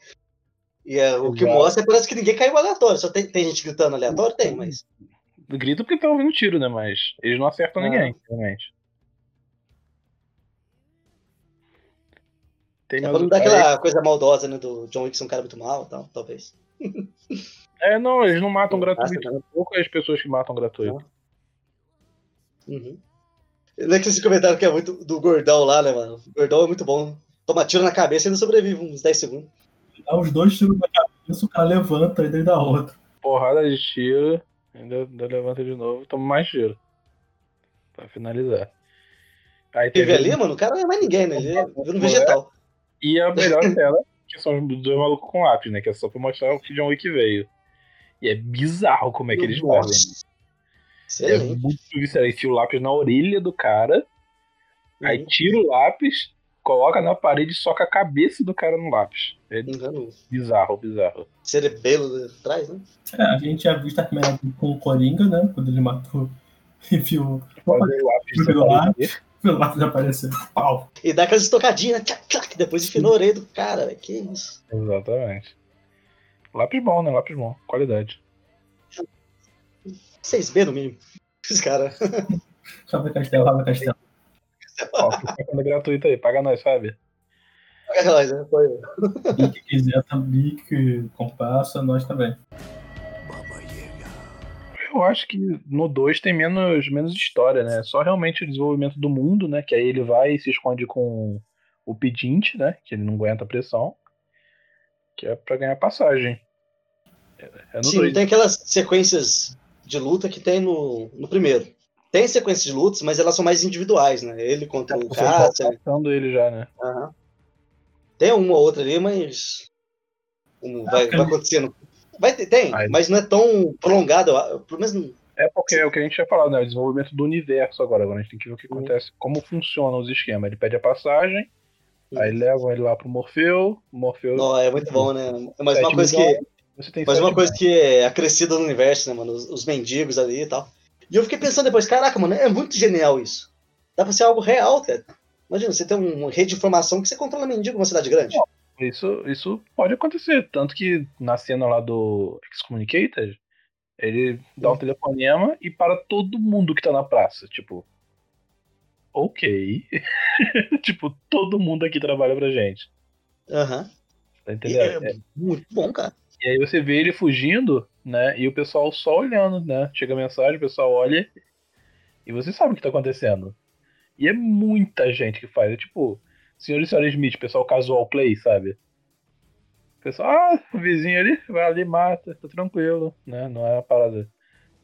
E eh, o que mostra é que parece que ninguém caiu aleatório. Só tem, tem gente gritando aleatório? Tem, mas. Grita porque tá ouvindo tiro, né? Mas eles não acertam Ah. ninguém, realmente. Tem É mais pra não dar aquela coisa maldosa, né? Do John Wick ser um cara muito mal e tal, talvez. É, não, eles não matam gratuito. cara. São poucas pessoas que matam gratuito. Uhum. Não é que esse comentário que é muito do gordão lá, né, mano? O gordão é muito bom. Toma tiro na cabeça e ainda sobrevive uns 10 segundos. Dá os dois tiros na cabeça, o cara levanta e daí dá outro. Porrada de tiro, ainda, ainda levanta de novo, toma mais tiro. Pra finalizar. Aí Teve teve- ali, mano, o cara não é mais ninguém, né? Ele é um vegetal. E a melhor tela, que são os dois malucos com lápis, né? Que é só pra mostrar o que John Wick veio. E é bizarro como é que eles fazem. É Excelente. muito visceral. Enfia o lápis na orelha do cara, aí Uhum. tira o lápis, coloca na parede e soca a cabeça do cara no lápis. É Engano. bizarro, bizarro. Cerebelo atrás, né? É, a gente já viu a primeira com o Coringa, né? Quando ele matou e viu Fazer o lápis O lápis aparecer. Pau. E dá aquelas estocadinhas? Tchac, tchac, depois enfia na orelha do cara, velho. Que isso? Exatamente. Lápis bom, né? Lápis bom. Qualidade. 6B no mínimo. Esse cara. Chave Castelo, Chave Castelo. Ó, propaganda gratuita aí, paga nós, sabe? É nóis, né? Foi. Quem quiser também, que compassa, nós também. Eu acho que no 2 tem menos, menos história, né? Só realmente o desenvolvimento do mundo, né? Que aí ele vai e se esconde com o pedinte, né? Que ele não aguenta a pressão. Que é pra ganhar passagem. É é no Sim, 2. tem aquelas sequências de luta que tem no, no primeiro. Tem sequências de lutas, mas elas são mais individuais, né? Ele contra o Cássio. passando ele já, né? Aham. Tem uma ou outra ali, mas. um- vai, vai acontecendo. Vai ter, tem, Aí. mas não é tão prolongado. Pelo menos não- É porque é o que a gente tinha falado, né? O desenvolvimento do universo agora. Agora a gente tem que ver o que Uhum. acontece, como funcionam os esquemas. Ele pede a passagem, Uhum. aí levam ele lá pro Morfeu. O Morfeu. não, é muito bom, né? Mas uma coisa que. Mas uma coisa que é acrescida no universo, né, mano? Os, os mendigos ali e tal. E eu fiquei pensando depois, caraca, mano, é muito genial isso. Dá pra ser algo real, cara. Imagina, você tem uma rede de informação que você controla mendigo numa cidade grande. Isso, isso pode acontecer. Tanto que na cena lá do Excommunicated, ele dá um telefonema e para todo mundo que tá na praça. Tipo, ok. tipo, todo mundo aqui trabalha pra gente. Aham. Tá E entendendo? É muito bom, cara. E aí você vê ele fugindo, né? E o pessoal só olhando, né? Chega a mensagem, o pessoal olha e você sabe o que tá acontecendo. E é muita gente que faz. É tipo, senhor e senhora Smith, pessoal casual play, sabe? Pessoal, ah, o vizinho ali, vai ali, mata, tá tranquilo, né? Não é uma parada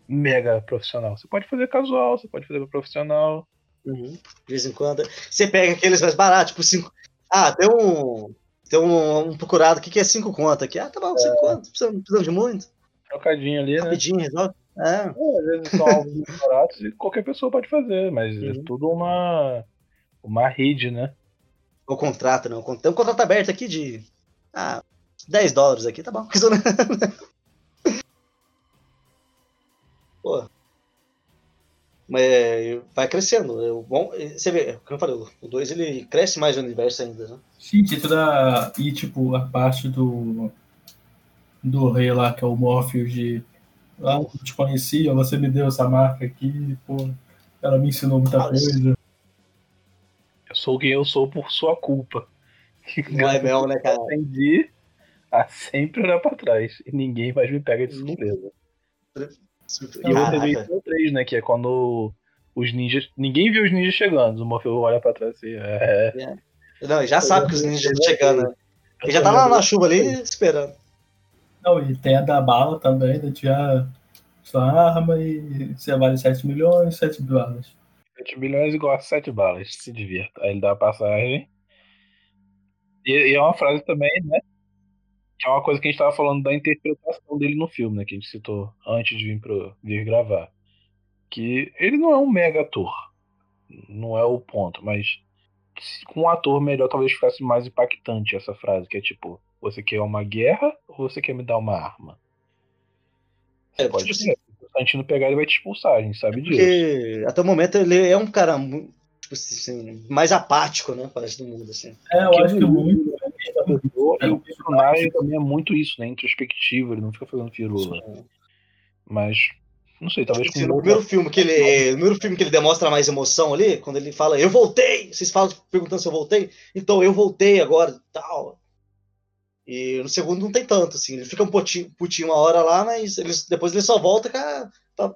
mega profissional. Você pode fazer casual, você pode fazer profissional. Uhum. De vez em quando. Você pega aqueles mais baratos, tipo cinco. Ah, tem um. Tem um, um procurado aqui que é cinco contas aqui. Ah, tá bom, cinco contas. Precisamos, precisamos de muito. Trocadinho ali, né? Rapidinho, resolve. É. É, às vezes são alvos muito baratos e qualquer pessoa pode fazer, mas é Uhum. tudo uma, uma rede, né? O contrato, não. Tem um contrato aberto aqui de. Ah, 10 dólares aqui, tá bom. Pô. Mas é, vai crescendo. É, o bom, é, você vê, como eu falei, o 2 ele cresce mais no universo ainda, né? Gente, e toda. E tipo, a parte do. Do rei lá, que é o Morpheus de. Ah, eu te conhecia, você me deu essa marca aqui, pô. Ela me ensinou muita Ah, coisa. Eu sou quem eu sou por sua culpa. Não é mesmo, né, cara? Aprendi a sempre olhar pra trás e ninguém mais me pega de surpresa. E você vê Caraca. isso no 3, né? Que é quando os ninjas. Ninguém viu os ninjas chegando. O Morfeu olha pra trás assim. É. Não, já sabe que os ninjas estão chegando, né? Ele já tá lá na chuva ali esperando. Não, e tem a da bala também, da tia sua arma e você vale 7 milhões, 7 balas. 7 milhões igual a 7 balas, se divirta. Aí ele dá a passagem. E, e é uma frase também, né? Que é uma coisa que a gente tava falando da interpretação dele no filme, né? Que a gente citou antes de vir, pro, vir gravar. Que ele não é um mega ator. Não é o ponto, mas com um ator melhor talvez ficasse mais impactante essa frase, que é tipo, você quer uma guerra ou você quer me dar uma arma? Você É, pode tipo escolher. Se o Constantino pegar, ele vai te expulsar, a gente sabe disso. Porque até o momento ele é um cara mu- tipo assim, mais apático, né? Parece do mundo, assim. É, eu Porque acho que no muito. livro, E o personagem também é muito isso, né? Introspectivo, ele não fica fazendo firula. Mas, não sei, talvez Assim, com no primeiro filme que ele. No primeiro filme que ele demonstra mais emoção ali, quando ele fala, eu voltei! Vocês falam perguntando se eu voltei? Então, eu voltei agora tal. E no segundo não tem tanto, assim. Ele fica um putinho, putinho uma hora lá, mas ele, depois ele só volta com a- pra-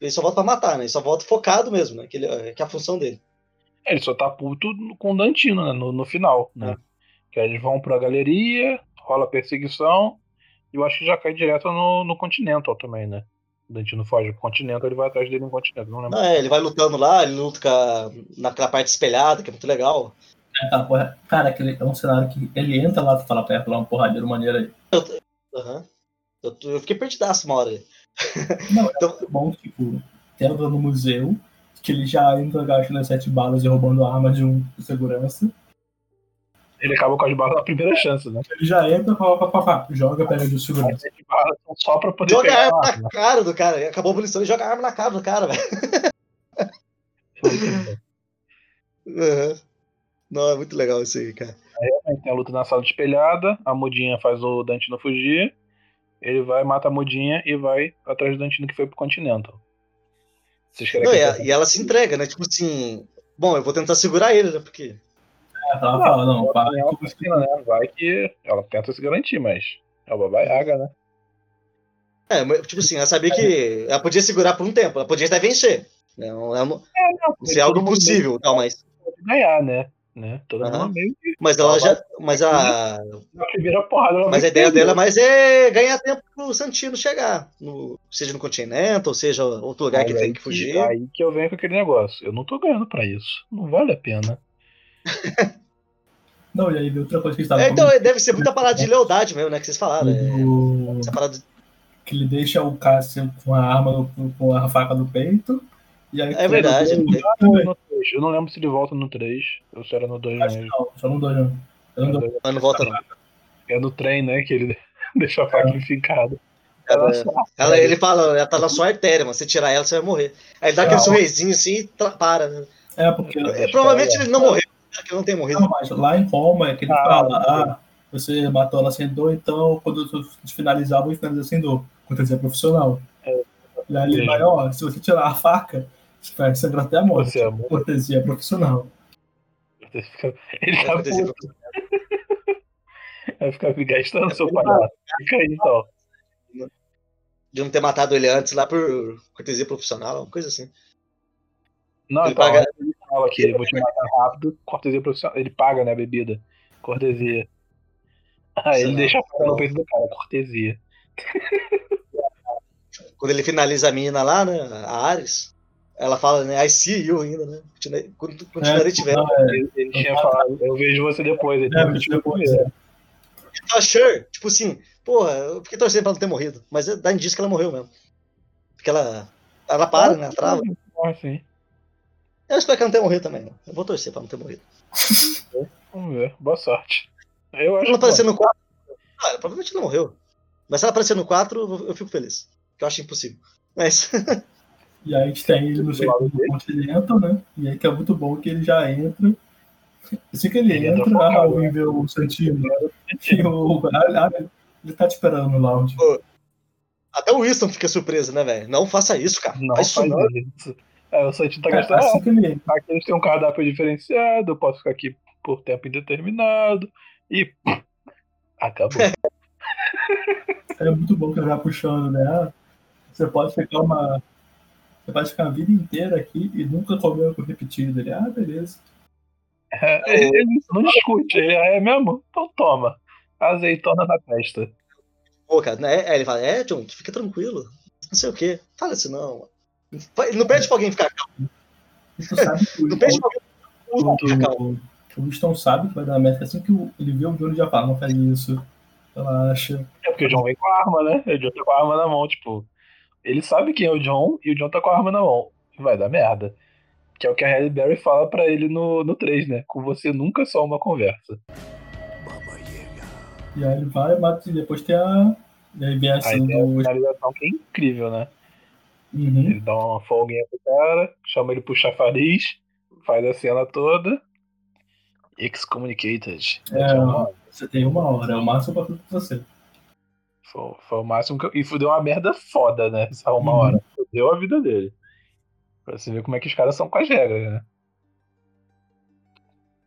Ele só volta pra matar, né? Ele só volta focado mesmo, né? Que, ele, que é a função dele. É, ele só tá puto com o Dantino, né? No, no final, né? Que aí eles vão pra galeria, rola perseguição, e eu acho que já cai direto no, no Continental também, né? O Dantino foge pro Continental, ele vai atrás dele no Continental, não lembro. Não, é, ele vai lutando lá, ele luta a- naquela parte espelhada, que é muito legal. Aquela porra- Cara, aquele é um cenário que ele entra lá, tu fala perto lá, um porradeiro maneiro aí. Aham. Eu, tô- eu fiquei perdidaço uma hora. Não, é Então- muito bom, tipo, entra no museu, que ele já entra gastando as sete balas e roubando a arma de um segurança. Ele acaba com as balas na primeira chance, né? Ele já entra, pá, pá, pá, pá, joga, pega de um segurança. sete balas só pra poder Joga a arma na arma. cara do cara. Acabou a munição e joga a arma na cara do cara, velho. Aham. Não, é muito legal isso aí, cara. Aí tem a luta na sala de espelhada, a mudinha faz o Dantino fugir, ele vai, mata a mudinha e vai atrás do Dantino que foi pro Continental. Vocês querem Não, que e, a- e ela se entrega, né? Tipo assim, bom, eu vou tentar segurar ele, né? Porque. Ela fala, não, ela vacina, né? Vai que ela tenta se garantir, mas é o Baba Yaga, né? É, tipo assim, ela sabia que ela podia segurar por um tempo, ela podia até vencer. Né? Não, é uma- não é algo impossível, tal, mas, Pode ganhar, né? Né? Todo mundo meio que mas ela já. Mas a, primeira porrada. ela mas a ideia dela mais é ganhar tempo pro Santino chegar. No, seja no Continental, seja outro lugar que Mas ele aí tem que fugir. Aí que eu venho com aquele negócio. Eu não tô ganhando pra isso. Não vale a pena. Não, e aí outra coisa que a gente tava É, então, deve ser muita parada de lealdade mesmo, né? Que vocês falaram. É, essa parada que ele deixa o Cássio com a arma, no- com a faca no peito. E aí, É verdade. No 3. Eu não lembro se ele volta no 3 ou se era no 2 acho que mesmo. não, só não dou, não. Eu não dou. Mas não volta, não. É no trem, né? Que ele deixa a faca enfincada. Ela- Ela- ele fala, ela tá na sua artéria, mas se tirar ela, você vai morrer. Aí ele dá aquele sorrisinho assim e para. né? É, porque. É, provavelmente ele não morreu, né, que não tem morrido. Não, mas lá em Roma é que ele Ah, fala, ah, você matou ela sem dor, então quando eu finalizar, eu vou finalizar sem dor. Cortesia profissional. É. E aí ele vai, ó, se você tirar a faca, você vai sangrar até a morte. Você é amor. Cortesia profissional. Ele tá puto, vai ficar me gastando seu palhaço. Fica aí então. De não ter matado ele antes lá por cortesia profissional, uma coisa assim. Não, Ele então, paga- ele fala que vou te matar rápido, cortesia profissional. Ele paga, né, a bebida. Cortesia. Aí ele Não. deixa a faca no peito do cara, cortesia. Quando ele finaliza a mina lá, né? A Ares, ela fala, né? I see you ainda, né? Quando continuarei te vendo. não, é, Ele, ele tinha falado, eu vejo você depois. Ele é, mas tipo, depois, é. Ah, sure. Tipo assim, porra, eu fiquei torcendo pra ela não ter morrido. Mas dá indício que ela morreu mesmo. Porque ela. Ela para, né? Ela trava. Ah, sim. Eu espero que ela não tenha morrido também. né? Eu vou torcer pra não ter morrido. Vamos ver. Boa sorte. Eu acho Se ela que aparecer no 4. Ah, ela provavelmente não morreu. Mas se ela aparecer no 4, eu eu fico feliz. Que eu acho impossível. Mas. E aí a gente tem ele no segundo continente, né? E aí que é muito bom que ele já entra. Assim que ele Ele entra entra, ah, alguém vê o Santino. E o, ah, ah, ele tá te esperando no lounge. Até o Winston fica surpreso, né, velho? Não faça isso, cara. não Faz isso faz não. isso. É, o Santinho tá gastando. assim que ele entra. Aqui eles têm um cardápio diferenciado, eu posso ficar aqui por tempo indeterminado. E. Acabou. É muito bom que ele vai puxando, né? Ah, você pode ficar uma. Você vai ficar a vida inteira aqui e nunca comeu com repetido. Ele, ah, beleza. É, ele não discute, ele é mesmo? Então toma. Azeitona na testa. Pô, cara, né? Aí ele fala, é, John, fica tranquilo. Não sei o quê. Fala assim, não. Não pede pra alguém ficar calmo. Não pede pra alguém ficar calmo. o, Winston sabe que vai dar merda. Assim que ele vê o Johnny já fala, não faz isso. Relaxa. É porque o John vem com a arma, né? O John tá com a arma na mão, tipo. Ele sabe quem é o John e o John tá com a arma na mão. Vai dar merda. Que é o que a Halle Berry fala pra ele no, no 3, né? Com você nunca é só uma conversa. E aí ele vai, mata e depois tem a. E aí vem a cena do. finalização que é incrível, né? Uhum. Ele dá uma folguinha pro cara, chama ele pro chafariz, faz a cena toda. Excommunicated. É, você tem uma hora, é o máximo pra tudo pra você. Foi, foi o máximo que eu... E deu uma merda foda, né? Essa uma Uhum. hora. Deu a vida dele. Pra você ver como é que os caras são com as regras, né?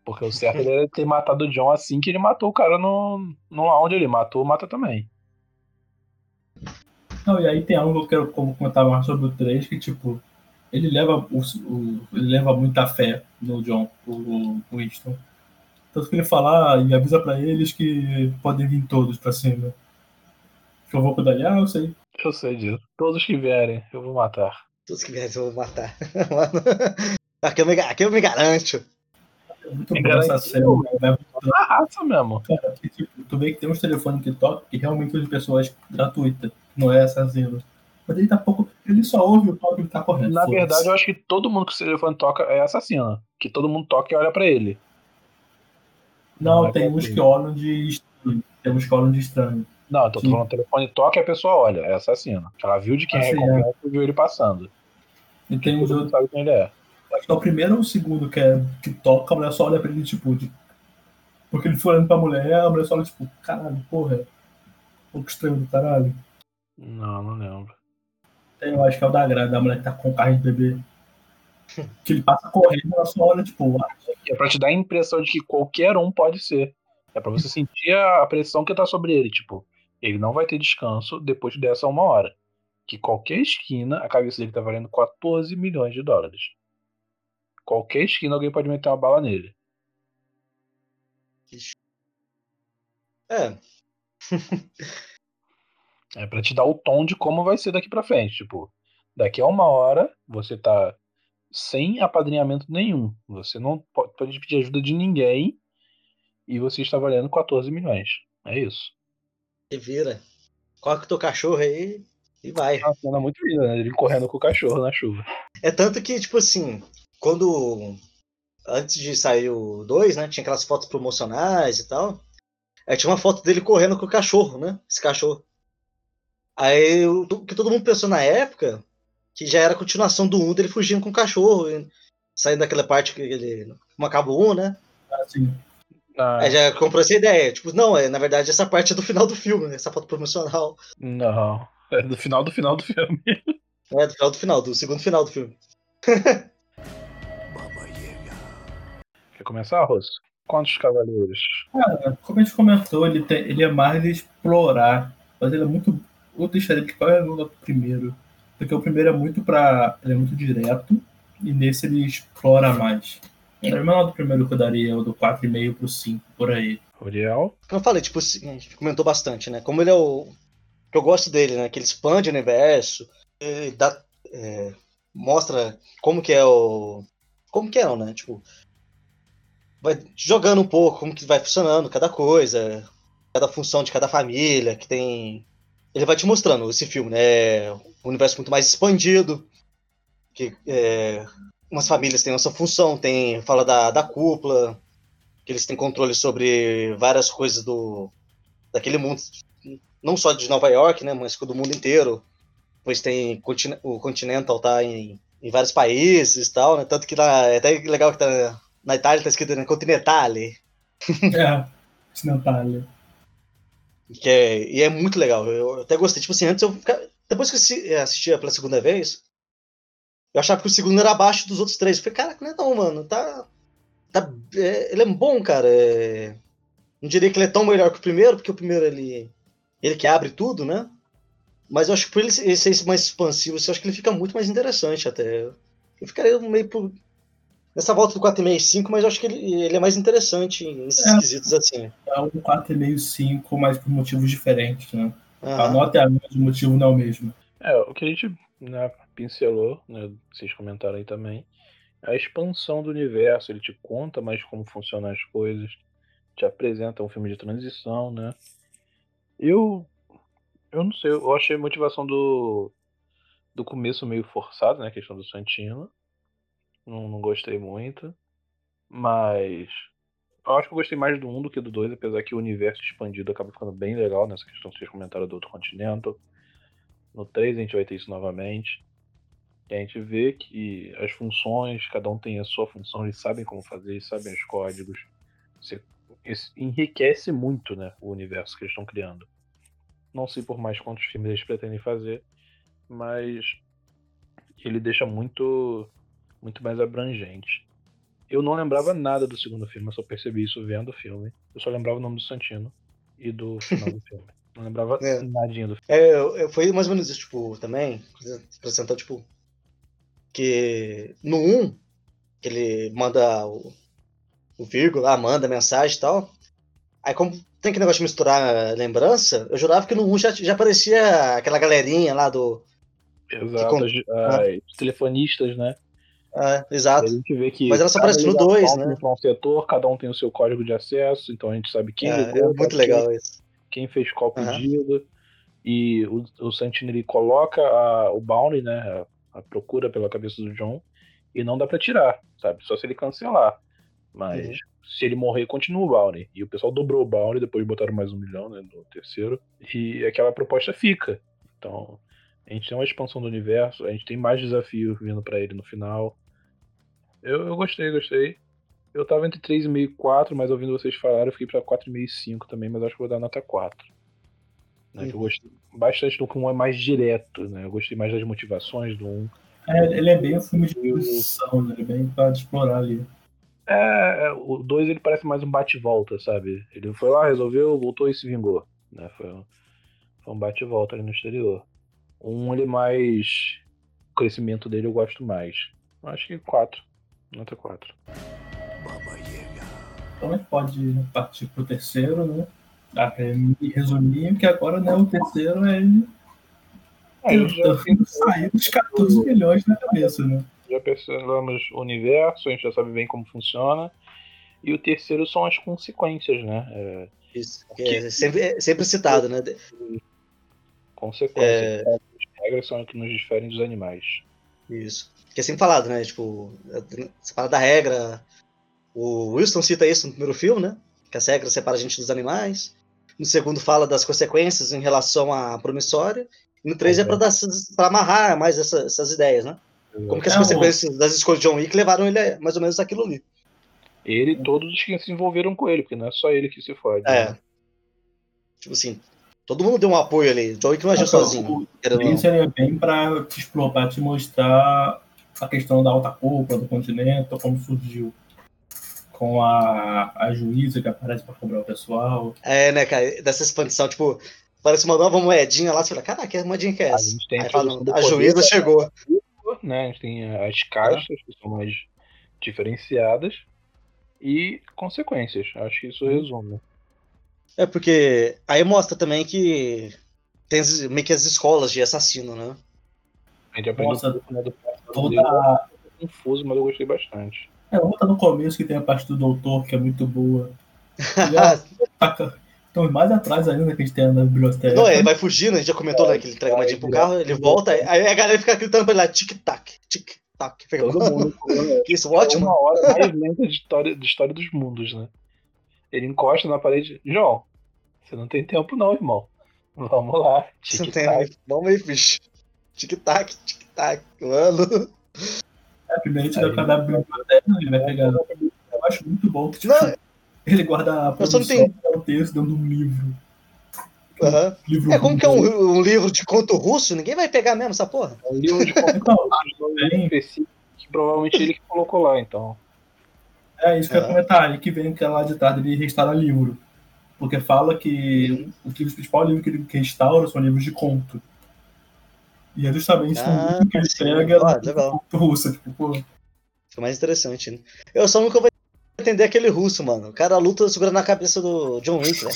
Porque o certo era ter matado o John assim que ele matou o cara no, no lounge ali. Matou, mata também. Não, e aí tem algo que eu quero comentar mais sobre o 3, que tipo, ele leva, o, o- ele leva muita fé no John, o, o Winston. Tanto que ele fala ah, e avisa pra eles que podem vir todos pra cima. Que eu vou cuidar de, ah, eu sei. Eu sei disso. Todos que vierem, eu vou matar. Todos que vierem eu vou matar. Mano, aqui, eu me, aqui eu me garanto. É muito É bom essa garantido. cena, né? Vai mostrando, Na raça mesmo. cara, que, tipo, tu vê que tem uns telefones que tocam que realmente são de pessoas gratuitas, não é assassino. Mas ele tá pouco. Ele só ouve o toque e tá correndo. Na verdade, eu acho que todo mundo que o telefone toca é assassino. Que todo mundo toca e olha pra ele. Não, Não é tem uns que olham de estranho. Tem uns que olham de estranho. Não, eu tô falando, o telefone toca e a pessoa olha, é assassino. Ela viu de quem Ah, é sim, confiança e viu ele passando. E tem outros. sabe quem ele é. Acho que é o primeiro ou o segundo que, é, que toca, a mulher só olha pra ele, tipo, de... porque ele foi olhando pra mulher, a mulher só olha, tipo, caralho, porra, é um pouco estranho do caralho. Não, não lembro. Tem, eu acho que é o da grade, da mulher que tá com carro de bebê. Que ele passa correndo, ela só olha, tipo, ah, É pra te dar a impressão de que qualquer um pode ser. É pra você sentir a pressão que tá sobre ele. Tipo, ele não vai ter descanso depois dessa uma hora. Que qualquer esquina, a cabeça dele tá valendo 14 milhões de dólares. Qualquer esquina alguém pode meter uma bala nele. É, É pra te dar o tom de como vai ser daqui pra frente. Tipo, daqui a uma hora você tá sem apadrinhamento nenhum. Você não po- pode pedir ajuda de ninguém e você está valendo 14 milhões. É isso. E vira. Coloca o teu cachorro aí e vai. É uma cena muito linda, né? Ele correndo com o cachorro na chuva. É tanto que, tipo assim, quando. Antes de sair o 2, né? Tinha aquelas fotos promocionais e tal. Aí tinha uma foto dele correndo com o cachorro, né? Esse cachorro. Aí o que todo mundo pensou na época, que já era a continuação do 1 dele fugindo com o cachorro, saindo daquela parte que ele. Como acaba o 1, né? assim, Ah, Aí já comprou essa ideia. Tipo, não, é, na verdade essa parte é do final do filme, né? Essa foto promocional. não. É do final do final do filme. É do final do final, do segundo final do filme. Quer começar, Rosso? Quantos cavaleiros? cara, como a gente comentou, ele, tem, ele é mais de explorar, mas ele é muito. Outra história que qual é o primeiro? Porque o primeiro é muito pra. Ele é muito direto, e nesse ele explora mais. O menor do primeiro que eu daria é o do 4,5 pro 5, por aí. Uriel? Como eu falei, tipo, assim, a gente comentou bastante, né? Como ele é o. que eu gosto dele, né? Que ele expande o universo, ele dá, é, mostra como que é o. Como que é, né? Tipo. Vai jogando um pouco como que vai funcionando cada coisa, cada função de cada família, que tem. Ele vai te mostrando esse filme, né? Um universo muito mais expandido. Que é, umas famílias têm essa função, tem. Fala da, da cúpula, que eles têm controle sobre várias coisas do daquele mundo, não só de Nova York, né, mas do mundo inteiro. Pois tem o Continental tá em, em vários países e tal, né? Tanto que lá, é até legal que tá na Itália tá escrito né, Continentale, É, Ocidental. que é, e é muito legal. Eu até gostei, tipo assim, antes eu depois que eu assi- assistia pela segunda vez, eu achava que o segundo era abaixo dos outros três. Eu falei, cara, não é não, mano, tá tá é, ele é bom, cara. é- não diria que ele é tão melhor que o primeiro, porque o primeiro ele ele que abre tudo, né? Mas eu acho que por ele ser ser mais expansivo, eu acho que ele fica muito mais interessante até. Eu ficaria meio por... nessa volta do 4,5 e 5, mas eu acho que ele, ele é mais interessante nesses É. quesitos assim. É um 4,5, 5, mas por motivos diferentes, né? A nota é a mesma, o motivo não é o mesmo. É, o que a gente né, pincelou, né, vocês comentaram aí também, a expansão do universo, ele te conta mais como funcionam as coisas, te apresenta um filme de transição, né? Eu eu não sei, eu achei a motivação do do começo meio forçada, né, a questão do Santino. Não, não gostei muito, mas eu acho que eu gostei mais do 1 do que do 2, apesar que o universo expandido acaba ficando bem legal nessa questão que vocês comentaram do outro Continental. No 3 a gente vai ter isso novamente. E a gente vê que as funções, cada um tem a sua função, eles sabem como fazer, eles sabem os códigos. Você, enriquece muito né, o universo que eles estão criando. Não sei por mais quantos filmes eles pretendem fazer, mas ele deixa muito, muito mais abrangente. Eu não lembrava nada do segundo filme, eu só percebi isso vendo o filme. Eu só lembrava o nome do Santino e do final do filme. Não lembrava É. nadinha do filme. É, foi mais ou menos isso, tipo, também, apresentou, tipo, que no 1, que ele manda o, o vírgula, lá, manda mensagem e tal, aí como tem que negócio de misturar lembrança, eu jurava que no 1 já, já aparecia aquela galerinha lá do... Exato, con- as, as telefonistas, né? É, A exato. gente vê que. Mas ela só aparece no ligação dois, tem né? pra um setor, cada um tem o seu código de acesso, então a gente sabe quem É, ligou, é muito quem, legal isso. quem fez qual pedido. E o, o Santino ele coloca a- o bounty, né? A, procura pela cabeça do John, e não dá pra tirar, sabe? Só se ele cancelar. Mas Uhum. se ele morrer, continua o bounty. E o pessoal dobrou o bounty, depois botaram mais um milhão, né? No terceiro. E aquela proposta fica. Então, a gente tem uma expansão do universo, a gente tem mais desafios vindo pra ele no final. Eu, eu gostei, gostei. Eu tava entre 3,5 e 4, mas ouvindo vocês falarem, eu fiquei pra 4,5 e 5 também, mas acho que vou dar nota 4. Né, eu gostei bastante do que um é mais direto, né? Eu gostei mais das motivações do 1. É, ele é bem um filme de posição, né? Ele é bem pra explorar ali. É, é, o 2 ele parece mais um bate-volta, sabe? Ele foi lá, resolveu, voltou e se vingou. Né? Foi, um- foi um bate-volta ali no exterior. Um ele mais. O crescimento dele eu gosto mais. Acho que 4. Nota 4. Baba Yaga. Então a gente pode partir pro terceiro, né? É, me resumir, que agora né, o terceiro é ele Aí já, sair dos 14 milhões na cabeça, né? já percebemos o universo, a gente já sabe bem como funciona. E o terceiro são as consequências, né? É, Isso, que é sempre, é sempre citado, né? consequências. As regras são o que nos diferem dos animais. Isso. Que é sempre falado, né? Tipo, você fala da regra. O Wilson cita isso no primeiro filme, né? Que as regras separam a gente dos animais. No segundo fala das consequências em relação à promissória. E no três é para para amarrar mais essa- essas ideias, né? Como que as É, o- consequências das escolhas de John Wick levaram ele a mais ou menos aquilo ali. Ele e todos os que se envolveram com ele, porque não é só ele que se fode. É. né? Tipo assim, todo mundo deu um apoio ali. John Wick não agiu Então, sozinho. Isso seria bem pra te explorar, pra te mostrar a questão da alta cúpula do continente, como surgiu. Com a, a juíza que aparece pra cobrar o pessoal. É, né, cara? Dessa expansão, tipo, parece uma nova moedinha lá. Você fala, caraca, que moedinha que é A essa? gente tem a Aí fala, do a poder juíza chegou. né? A gente tem as caixas, que são mais diferenciadas, e consequências. Acho que isso resume. É porque aí mostra também que tem meio que as escolas de assassino, né? A gente aprende Nossa, um pouco né, do Toda. confuso, mas eu gostei bastante. É, outra no começo que tem a parte do doutor, que é muito boa. Então, mais atrás ainda que a gente tem na biblioteca. Não, ele vai fugindo, a gente já comentou, né? Que ele entrega a moedinha pro carro, ele volta, aí a galera fica gritando pra ele lá, tic-tac, tic-tac. Todo mundo Isso, é ótimo. uma hora mais lenta de história, de história dos mundos, né? Ele encosta na parede. João, você não tem tempo não, irmão. Vamos lá. Você não tic-tac. tem- Vamos aí, bicho. Tic-tac, tic-tac, mano. É, primeiro a gente Aí- vai cada biblioteca, ele vai pegar. Eu acho muito bom que tipo, Não, ele guarda a produção e o texto dentro de um livro. aham. livro É como que é um, um livro de conto russo? Ninguém vai pegar mesmo essa porra. É um livro de Então, conteúdo específico que provavelmente ele que colocou lá, então. é isso que eu ia Ah. comentar. Aí que vem que lá de tarde ele restaura livro. Porque fala que o que o principal livro que ele restaura são livros de conto. E é justamente Ah, no que ele pega Ah, legal. russa, tipo, pô. Fica mais interessante, né? Eu só nunca vou entender aquele russo, mano. O cara luta segurando a cabeça do John Wick, velho.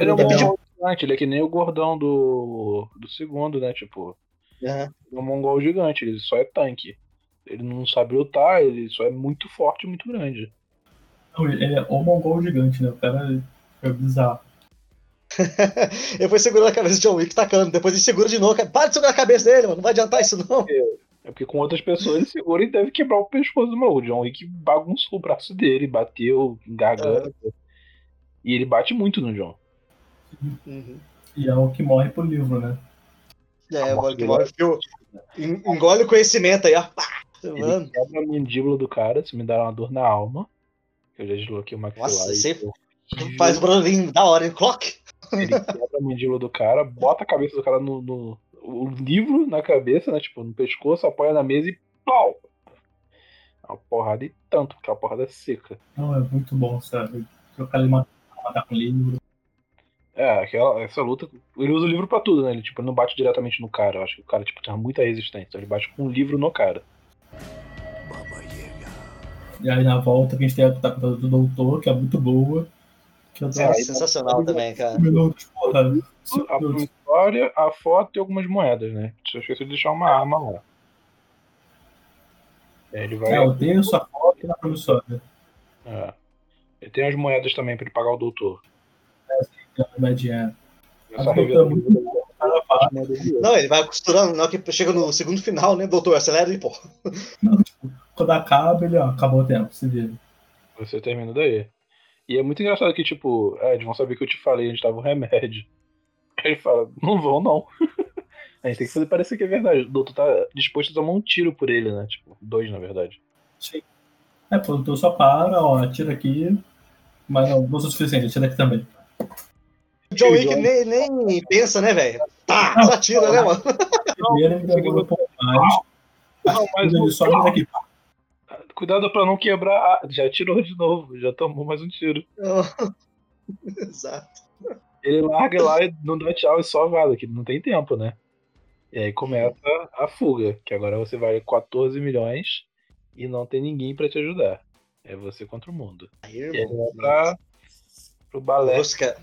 Ele é um mongol gigante, ele é que nem o gordão do, do segundo, né? Tipo, ele é um mongol gigante, ele só é tanque. Ele não sabe lutar, ele só é muito forte e muito grande. Não, ele é o mongol gigante, né? O cara é bizarro. Ele foi segurando a cabeça do John Wick, tacando. Depois ele segura de novo. Para de segurar a cabeça dele, mano. Não vai adiantar isso, não. É porque com outras pessoas ele segura e deve quebrar o pescoço do maluco. O John Wick bagunçou o braço dele, bateu, garganta. E ele bate muito no John. Uhum. E é o que morre pro livro, né? É, mano, que mora fio. En- Engole o conhecimento aí, ó. Ele Mano. quebra a mandíbula do cara, se me dá uma dor na alma. Eu já desloquei o maxilar. Nossa, horrível. Faz o barulhinho da hora, hein? Clock! Ele quebra a mandíbula do cara, bota a cabeça do cara no, no- o livro na cabeça, né? Tipo, no pescoço, apoia na mesa e pau! É Uma porrada e tanto, porque é uma porrada seca. Não, é muito bom, sabe? Trocar ele matar, matar com livro. É, aquela, essa luta. Ele usa o livro pra tudo, né? Ele tipo, não bate diretamente no cara. Eu acho que o cara tipo, tem muita resistência. Então ele bate com o livro no cara. E aí na volta que a gente tem a tá do doutor, que é muito boa. Eu É, aí- sensacional também, cara. A história, a foto e algumas moedas, né? Só esqueci de deixar uma arma lá. É, ele vai. É, o terço, a foto e a promissória. é. Ele tem as moedas também pra ele pagar o doutor. É revista. doutora é fala, Não, ele vai costurando. Na hora que chega no segundo final, né? Doutor, acelera e pô. não, tipo, quando acaba, ele, ó, acabou o tempo, se vira. Você termina daí. E é muito engraçado que, tipo, Ed, vão saber que eu te falei, a gente tava um remédio. Aí ele fala, não vão não. A gente tem que fazer parecer que é verdade. O doutor tá disposto a tomar um tiro por ele, né? Tipo, dois, na verdade. Sim. É, pô, o doutor só para, ó, atira aqui. Mas não, não sou suficiente, atira aqui também. O John Wick nem, nem pensa, né, velho? Tá, Não, só tira, né, mano? Primeiro ele demora um pouco mais. Não, mas Ele só aqui. Cuidado pra não quebrar. Já tirou de novo, já tomou mais um tiro. Exato. Ele larga lá e não dá tchau e só vaza, que não tem tempo, né? E aí começa a fuga, que agora você vale 14 milhões e não tem ninguém pra te ajudar. É você contra o mundo. Aí, E ele vai irmão. pra, pro balé. Rosca.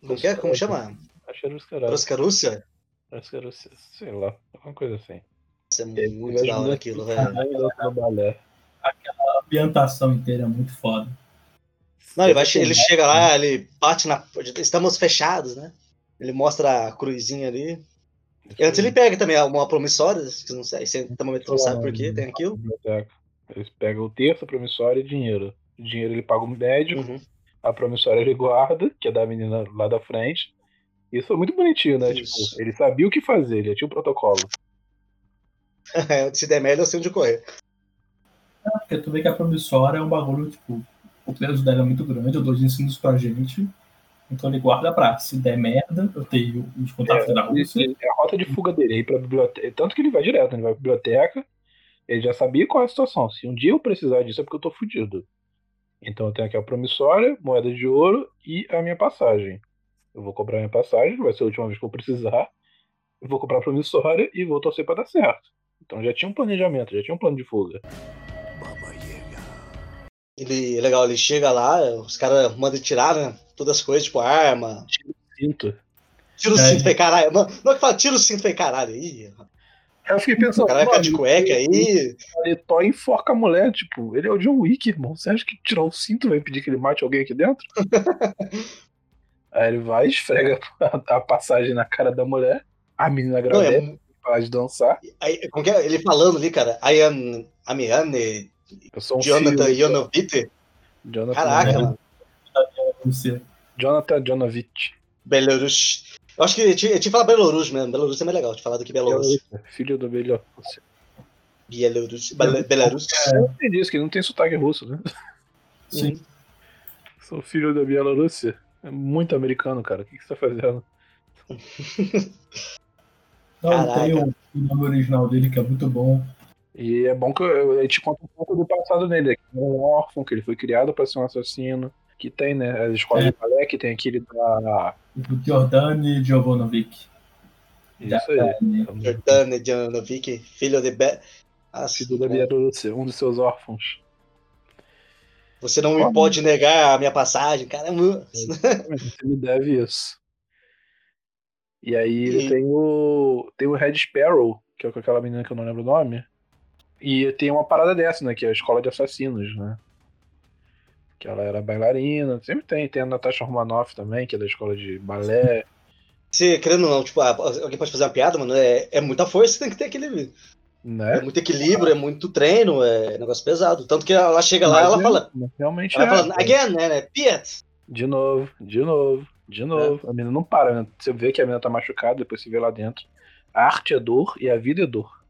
Como, que é? Como chama? Acho que. Rosca Rússia? Os- sei lá, alguma coisa assim. Isso é aí, muito da hora aquilo, velho. Mundo no balé. A ambientação inteira é muito foda. Não, ele, vai, ele chega lá, ele bate na. Estamos fechados, né? Ele mostra a cruzinha ali. E antes ele pega também uma promissória, que não sei, você momento não sabe por quê, tem aquilo. Eles pegam o terço, a promissória e dinheiro. O dinheiro ele paga o médico, Uhum. a promissória ele guarda, que é da menina lá da frente. Isso foi muito bonitinho, né? Isso. Tipo, ele sabia o que fazer, ele tinha o protocolo. Se der merda, eu sei onde correr. Porque tu vê que a promissória é um bagulho, tipo, o peso dela é muito grande, eu dou os ensinos pra gente. Então ele guarda pra, se der merda, eu tenho os contatos da Rússia. É a rota de fuga dele, é ir pra biblioteca. Tanto que ele vai direto, ele vai pra biblioteca, ele já sabia qual é a situação. Se um dia eu precisar disso é porque eu tô fudido. Então eu tenho aqui a promissória, moeda de ouro e a minha passagem. Eu vou cobrar minha passagem, vai ser a última vez que eu precisar. Eu vou comprar a promissória e vou torcer pra dar certo. Então já tinha um planejamento, já tinha um plano de fuga. Ele, legal, ele chega lá, os caras mandam ele tirar, né? Todas as coisas, tipo arma. Sinto. Tira o É. cinto, falei, caralho. Mano, não é que fala, tira o cinto, falei, caralho. Ih, Aí eu fiquei pensando, o cara vai ficar de cueca aí. Paletó enforca a mulher, tipo, ele é o John Wick, irmão. Você acha que tirar o cinto vai impedir que ele mate alguém aqui dentro? Aí ele vai, esfrega a, a passagem na cara da mulher, a menina Não, agradece, é, para de dançar. aí, como que é? Ele falando ali, cara, I am Amiane, Eu sou um Jonathan filho, Yonovite. Jonathan, Caraca, né? mano. Jonathan Jonovich. Belarus. Eu acho que ele tinha, ele tinha que falar Belarus mesmo. Belarus é mais legal de falar do que Belarus. Filho do Bielorrússia. Belarus. Bel- Belarus. Eu entendi isso, que ele não tem sotaque russo, né? Sim. Sou filho da Bielorrússia. É muito americano, cara. O que, que você tá fazendo? Não, Caraca. tem o, o nome original dele, que é muito bom. E é bom que eu, eu te conto um pouco do passado dele. Que é um órfão, que ele foi criado para ser um assassino. Que tem, né? As escolas É. de balé, que tem aquele da. Do Giordani Jovanovic. Isso aí. Jordana Janovic, filho de Be... Ah, Filho da Bielorrússia, um dos seus órfãos. Você não me pode negar a minha passagem, caramba. Você me deve isso. E aí E- tem o. Tem o Red Sparrow, que é com aquela menina que eu não lembro o nome. E tem uma parada dessa, né? Que é a escola de assassinos, né? Que ela era bailarina. Sempre tem. Tem a Natasha Romanoff também, que é da escola de balé. Se, querendo ou não, tipo, ah, alguém pode fazer uma piada, mano, é, é muita força, tem que ter aquele. É Né? muito equilíbrio, é muito treino, é negócio pesado. Tanto que ela chega lá, Mas ela é- fala. Realmente Ela é. fala, again, né? né? Piet. De novo, de novo, de novo. A menina não para, né? Você vê que a menina tá machucada, depois você vê lá dentro. A arte é dor e a vida é dor.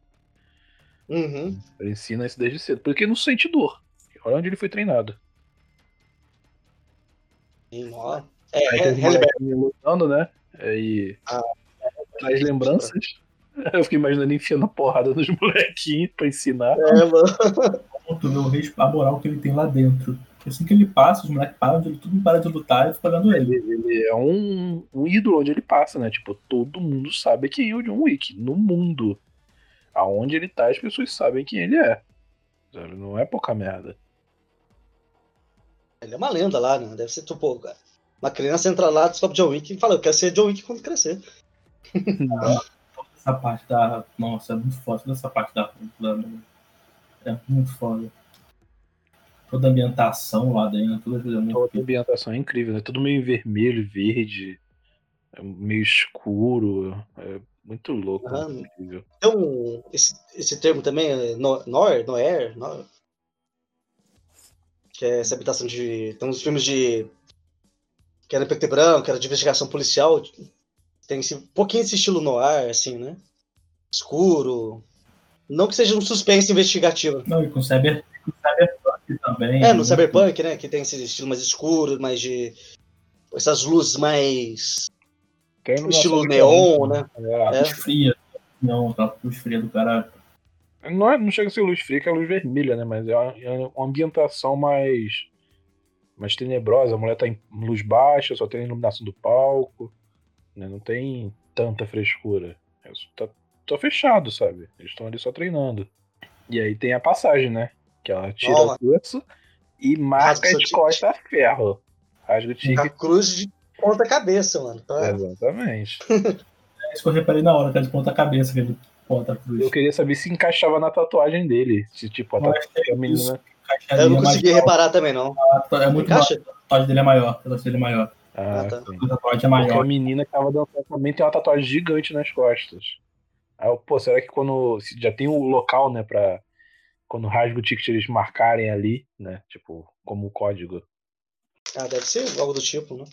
Uhum. Ele ensina isso desde cedo. Porque ele não sente dor. Olha onde ele foi treinado. E, ó, É, é, molequinhos lutando, né? Aí Ah, traz lembranças. Eu fiquei imaginando enfiando porrada nos molequinhos pra ensinar. É, mano. Tu vê o res- a moral que ele tem lá dentro. Assim que ele passa, os moleques param, de, mundo para de lutar e fica olhando ele. Ele, ele é um, um ídolo onde ele passa, né? Tipo, todo mundo sabe quem é o John Wick. No mundo. Aonde ele tá, as pessoas sabem quem ele é. Ele não é pouca merda. Ele é uma lenda lá, né? Deve ser, tipo, uma criança entra lá, descobre John Wick e fala, eu quero ser John Wick quando crescer. Essa parte da. Nossa, é muito foda. Toda essa parte da. é muito foda. Toda a ambientação lá dentro, toda a coisa é muito. Toda a ambientação é incrível, né? Tudo meio vermelho, verde, é meio escuro. É muito louco. Então, esse, esse termo também é no- Noir, Noir, Noir, que é essa habitação de. Tem uns filmes de. que era preto e branco, que era de investigação policial. Tem esse, um pouquinho esse estilo noir, assim, né? Escuro. Não que seja um suspense investigativo. Não, e com cyber, com cyberpunk também. É, no muito- Cyberpunk, né? Que tem esse estilo mais escuro, mais de. essas luzes mais. Estilo neon, muito, né? É. É. Luz fria. Não, aquela luz fria do cara. Não, é- não chega a ser luz fria, que é luz vermelha, né? Mas é uma, é uma ambientação mais, mais tenebrosa. A mulher tá em luz baixa, só tem a iluminação do palco. né? Não tem tanta frescura. É, Tá, tá fechado, sabe? Eles estão ali só treinando. E aí tem a passagem, né? Que ela tira Toma. o curso e marca as costas a ferro. Rasga o A cruz de ponta cabeça, mano. Tá? Exatamente. É isso que eu reparei na hora, que ele ponta cabeça, que ele ponta a cruz. Eu queria saber se encaixava na tatuagem dele. Se, tipo, a, Eu acho que tatu- a é menina. Eu não consegui mais reparar também, não. É muito Encaixa? maior. A tatuagem dele é maior. A tatuagem dele é maior. Ah, Ah, tá. A tatuagem é Porque a maior. menina que tava dançando também tem uma tatuagem gigante nas costas. Aí eu, pô, será que quando. se Já tem o local, né, pra. Quando rasga o ticket eles marcarem ali, né? Tipo, como código. Ah, deve ser algo do tipo, né?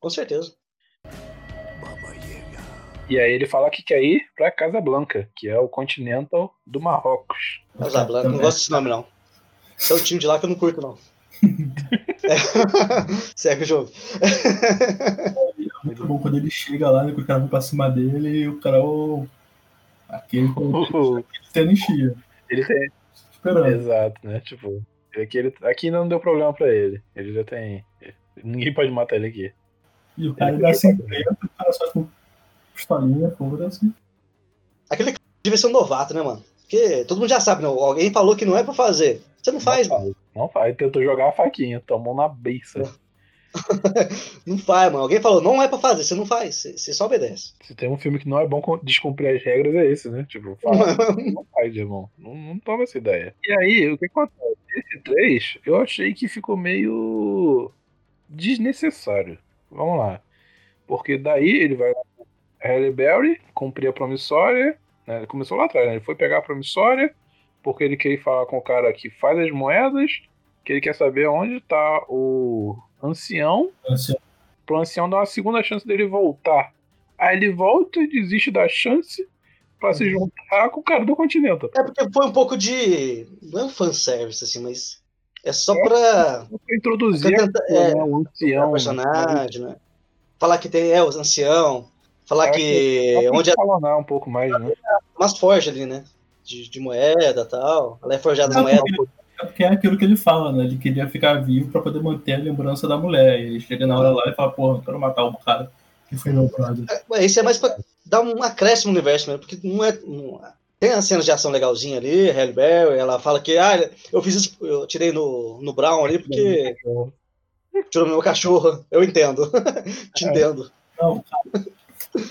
Com certeza. E aí ele fala que quer ir pra Casablanca, que é o Continental do Marrocos. Casablanca, não gosto desse nome, não. Esse é o time de lá que eu não curto, não. É. Segue o jogo. Muito bom quando ele chega lá, né, que o cara vai pra cima dele e o cara, ô, aquele com tênis chia. ele tem. Esperando. Exato, né? Tipo, aqui, ele, aqui não deu problema pra ele. Ele já tem. Ninguém pode matar ele aqui. E o cara dá 50, o cara só com pistolinha, foda-se. Aquele cara devia ser um novato, né, mano? Porque todo mundo já sabe, não. Alguém falou que não é pra fazer. Você não faz, não mano. Não faz. Tentou jogar a faquinha, tomou na beiça. Não faz, mano. Alguém falou, não é pra fazer. Você não faz. Você só obedece. Se tem um filme que não é bom descumprir as regras, é esse, né? Tipo, fala, não faz, irmão. Não, não toma essa ideia. E aí, o que acontece? Esse 3, eu achei que ficou meio desnecessário. Vamos lá. Porque daí ele vai lá com Halle Berry, cumprir a promissória. Né? Ele começou lá atrás, né? Ele foi pegar a promissória, porque ele quer ir falar com o cara que faz as moedas, que ele quer saber onde tá o ancião Assim, pro ancião dar uma segunda chance dele voltar. Aí ele volta e desiste da chance pra se juntar com o cara do Continental. É porque foi um pouco de. Não é um fanservice, assim, mas. É só pra. Pra introduzir pra tentar- é, né, o ancião. personagem, né? Falar que tem. É, os ancião. Falar Eu acho que. Só pra Onde é escalonar um pouco mais, né? umas forjas ali, né? De, de moeda e tal. Ela é forjada moedas. É porque é aquilo que ele fala, né? Ele queria ficar vivo pra poder manter a lembrança da mulher. E chega na hora lá e fala, porra, não quero matar o cara. que foi meu brother. É, Isso é mais pra dar um acréscimo no universo mesmo, porque não é. não- tem as cenas de ação legalzinha ali, Halle Berry, ela fala que, ah, eu fiz isso, eu tirei no, no Brown ali porque tirou meu cachorro. Eu entendo. Te É. entendo. Não, cara,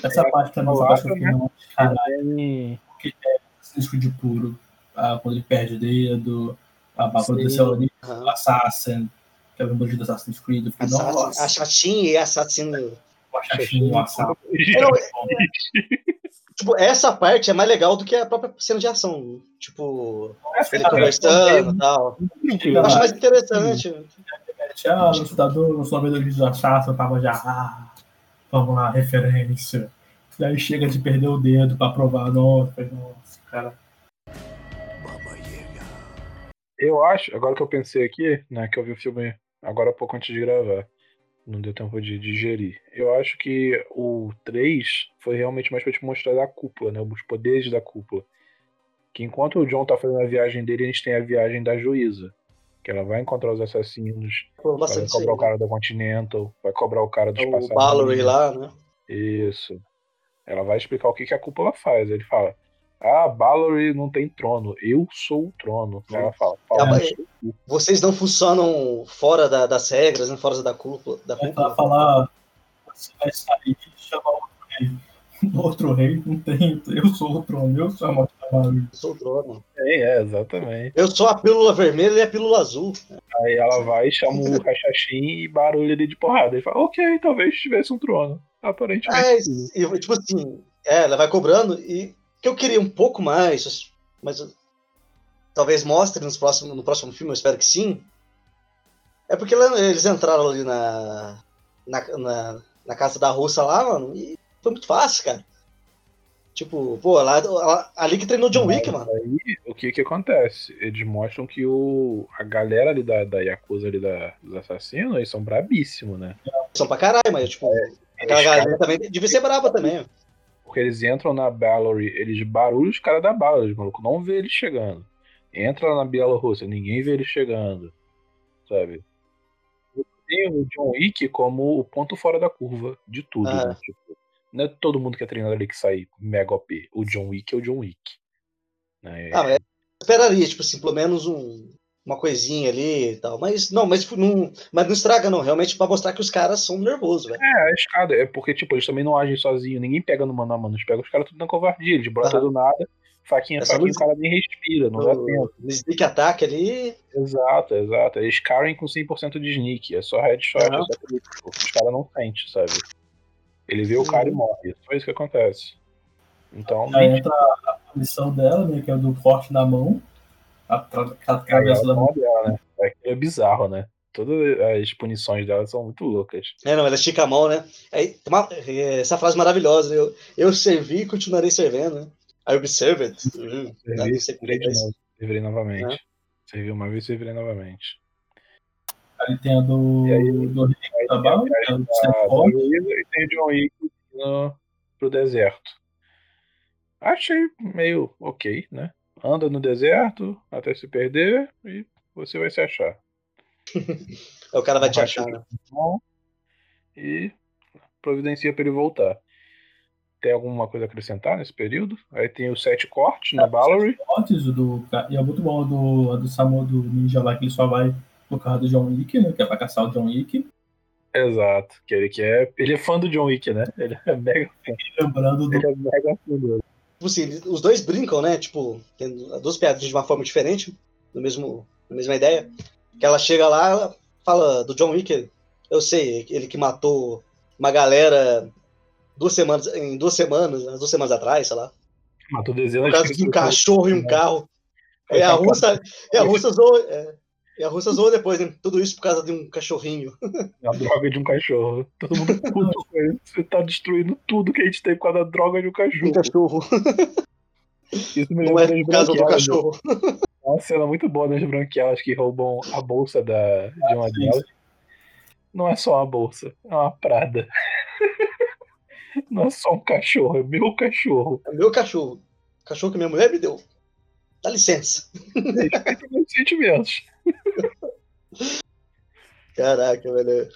essa parte também eu acho que não. Cara, Tem- disco de puro. Ah, quando ele perde o dedo, a Sim. aconteceu ali, Aham. o Assassin, que é o bandido do Assassin's Creed. Fiquei, Assassin- nossa, A chatinha e a assassino. o Assassin, o Assassin. Tipo, essa parte é mais legal do que a própria cena de ação. Tipo, ele Cara, conversando e tal. Eu acho mais interessante. ah, cidadão, no sabedor do Assassin, eu tava já, ah, vamos lá, referência. E aí chega de perder o dedo pra provar, nossa, nossa, cara. Eu acho, agora que eu pensei aqui, né, que eu vi o filme agora há pouco antes de gravar, não deu tempo de digerir. Eu acho que o 3 foi realmente mais pra te mostrar a cúpula, né, os poderes da cúpula. Que enquanto o John tá fazendo a viagem dele, a gente tem a viagem da juíza. Que ela vai encontrar os assassinos, Pô, vai aí, cobrar o né? cara da Continental, vai cobrar o cara dos O passarinhos. Ballery lá, né? Isso. Ela vai explicar o que, que a cúpula faz. Ele fala: Ah, Ballery não tem trono, eu sou o trono. Ela fala: fala É, Vocês não funcionam fora da- das regras, né? fora da cúpula. Da Vai cúpula. falar, você vai sair e chamar outro rei. Outro rei não tem, eu sou o trono, eu sou a morte da barulho. Eu sou o trono. É, é, exatamente. Eu sou a pílula vermelha e a pílula azul. Aí ela vai, chama o Rachachim e barulha ele de porrada. Ele fala: Ok, talvez tivesse um trono. Aparentemente. É, e, tipo assim, é, ela vai cobrando e que eu queria um pouco mais, mas talvez mostre nos próximos, no próximo filme, eu espero que sim. É porque eles entraram ali na, na, na, na casa da russa lá, mano, e foi muito fácil, cara. Tipo, pô, lá, lá- ali que treinou John Wick, mano. Aí, o que que acontece? Eles mostram que o, a galera ali da, da Yakuza ali da, dos assassinos, eles são brabíssimos, né? São pra caralho, mas tipo, aquela Eles, galera também devia ser braba também. Porque eles entram na Ballery, eles barulham os caras da Ballery, o maluco não vê eles chegando. Entra na Bielorrússia, ninguém vê eles chegando, sabe? Tem o John Wick como o ponto fora da curva de tudo, Ah. né? Tipo, não é todo mundo que é treinado ali que sai mega OP. O John Wick é o John Wick. Né? Ah, mas esperaria, tipo assim, pelo menos um, uma coisinha ali e tal. Mas não, mas tipo, não, mas não estraga, não. Realmente pra mostrar que os caras são nervosos, velho. É, a escada. É porque, tipo, eles também não agem sozinhos. Ninguém pega no mano a mano. Eles pegam os caras tudo na covardia. Eles brotam Aham. do nada. Faquinha, É só faquinha, o cara nem respira. Não dá tempo. Sneak attack ali. Exato, exato. Eles carem com 100% de sneak. É só headshot. É crítico. Os caras não sentem, sabe? Ele vê o cara e morre. É só isso que acontece. Então, Aí entra a missão dela, né, que é do corte na mão, a, a travessa da né? Aquilo é bizarro, né? Todas as punições dela são muito loucas. É, não, ela estica a mão, né? Aí, tem uma- é, essa frase maravilhosa, né? Eu, eu servi e continuarei servindo, né? I observe it. Uhum. Servi, é servirei é novamente. É. Servi uma vez, servirei novamente. Aí tem a do, E aí- do tem a que é da- Forward. Luísa e tem o John Wick no, pro deserto. Achei meio ok, né? Anda no deserto até se perder e você vai se achar. O cara vai te achar, né? E providencia para ele voltar. Tem alguma coisa a acrescentar nesse período? Aí tem os sete cortes na Ballery. Cortes, o do, e é muito bom do, do Samu do Ninja lá, que ele só vai por causa do John Wick, né, que é pra caçar o John Wick. Exato. Que ele quer. Ele é fã do John Wick, né? Ele é mega fã. Lembrando do Ele é mega fã dele. Tipo assim, os dois brincam, né? Tipo, tem duas piadas de uma forma diferente, no mesmo, na mesma ideia. Que ela chega lá, ela fala do John Wick, eu sei, ele que matou uma galera duas semanas, em duas semanas, duas semanas atrás, sei lá. Matou dezenas de um cachorro e um carro. E a russa, e a russa é, e a russa zoou depois, né? Tudo isso por causa de um cachorrinho. A droga de um cachorro. Todo mundo puto com ele. Você tá destruindo tudo que a gente tem por causa da droga de um Um cachorro. cachorro. Isso me Não lembra é por causa do branquelas. né? cachorro. Uma cena muito boa das branquelas que roubam a bolsa da, de uma sim, delas. Não é só uma bolsa, é uma prada. Não é só um cachorro, é meu cachorro. É meu cachorro. Cachorro que minha mulher me deu. Dá licença. Meus sentimentos. Caraca, velho.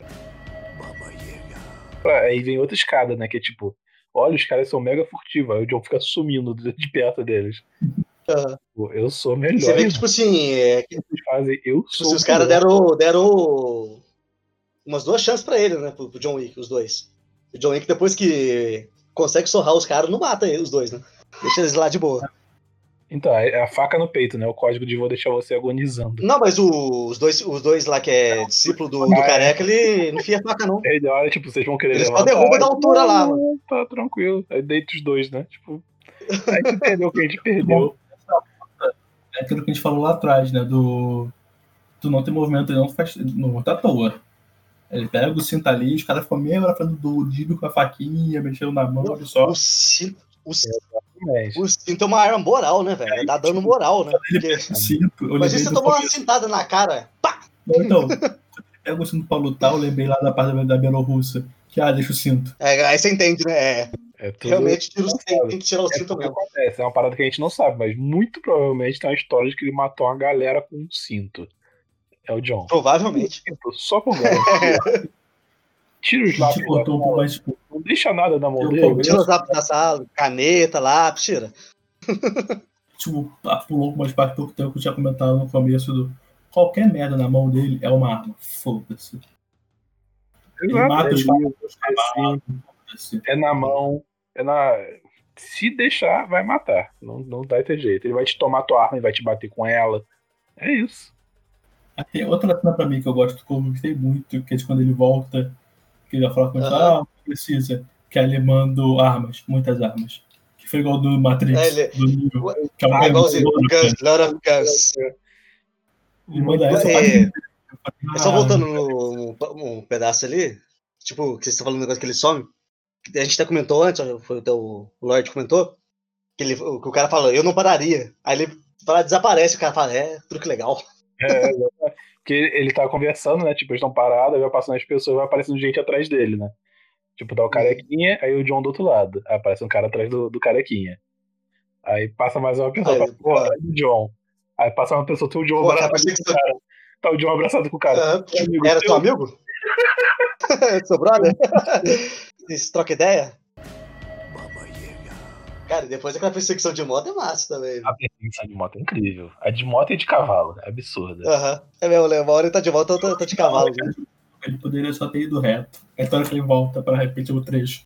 Pra- aí vem outra escada, né? Que é tipo, olha, os caras são mega furtivos. Aí o John fica sumindo de perto deles. Pô, Eu sou melhor. Você vê que, tipo assim, é, fazem, eu tipo sou assim, os o caras deram, deram umas duas chances pra ele, né? Pro, pro John Wick, os dois. O John Wick, depois que consegue sorrar os caras, não mata ele, os dois, né? Deixa eles lá de boa. Então, é a faca no peito, né? O código de vou deixar você agonizando. Não, mas o- os, dois, os dois lá que é discípulo do, do Ah, é. careca, ele não enfia faca, não. Ele olha, tipo, vocês vão querer Eles só levantar. derrubam da altura lá, mano. Tá tranquilo. Aí deita os dois, né? Tipo, aí tu entendeu que a gente perdeu. É aquilo que a gente falou lá atrás, né? Do. Tu não tem movimento, ele não faz. Não tá à toa. Ele pega o cinto ali, os caras ficam meio hora falando do Dido com a faquinha, mexendo na mão, ele só. O cinto, o, cinto- o cinto é uma arma moral, né, velho? Dá dano moral, né? Porque, O cinto. Eu mas lembrei e você tomou uma cintada na cara? Pá! Então, pega o cinto pra lutar, eu lembrei lá da parte da- Bielorrússia. Que, ah, deixa o cinto. É, aí você entende, né? É, é tudo. realmente tira o- sabe. tem que tirar o É cinto mesmo. acontece. É uma parada que a gente não sabe, mas muito provavelmente tem uma história de que ele matou uma galera com um cinto. É o John. Provavelmente. Só por. Tira os lápis. botou mais. tipo, Não deixa nada na mão dele. Tira os lápis da sala, caneta, lápis, tira. tipo, pulou umas partes pouco tempo que eu tinha comentado no começo do. Qualquer merda na mão dele é uma arma. Foda-se. Ele Exato, mata os é caras, isso, é assim. é na mão, é na. Se deixar, vai matar. Não, não vai ter jeito. Ele vai te tomar tua arma e vai te bater com ela. É isso. Tem outra cena pra mim que eu gosto, que eu gostei muito, que é de quando ele volta, que falar com ele, Aham. ah, não precisa. Que aí ele manda armas, muitas armas. Que foi igual do Matrix, É, ele- do Neo. Que é É igualzinho. Guns, lot of guns. Ele manda essa É, É só Ah, voltando no, no- um pedaço ali, tipo, que você tá falando um negócio que ele some. A gente até comentou antes, foi até o o Lorde comentou, que, ele, que o cara falou, eu não pararia. Aí ele fala, desaparece, o cara fala, é, truque legal. É, Porque ele, tá conversando, né? Tipo, eles estão parados, aí vai passando as pessoas, vai aparecendo gente atrás dele, né? Tipo, tá o carequinha, aí o John do outro lado. Aí aparece um cara atrás do, do carequinha. Aí passa mais uma pessoa, Aí, passa pô. atrás do John. Aí passa uma pessoa, tem o John Pô, abraçado com o cara. Tá o John abraçado com o cara. Aham. Amigo Era teu? seu amigo? brother? Vocês trocam ideia? Cara, e depois aquela perseguição de moto é massa também. A perseguição de moto é incrível. A de moto e de cavalo, é absurda. Aham. É mesmo, né? Uma hora ele tá de volta, outra tá de cavalo. né? Ele poderia só ter ido reto. É a hora que ele volta pra repetir o trecho.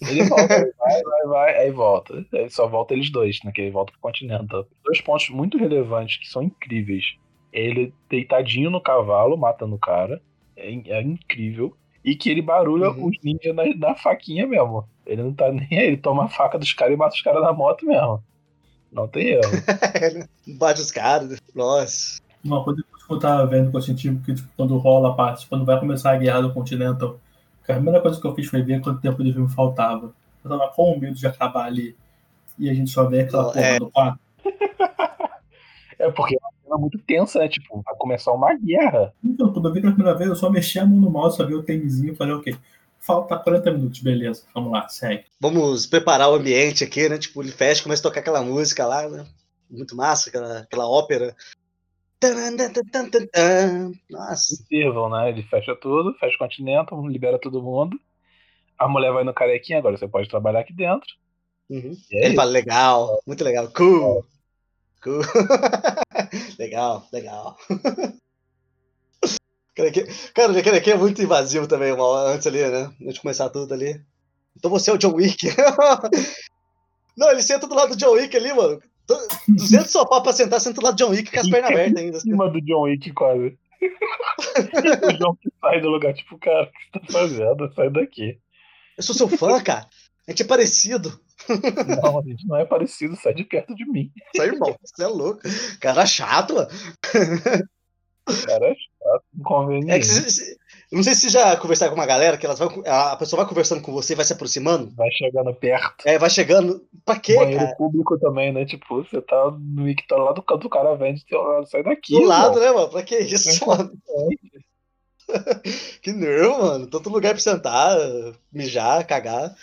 Ele volta, ele vai, vai, vai, aí volta. Aí só volta eles dois, né? Que ele volta pro Continental. Dois pontos muito relevantes que são incríveis. Ele deitadinho no cavalo, matando o cara. É, é incrível. E que ele barulha Uhum. os ninjas na, na faquinha mesmo. Ele não tá nem aí, ele toma a faca dos caras e mata os caras na moto mesmo. Não tem erro. Bate os caras. Nossa. Uma coisa que eu tava vendo que eu senti que tipo, quando rola a parte, quando vai começar a guerra do Continental, a primeira coisa que eu fiz foi ver quanto tempo de filme faltava. Eu tava com medo de acabar ali. E a gente só vê aquela Não, porra é. do quarto. É porque cena muito tensa, né? Tipo, vai começar uma guerra. Então, quando eu vi pela primeira vez, eu só mexi a mão no mouse, só vi o timezinho e falei, ok, falta 40 minutos, beleza, vamos lá, segue. Vamos preparar o ambiente aqui, né? Tipo, ele fecha, começa a tocar aquela música lá, né? Muito massa, aquela, aquela ópera. Nossa. Sirvam, né? Ele fecha tudo, fecha o Continental, libera todo mundo. A mulher vai no carequinha, agora você pode trabalhar aqui dentro. Uhum. E é Ele fala, legal, muito legal, cool. Cool. legal, legal. Cara, que- Cara, aquele aqui é muito invasivo também, uma hora antes ali, né? Antes de começar tudo ali. Então você é o John Wick. Não, ele senta do lado do John Wick ali, mano. Tô- 200 sofá pra sentar, senta do lado do John Wick com as pernas abertas ainda. em assim. cima do John Wick, quase. o John que sai do lugar, tipo, cara, o que você tá fazendo? Sai daqui. Eu sou seu fã, cara. A gente é parecido. Não, a gente não é parecido, sai de perto de mim. Sai, irmão. Você é louco. Cara chato, mano. Cara, é chato, É que inconveniente. se- não sei se já conversar com uma galera que elas vão, a pessoa vai conversando com você e vai se aproximando. Vai chegando perto. É, vai chegando. Pra quê, Banheiro cara? público também, né? Tipo, você tá no Wick, tá lá do canto do cara, vem do teu lado, sai daqui. Do lado, irmão. né, mano? Pra que isso, mano? que nervo, mano. Tanto lugar pra sentar, mijar, cagar.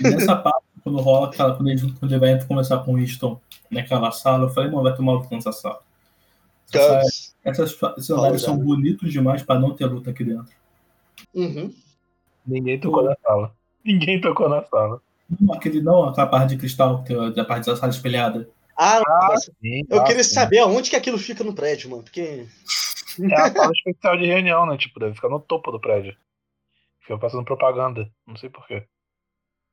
E nessa parte, quando rola, aquela, quando, ele, quando ele vai conversar com o Winston naquela sala, eu falei, mano, vai tomar luta nessa sala. Essa, Campos. essas, esses lugares já, são bonitos demais pra não ter luta aqui dentro. Uhum. Ninguém tocou na sala. Ninguém tocou na sala. Não, aquele não, aquela parte de cristal, que é a parte da sala espelhada. Ah, Ah, sim. eu ah, queria sim. saber aonde que aquilo fica no prédio, mano. Porque. É a sala especial de reunião, né? Tipo, deve ficar no topo do prédio. Fica passando propaganda. Não sei porquê.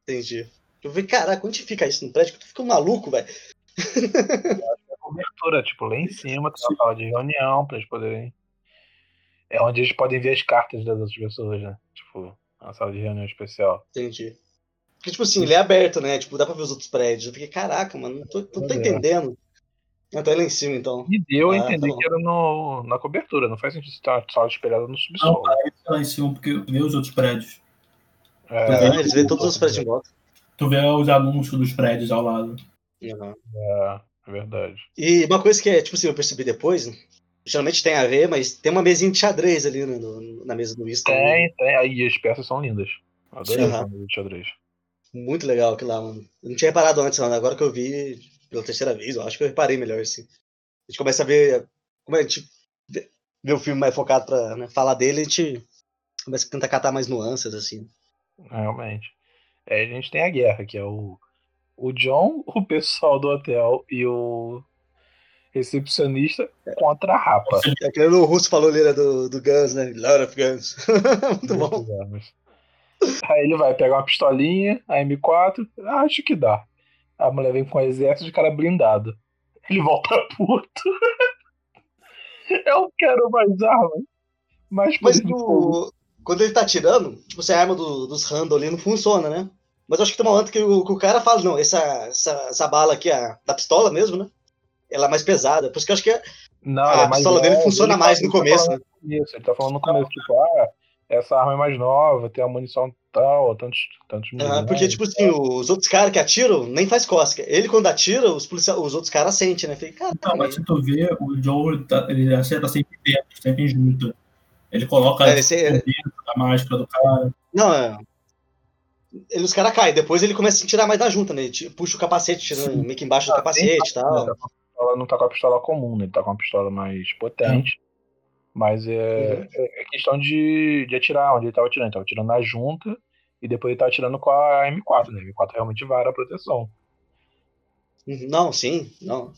Entendi. Eu vi, caraca, onde fica isso no prédio? Que tu fica um maluco, velho. É cobertura, tipo, lá em cima tem uma sala de reunião pra eles poderem. É onde eles podem ver as cartas das outras pessoas, né? Tipo, uma sala de reunião especial. Entendi. Porque, tipo assim, ele é aberto, né? Tipo, dá pra ver os outros prédios. Eu fiquei, caraca, mano, não tô, não tô É. entendendo. Ah, tá lá em cima, então. E deu a Ah, entender tá que era no, na cobertura, não faz sentido estar uma sala espelhada no Não, subsolo. parece lá em cima, porque vê os outros prédios. É, Ah, eles veem todos os prédios em volta. Tu vê os anúncios dos prédios ao lado. Uhum. é, é verdade. E uma coisa que é, tipo assim, eu percebi depois, geralmente tem a ver, mas tem uma mesinha de xadrez ali né, no- na mesa do Winston. Tem, tem. Aí as peças são lindas. Adorei Sim. essa mesa de xadrez. Muito legal aquilo lá, mano. Eu não tinha reparado antes, mano. Agora que eu vi pela terceira vez, eu acho que eu reparei melhor, assim. A gente começa a ver. Como a gente vê vê o filme mais focado pra né, falar dele, a gente começa a tentar catar mais nuances, assim. Realmente. Aí a gente tem a guerra, que é o, o John, o pessoal do hotel e o recepcionista contra a Rapa. É aquele o russo falou ali, né, do, do Guns, né? Lot of Guns. Muito bom. Aí ele vai pegar uma pistolinha, a M4, ah, acho que dá. A mulher vem com um exército de cara blindado. Ele volta puto. Eu quero mais armas. Mas fogo. no, quando ele tá atirando, tipo, se a arma do- dos Randall ali não funciona, né? Mas eu acho que tem uma hora que o, que o cara fala, não, essa, essa, essa bala aqui, a, da pistola mesmo, né? Ela é mais pesada. Por isso que eu acho que a, Não, a é mais pistola dele funciona ele mais tá- no tá começo, falando né? começo, Ele tá falando no começo, tipo, ah, essa arma é mais nova, tem a munição tal, tantos, tantos Ah, milhões. porque, tipo assim, os outros caras que atiram nem faz cosca. Ele, quando atira, os, policia... os outros caras sentem, né? Cara, Não, mas se tu vê, o Joe ele, tá, ele acerta sempre dentro, sempre junto. Ele coloca É, esse é- da máscara do cara. Não, é. Ele, os caras caem, depois ele começa a tirar mais da junta, né? Ele puxa o capacete, tira meio que embaixo do capacete e tal. Ele tá com a pistola- não tá com a pistola comum, né? Ele tá com uma pistola mais potente. Mas é, Uhum. é- é questão de, de atirar onde ele tava atirando. Ele tava atirando na junta e depois ele tava atirando com a M4, né? A M4 realmente vara a proteção. Uhum, Não, sim, não.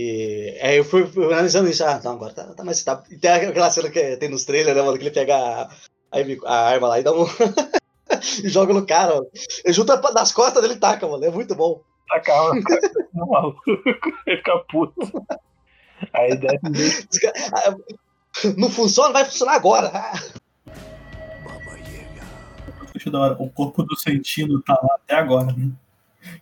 E aí eu fui, fui analisando isso. Ah, não, agora tá, tá mais. Tá. E tem aquela cena que tem nos trailers, né, mano? Que ele pega a, a, a arma lá e dá um. e joga no cara. ó. Ele junta nas costas dele e taca, mano. É muito bom. Tacar no maluco. Ele fica puto. Aí desce Não funciona, vai funcionar agora. Ah, da hora. O corpo do Santino tá lá até agora, né?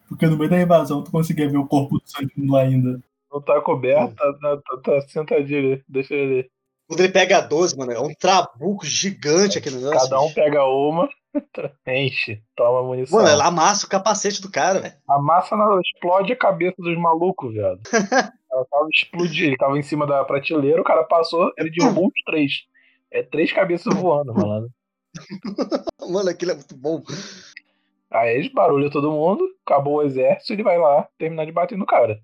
Porque no meio da invasão tu conseguia ver o corpo do Santino lá ainda. Não tá coberto, tá, tá, tá, tá sentadinho ali. Deixa ele. Quando ele pega a 12, mano, é um trabuco gigante aqui no negócio. Cada um bicho. pega uma, enche, toma munição. Mano, ela amassa o capacete do cara, velho. A massa não, explode a cabeça dos malucos, viado. Ela tava explodindo, ele tava em cima da prateleira, o cara passou, ele derrubou os três. É três cabeças voando, malandro. Mano, aquilo é muito bom. Aí eles barulham todo mundo, acabou o exército, ele vai lá terminar de bater no cara.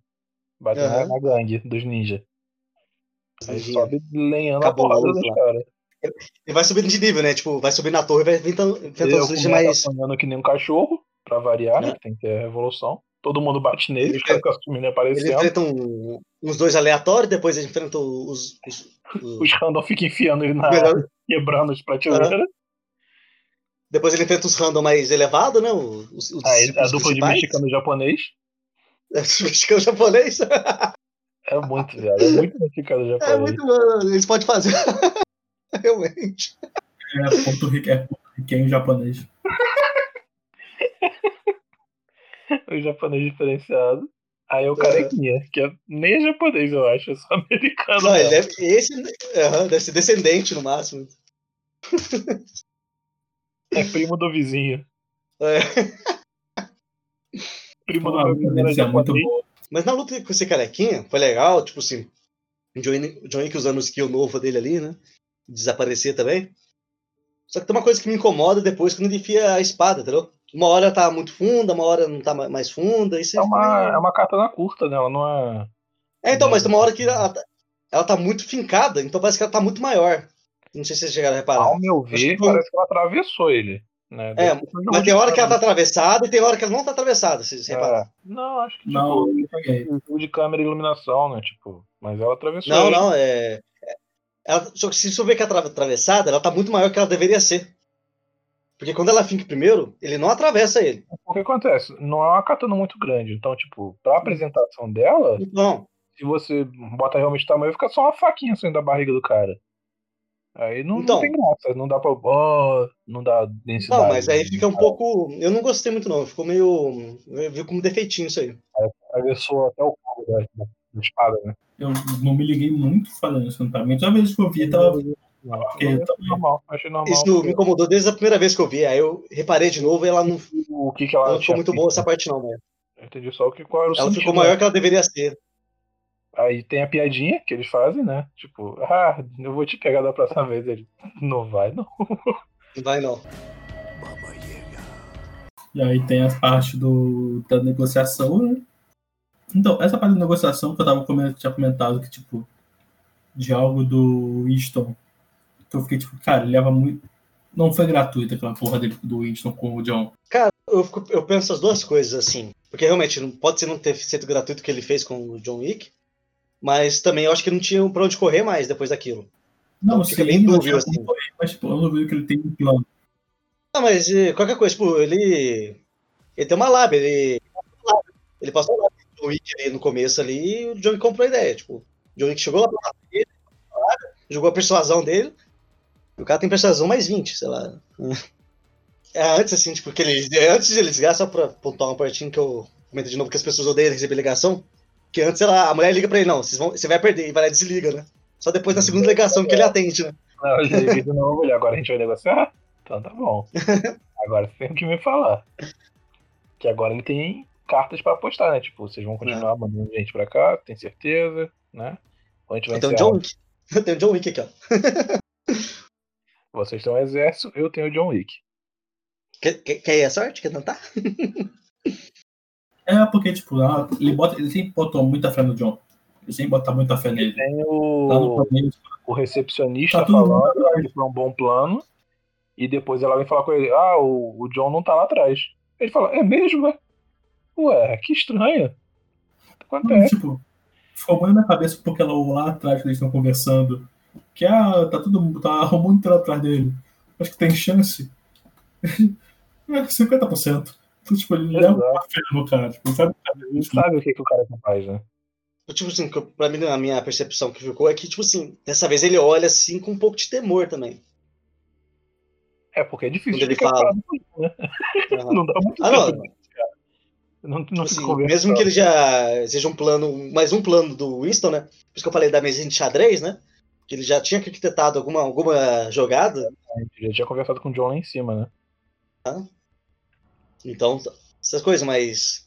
Bater na, Aham. na gangue dos ninja. Aí Ninja. sobe lenhando Acabou a porrada dos luta. caras. Ele vai subindo de nível, né? Tipo, vai subir na torre e vai enfrentando Eu os ninjas mais. apanhando que nem um cachorro, pra variar, né? Tem que ter a revolução. Todo mundo bate nele, Ele os caras ficam aparecendo. enfrenta um- uns dois aleatórios, depois ele enfrenta os. os, os- Os random ficam enfiando ele na melhor- quebrando as prateleiras. depois ele enfrenta os random mais elevados, né? Os, os, Aí a dupla de mexicano e japonês. Os mexicanos japonês. É muito, viado. É muito mexicano e É japonês. muito mano. Eles podem fazer. Realmente. É Porto Rico, é japonês. O japonês diferenciado. Aí o É. carequinha, que é, nem é japonês, eu acho, é só americano. Não, deve, esse aham, deve ser descendente no máximo. É primo do vizinho. É. Primo Pô, a do meu era deles é muito japonês. boa. Mas na luta com esse carequinha, foi legal, tipo assim, o John Wick- usando o skill novo dele ali, né? Desaparecer também. Só que tem uma coisa que me incomoda depois quando ele enfia a espada, entendeu? Uma hora tá muito funda, uma hora não tá ma- mais funda. Isso É uma, é uma katana curta, né? Ela não é. É, então, mas tem uma hora que ela, tá- ela tá muito fincada, então parece que ela tá muito maior. Não sei se vocês chegaram a reparar. Ao meu ver, que foi- parece que ela atravessou ele. Né? É, Mas tem hora que ela tá atravessada e tem hora que ela não tá atravessada, câmera. repararam. É. Não, acho que Não, tipo, não peguei. jogo de câmera e iluminação, né? Tipo, mas ela atravessou Não, ele. não, é. é- Ela, só que se você ver que ela tá atravessada, ela tá muito maior que ela deveria ser. Porque quando ela finca primeiro, ele não atravessa ele. O que acontece? Não é uma katana muito grande. Então, tipo, pra apresentação dela, Não. se você bota realmente tamanho, fica só uma faquinha saindo da barriga do cara. Aí não, não Então. tem graça, não dá pra. ó, não dá densidade. Não, mas aí fica um pouco. Eu não gostei muito, não. Ficou meio. Eu vi como defeitinho isso aí. Atravessou até o cabo da, da- da espada, né? Eu não me liguei muito falando isso, tá? Mas toda vez que eu vi, tava. Não, achei tá normal, achei normal. Isso me incomodou desde a primeira vez que eu vi. Aí eu reparei de novo e ela não, O que que ela não ficou muito boa essa né? parte, não, né? Eu entendi só o que qual era o Ela sentido, ficou né? maior que ela deveria ser. Aí tem a piadinha que eles fazem, né? Tipo, ah, eu vou te pegar da próxima vez. Ele, não vai, não. Não vai, não. E aí tem a parte do, da negociação, né? Então, essa parte da negociação que eu tava comentando, tinha comentado que, tipo, de algo do Winston, que eu fiquei, tipo, cara, ele leva muito. Não foi gratuito aquela porra dele do Winston com o John. Eu, fico- eu penso as duas coisas, assim. Porque realmente não pode ser não ter sido gratuito o que ele fez com o John Wick. Mas também eu acho que não tinha pra onde correr mais depois daquilo. Não, Então, fica sim, bem tinha assim. correr, Mas, tipo, eu não vi que ele tem um plano. Ah, mas eh, qualquer coisa, tipo, ele. Ele tem uma lábia, ele. Ele passou lá Wick ali no começo ali e o John Wick comprou a ideia. Tipo, o John Wick chegou lá pra lá dele, jogou a persuasão dele. E o cara tem persuasão mais 20, sei lá. É, antes, assim, tipo, que ele. Antes de ele desligar, só pra pontuar uma partinha que eu comento de novo que as pessoas odeiam receber ligação. Que antes ela, a mulher liga pra ele, não, vocês vão, você vai perder, e vai lá e desliga, né? Só depois na segunda ligação que ele atende, né? Não, eu liguei de novo, agora a gente vai negociar? Então tá bom. Agora você tem que me falar. Que agora ele tem cartas pra apostar, né? Tipo, vocês vão continuar mandando gente pra cá, tem certeza, né? Ou a gente vai Eu tenho o encerrar. John Wick. Eu tenho o John Wick aqui, ó. Vocês têm o exército, eu tenho o John Wick. Quer, quer, quer ir a sorte? Quer tentar? É, porque, tipo, lá, ele, bota, ele sempre botou muita fé no John. Ele sempre bota muita fé nele. Tem Lá o, o recepcionista Tá falando que foi um bom plano. E depois ela vem falar com ele: Ah, o, o John não tá lá atrás. Ele fala: É mesmo? é? Ué, que estranho. Acontece. tipo, ficou muito na cabeça porque ela, lá atrás que eles estão conversando. Que ah, tá todo mundo, tá o mundo inteiro atrás dele. Acho que tem chance. É, 50%. Então, tipo, ele leva Exato. uma fé no cara. Tipo, sabe? Ele sabe o que, que o cara é capaz, né? Tipo assim, pra mim, a minha percepção que ficou é que, tipo assim, dessa vez ele olha assim com um pouco de temor também. É, porque é difícil Quando ele fala. né? Não dá muito Ah, tempo. não. cara. Não, não Tipo assim, mesmo que ele já seja um plano, mais um plano do Winston, né? Por isso que eu falei da mesinha de xadrez, né? Que ele já tinha arquitetado alguma, alguma jogada. Já tinha conversado com o John lá em cima, né? Então, essas coisas, mas.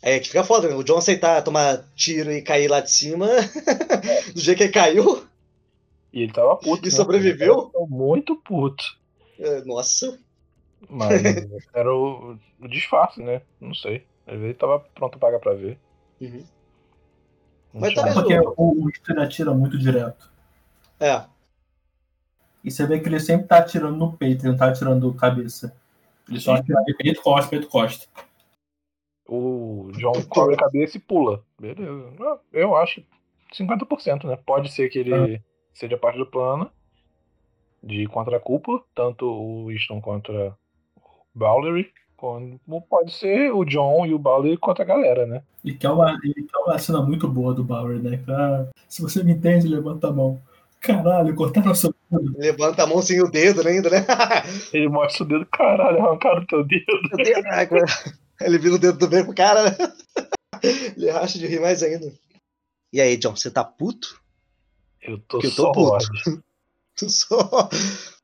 É que fica foda, né? O John aceitar tomar tiro e cair lá de cima, do jeito que ele caiu. E ele tava puto. E né? sobreviveu? Muito puto. é, Nossa. Mas era o, o disfarce, né? Não sei. Às vezes ele tava pronto a pagar pra ver. Uhum. Mas nada. Porque o, o atira muito direto. É. E você vê que ele sempre tá atirando no peito, ele não tá atirando cabeça. Ele só atira de peito, costa. O John cobre a cabeça e pula. Beleza. Ah, Eu acho 50%, né? Pode ser que ele seja parte do plano de ir contra a cúpula, tanto o Winston contra o Bowlery, como pode ser o John e o Bowlery contra a galera, né? E que é uma, e que é uma cena muito boa do Bauer, né? Ah, se você me entende, levanta a mão. Caralho, cortaram seu dedo. Levanta a mão sem o dedo né, ainda, né? Ele mostra o dedo, caralho, arrancaram o teu dedo. Ele vira o dedo do bem pro cara, né? Ele racha de rir mais ainda. E aí, John, você tá puto? Eu tô, eu tô só puto. ódio. Tu só.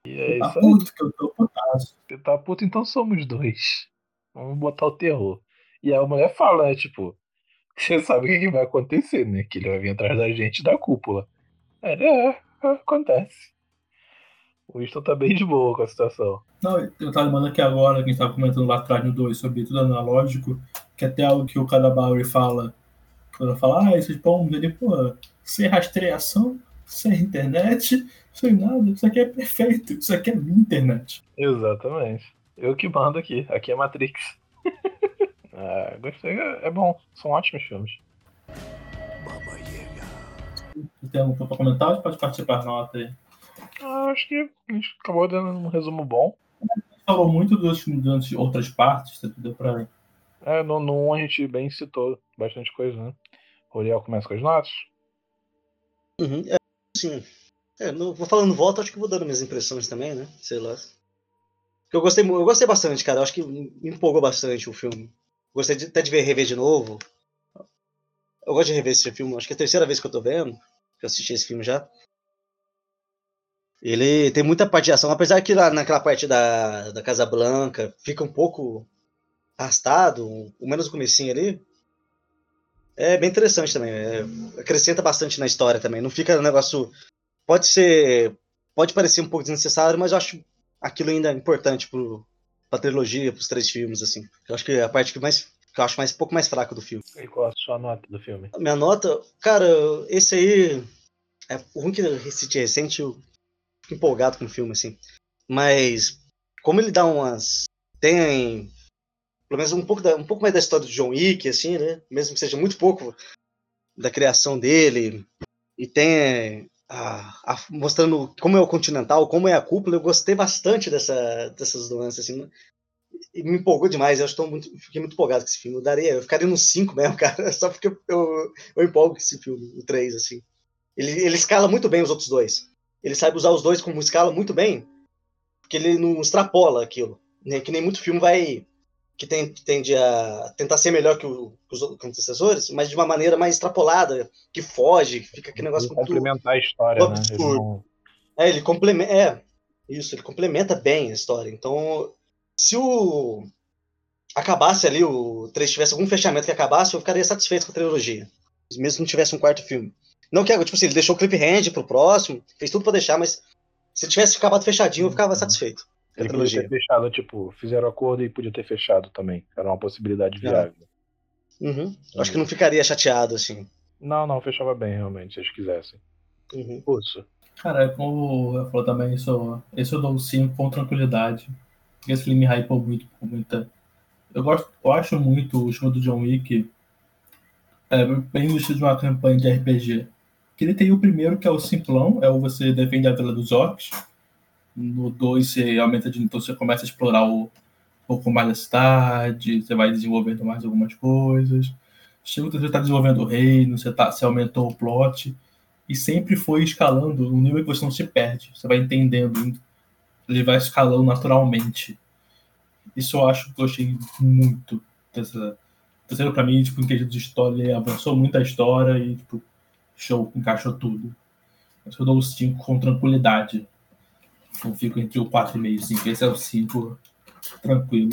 E é Tá isso aí. puto, que eu tô putaço. Você tá puto, então somos dois. Vamos botar o terror. E a mulher fala, né? Tipo, você sabe o que, que vai acontecer, né? Que ele vai vir atrás da gente da cúpula. É, é, acontece. O Winston tá bem de boa com a situação. Não, eu tava lembrando aqui agora, que a gente tava comentando lá atrás no 2 sobre tudo analógico, que até algo que o cara Bauer fala, quando ela fala, ah, esses bombos ali, pô, sem rastreação, sem internet, sem nada, isso aqui é perfeito, isso aqui é minha internet. Exatamente. Eu que mando aqui. Aqui é Matrix. ah, gostei. É bom. São ótimos filmes. Yaga. Tem alguma coisa pra comentar pode participar da nota aí? Acho que a gente acabou dando um resumo bom. Falou muito dos filmes durante outras partes, tá? deu pra. É, no, no 1 a gente bem citou bastante coisa, né? O Uriel começa com as notas. Uhum. É, sim. É, não, vou falando volta, acho que vou dando minhas impressões também, né? Sei lá. Porque Eu gostei, eu gostei bastante, cara. Eu acho que me empolgou bastante o filme. Gostei de, até de ver rever de novo. Eu gosto de rever esse filme. Acho que é a terceira vez que eu tô vendo. Que eu assisti esse filme já. Ele tem muita parte de ação, apesar que lá naquela parte da, da Casa Blanca fica um pouco arrastado, o menos no comecinho ali. É bem interessante também. é, acrescenta bastante na história também. Não fica um negócio. Pode ser. Pode parecer um pouco desnecessário, mas eu acho aquilo ainda importante pro, pra trilogia, pros três filmes, assim. Eu acho que é a parte que mais. Que eu acho mais, um pouco mais fraca do filme. E qual a sua nota do filme? A minha nota, cara, esse aí. É o ruim que eu assisti recente, eu empolgado com o filme, assim. Mas, como ele dá umas. Tem. Pelo menos um pouco, da- um pouco mais da história do John Wick, assim, né? Mesmo que seja muito pouco da criação dele. E tem. a- a- mostrando como é o Continental, como é a cúpula, eu gostei bastante dessa, dessas nuances, assim. E me empolgou demais, eu estou muito, fiquei muito empolgado com esse filme. Eu daria, eu ficaria no 5 mesmo, cara, só porque eu, eu, eu empolgo com esse filme, o 3, assim. Ele, ele escala muito bem os outros dois. Ele sabe usar os dois como escala muito bem, porque ele não extrapola aquilo. Né? Que nem muito filme vai. que tem, tende a tentar ser melhor que, o, que os outros antecessores, mas de uma maneira mais extrapolada, que foge, que fica aquele negócio muito. complementar a história, né? Absurdo. não- É, ele complementa. É, isso, ele complementa bem a história. Então, se o. acabasse ali, o 3 tivesse algum fechamento que acabasse, eu ficaria satisfeito com a trilogia. Mesmo que não tivesse um quarto filme. Não que, tipo assim, ele deixou o cliffhanger pro próximo, fez tudo pra deixar, mas se tivesse acabado fechadinho, eu ficava satisfeito Ele podia ter fechado, tipo, fizeram acordo e podia ter fechado também. Era uma possibilidade viável. Uhum. Acho que não ficaria chateado, assim. Não, não, fechava bem, realmente, se eles quisessem. Uhum. Putz, Cara, como eu falou também, isso, esse eu dou 5 com tranquilidade. Porque esse filme me hypou muito, com muita. Eu, gosto, eu acho muito o estilo do John Wick é, bem no estilo de uma campanha de RPG. Que ele tem o primeiro, que é o simplão, é o você defende a vila dos orcs. No 2 você aumenta de então você começa a explorar o, um pouco mais da cidade, você vai desenvolvendo mais algumas coisas. Chega você está desenvolvendo o reino, você, tá, você aumentou o plot e sempre foi escalando no nível que você não se perde. Você vai entendendo, ele vai escalando naturalmente. Isso eu acho que eu achei muito dessa. Terceiro, pra mim, tipo, em quesito de história, ele avançou muito a história e, tipo, show, encaixou tudo. Mas eu dou o 5 com tranquilidade. Eu fico entre o 4,5 e 5. Esse é o 5 tranquilo.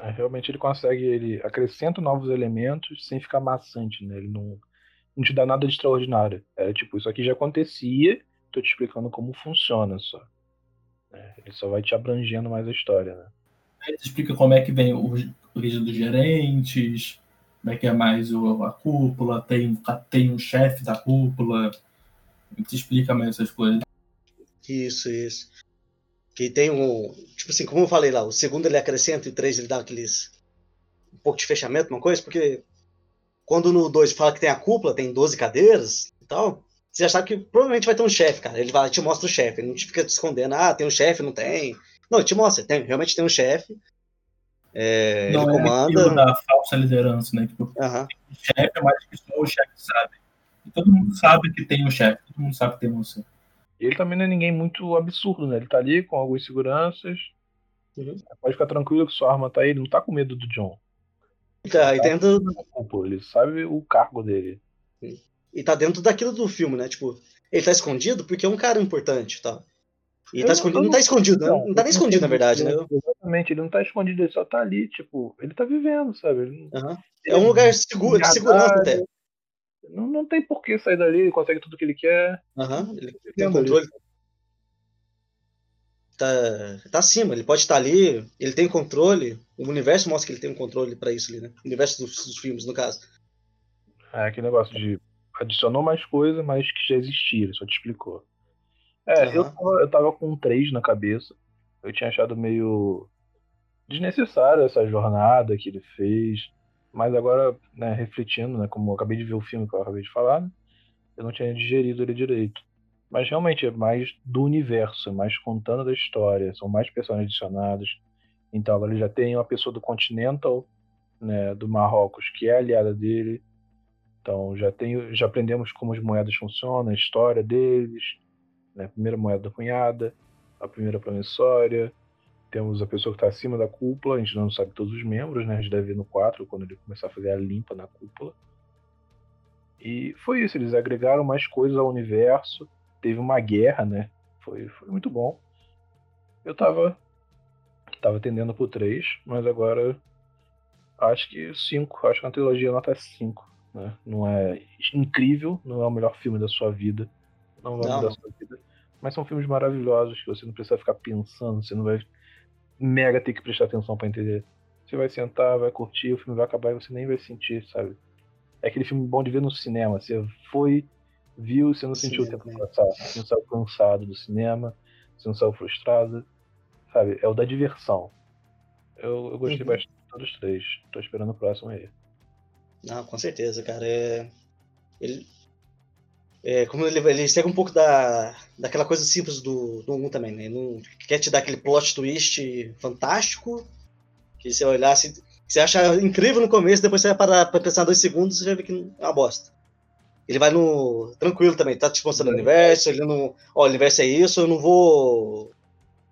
é, realmente ele consegue, ele acrescenta novos elementos sem ficar maçante, né? Ele não, não te dá nada de extraordinário. É tipo, isso aqui já acontecia, tô te explicando como funciona só. É, ele só vai te abrangendo mais a história, né? Aí te explica como é que vem o, o dos gerentes, como é que é mais o, a cúpula, tem, tem um chefe da cúpula. Te explica mais essas coisas. Isso, isso. Que tem um. Tipo assim, como eu falei lá, o segundo ele acrescenta e o três ele dá aqueles. um pouco de fechamento, uma coisa, porque quando no 2 fala que tem a cúpula, tem 12 cadeiras e tal, você já sabe que provavelmente vai ter um chefe, cara. Ele vai, te mostra o chefe, ele não te fica te escondendo, ah, tem um chefe, não tem. Não, ele te mostra, tem, realmente tem um chefe. É, Não ele é comanda. aquilo da falsa liderança, né? Tipo, Aham. o chefe é mais que só o chefe sabe. E todo mundo sabe que tem um chefe, todo mundo sabe que tem você. E ele também não é ninguém muito absurdo, né? Ele tá ali com algumas seguranças. Uhum. Pode ficar tranquilo que sua arma tá aí, ele não tá com medo do John. Tá, e tá dentro, ele sabe o cargo dele. e tá dentro daquilo do filme, né? Tipo, ele tá escondido porque é um cara importante, tá? E Eu tá não- escondido, não não- tá escondido? Não, Não tá nem escondido, na verdade, né? Exatamente, ele não tá escondido, ele só tá ali, tipo, ele tá vivendo, sabe? Ele não- Aham. É um lugar seguro, de segurança até. Não, não tem por que sair dali, ele consegue tudo que ele quer. Aham, Ele tem Vivendo ali. controle. Tá, tá acima, ele pode estar ali, ele tem controle. O universo mostra que ele tem um controle pra isso ali, né? O universo dos, dos filmes, no caso. É aquele negócio de adicionou mais coisa, mas que já existia, ele só te explicou. É, Aham. eu, tava, eu tava com 3 na cabeça. Eu tinha achado meio desnecessário essa jornada que ele fez. Mas agora, né, refletindo, né, como eu acabei de ver o filme que eu acabei de falar, né, eu não tinha digerido ele direito. Mas realmente é mais do universo, é mais contando da história, são mais personagens adicionados. Então agora ele já tem uma pessoa do Continental, né, do Marrocos, que é aliada dele. Então já tem, já aprendemos como as moedas funcionam, a história deles, né, primeira moeda da cunhada, a primeira promissória. Temos a pessoa que está acima da cúpula, a gente não sabe todos os membros, né? A gente deve ver no 4, quando ele começar a fazer a limpa na cúpula. E foi isso, eles agregaram mais coisas ao universo. Teve uma guerra, né? Foi, foi muito bom. Eu tava, tava tendendo pro 3, mas agora acho que 5. Acho que a trilogia nota 5. Né? Não é incrível, não é o melhor filme da sua vida. Não vai Não, mudar a sua vida. Mas são filmes maravilhosos que você não precisa ficar pensando, você não vai mega ter que prestar atenção pra entender. Você vai sentar, vai curtir, o filme vai acabar e você nem vai sentir, sabe? É aquele filme bom de ver no cinema. Você foi, viu, você não sentiu o tempo né? passar. Você não saiu cansado do cinema, você não saiu frustrado, sabe? É o da diversão. Eu, eu gostei Uhum. bastante de todos os três. Tô esperando o próximo aí. Não, com certeza, cara. É... Ele. É, como ele, ele segue um pouco da, daquela coisa simples do, do 1 também, né? Ele Não quer te dar aquele plot twist fantástico, que você olhar assim, você acha incrível no começo, depois você vai parar pra pensar dois segundos e já vê que é uma bosta. Ele vai no. tranquilo também, tá te mostrando o universo, ele não. Ó, o universo é isso, eu não vou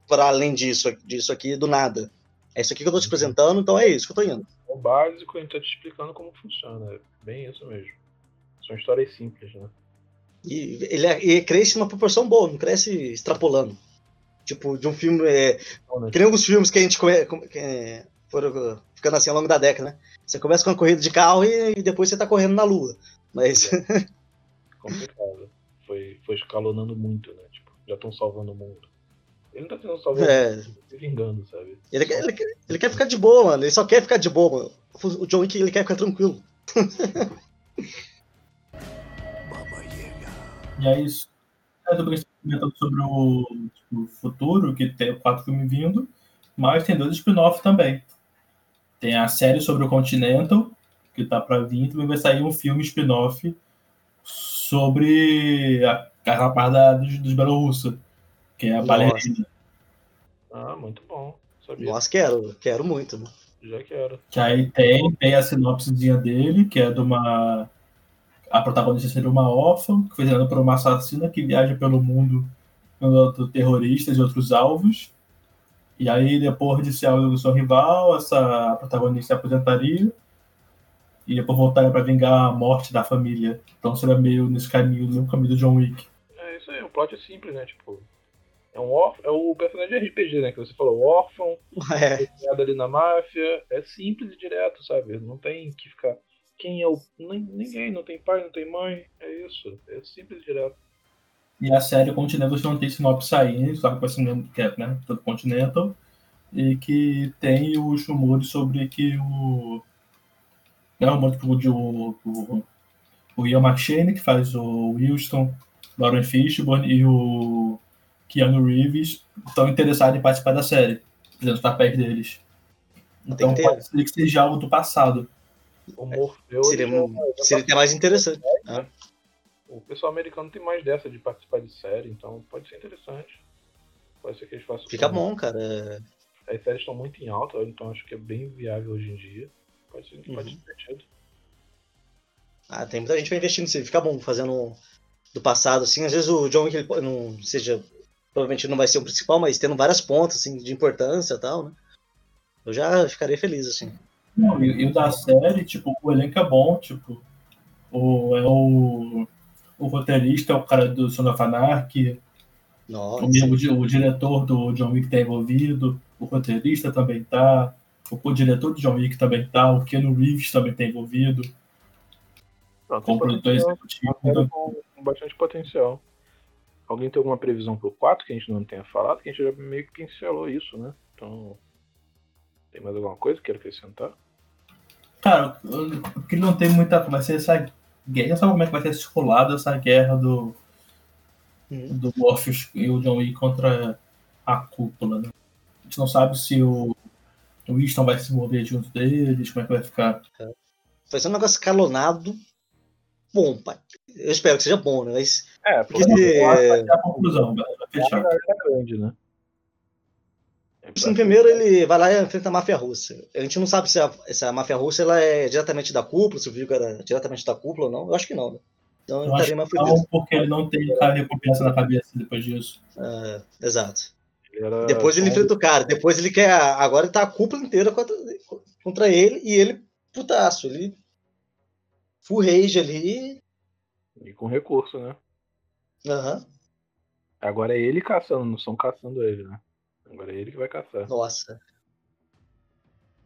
para além disso, disso aqui do nada. É isso aqui que eu tô te apresentando, então é isso que eu tô indo. O básico, gente tá te explicando como funciona. É bem isso mesmo. São histórias simples, né? E ele, é- ele cresce numa proporção boa, não cresce extrapolando. Tipo, de um filme. É, né? que nem alguns filmes que a gente come, que, é, foram ficando assim ao longo da década, né? Você começa com uma corrida de carro e, e depois você tá correndo na lua. Mas. complicado. Foi, foi escalonando muito, né? Tipo, já estão salvando o mundo. Ele não tá tentando salvar É. o mundo, tá se vingando, sabe? Ele, quer- ele, quer- ele quer ficar de boa, mano. Ele só quer ficar de boa, mano. O John Wick ele quer ficar tranquilo. E é estou comentando sobre o, tipo, futuro, que tem quatro filmes vindo, mas tem dois spin-off também. Tem a série sobre o Continental, que tá pra vir, também vai sair um filme spin-off sobre a, a da, dos, dos Bielorrússia, que é a Nossa. bailarina. Ah, muito bom. Sabia. Nossa, quero, quero muito, né? Já quero. Que aí tem, tem a sinopsezinha dele, que é de uma. A protagonista seria uma órfã, que foi por uma assassina que viaja pelo mundo com terroristas e outros alvos. E aí, depois de ser alvo do seu rival, essa protagonista se aposentaria. E depois voltaria para vingar a morte da família. Então seria meio nesse caminho, no caminho do John Wick. É isso aí, o plot é simples, né? Tipo, é um órfão, é o personagem de RPG, né? Que você falou, órfão, É, criado ali na máfia. É simples e direto, sabe? Não tem que ficar. Quem é o. nin- Ninguém, não tem pai, não tem mãe. É isso. É simples e direto. E a série Continental não tem sinopse saindo, só que vai ser que é, né, todo Continental. E que tem os rumores sobre que o. Né, o, o, o, o Ian McShane, que faz o Wilson, Lauren Fishburne e o Keanu Reeves estão interessados em participar da série, fazendo os papéis deles. Então que pode ser que seja algo do passado. O Morfeu. seria, já- já seria até mais interessante. O pessoal americano tem mais dessa de participar de série, então pode ser interessante. Pode ser que eles façam. Fica bom, cara. As séries estão muito em alta, então acho que é bem viável hoje em dia. Pode ser, pode ser Uhum. divertido. Ah, tem muita gente vai investindo nisso. Fica bom fazendo do passado, assim. Às vezes o John Wick ele não seja. Provavelmente não vai ser o principal, mas tendo várias pontas assim, de importância e tal, né? Eu já ficaria feliz, assim. Não, e, e o da série, tipo, o elenco é bom, tipo, o, é o, o roteirista é o cara do Son of Anarchy, Nossa. o, mesmo o diretor do John Wick tá envolvido, o roteirista também tá, o co-diretor do John Wick também tá, o Keanu Reeves também tá envolvido, como produtor executivo. com, com bastante potencial. Alguém tem alguma previsão pro 4 que a gente não tenha falado? Que a gente já meio que pincelou isso, né? Então. Tem mais alguma coisa que queira acrescentar? Cara, o que não tem muita. Vai ser essa guerra. Sabe como é que vai ser circulada essa guerra do. Uhum. do Morpheus e o John Wick contra a cúpula. Né? A gente não sabe se o, o Winston vai se mover junto deles, como é que vai ficar. Vai ser um negócio escalonado. Bom, pai. Eu espero que seja bom, né? Mas. É, Porque, porque é, ser a conclusão, vai vai fechar. é grande, né? Sim, primeiro ele vai lá e enfrenta a máfia russa. A gente não sabe se a, se a máfia russa ela é diretamente da cúpula, se o Vigo era diretamente da cúpula ou não. Eu acho que não, né? Então Eu ele acho estaria mais que fudido. não, porque ele não tem cara de recompensa na cabeça depois disso. É, exato. Ele era Depois ele enfrenta o cara. Depois ele quer. Agora tá a cúpula inteira contra, contra ele e ele, putaço. Ele. Full rage ali. E com recurso, né? Aham. Agora é ele caçando, não são caçando ele, né? Agora é ele que vai caçar. Nossa.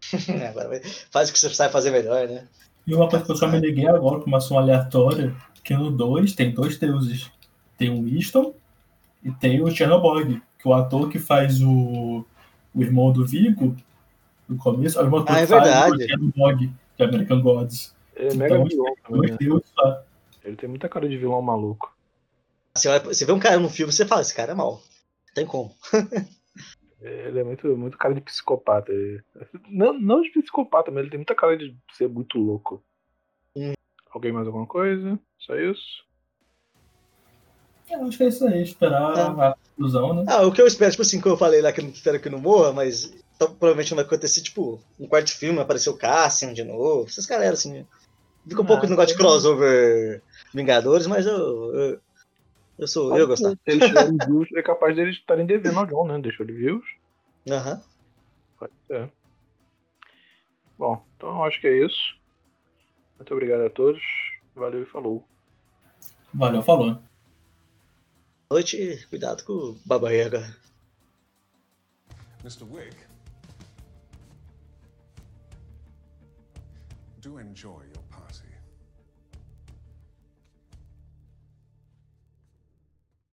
Agora vai- faz o que você sabe fazer melhor, né? E uma coisa que eu só me liguei agora, com uma ação aleatória, que no 2 tem dois deuses. Tem o Winston e tem o Chernobog, que o ator que faz o, o irmão do Vigo, no começo, é o irmão Ah, é que faz verdade. o Chernobog, de American Gods. Ele é Então, mega vilão também, Dois né? deuses lá. Ele tem muita cara de vilão maluco. Você, olha- você vê um cara no filme você fala, esse cara é mal. Tem como. Ele é muito, muito cara de psicopata. Ele- Não, não de psicopata, mas ele tem muita cara de ser muito louco. Hum. Alguém mais alguma coisa? Só isso? Eu acho que é isso aí, esperar Tá. a conclusão, né? Ah, o que eu espero, tipo assim, que eu falei lá que eu não espero que não morra, mas então, provavelmente não vai acontecer, tipo, um quarto filme, apareceu o Cassian de novo, essas galera assim. Fica um Ah, pouco no negócio de crossover Vingadores, mas eu. Eu, eu sou. Eu gostar. Se eles estiverem vivos, é capaz deles estarem devendo ao John, né? Deixou ele vivos. Aham. Pode ser. Bom, então eu acho que é isso. Muito obrigado a todos. Valeu e falou. Valeu, falou. Noite, cuidado com o Baba Yaga. Mr. Wick. Do enjoy your.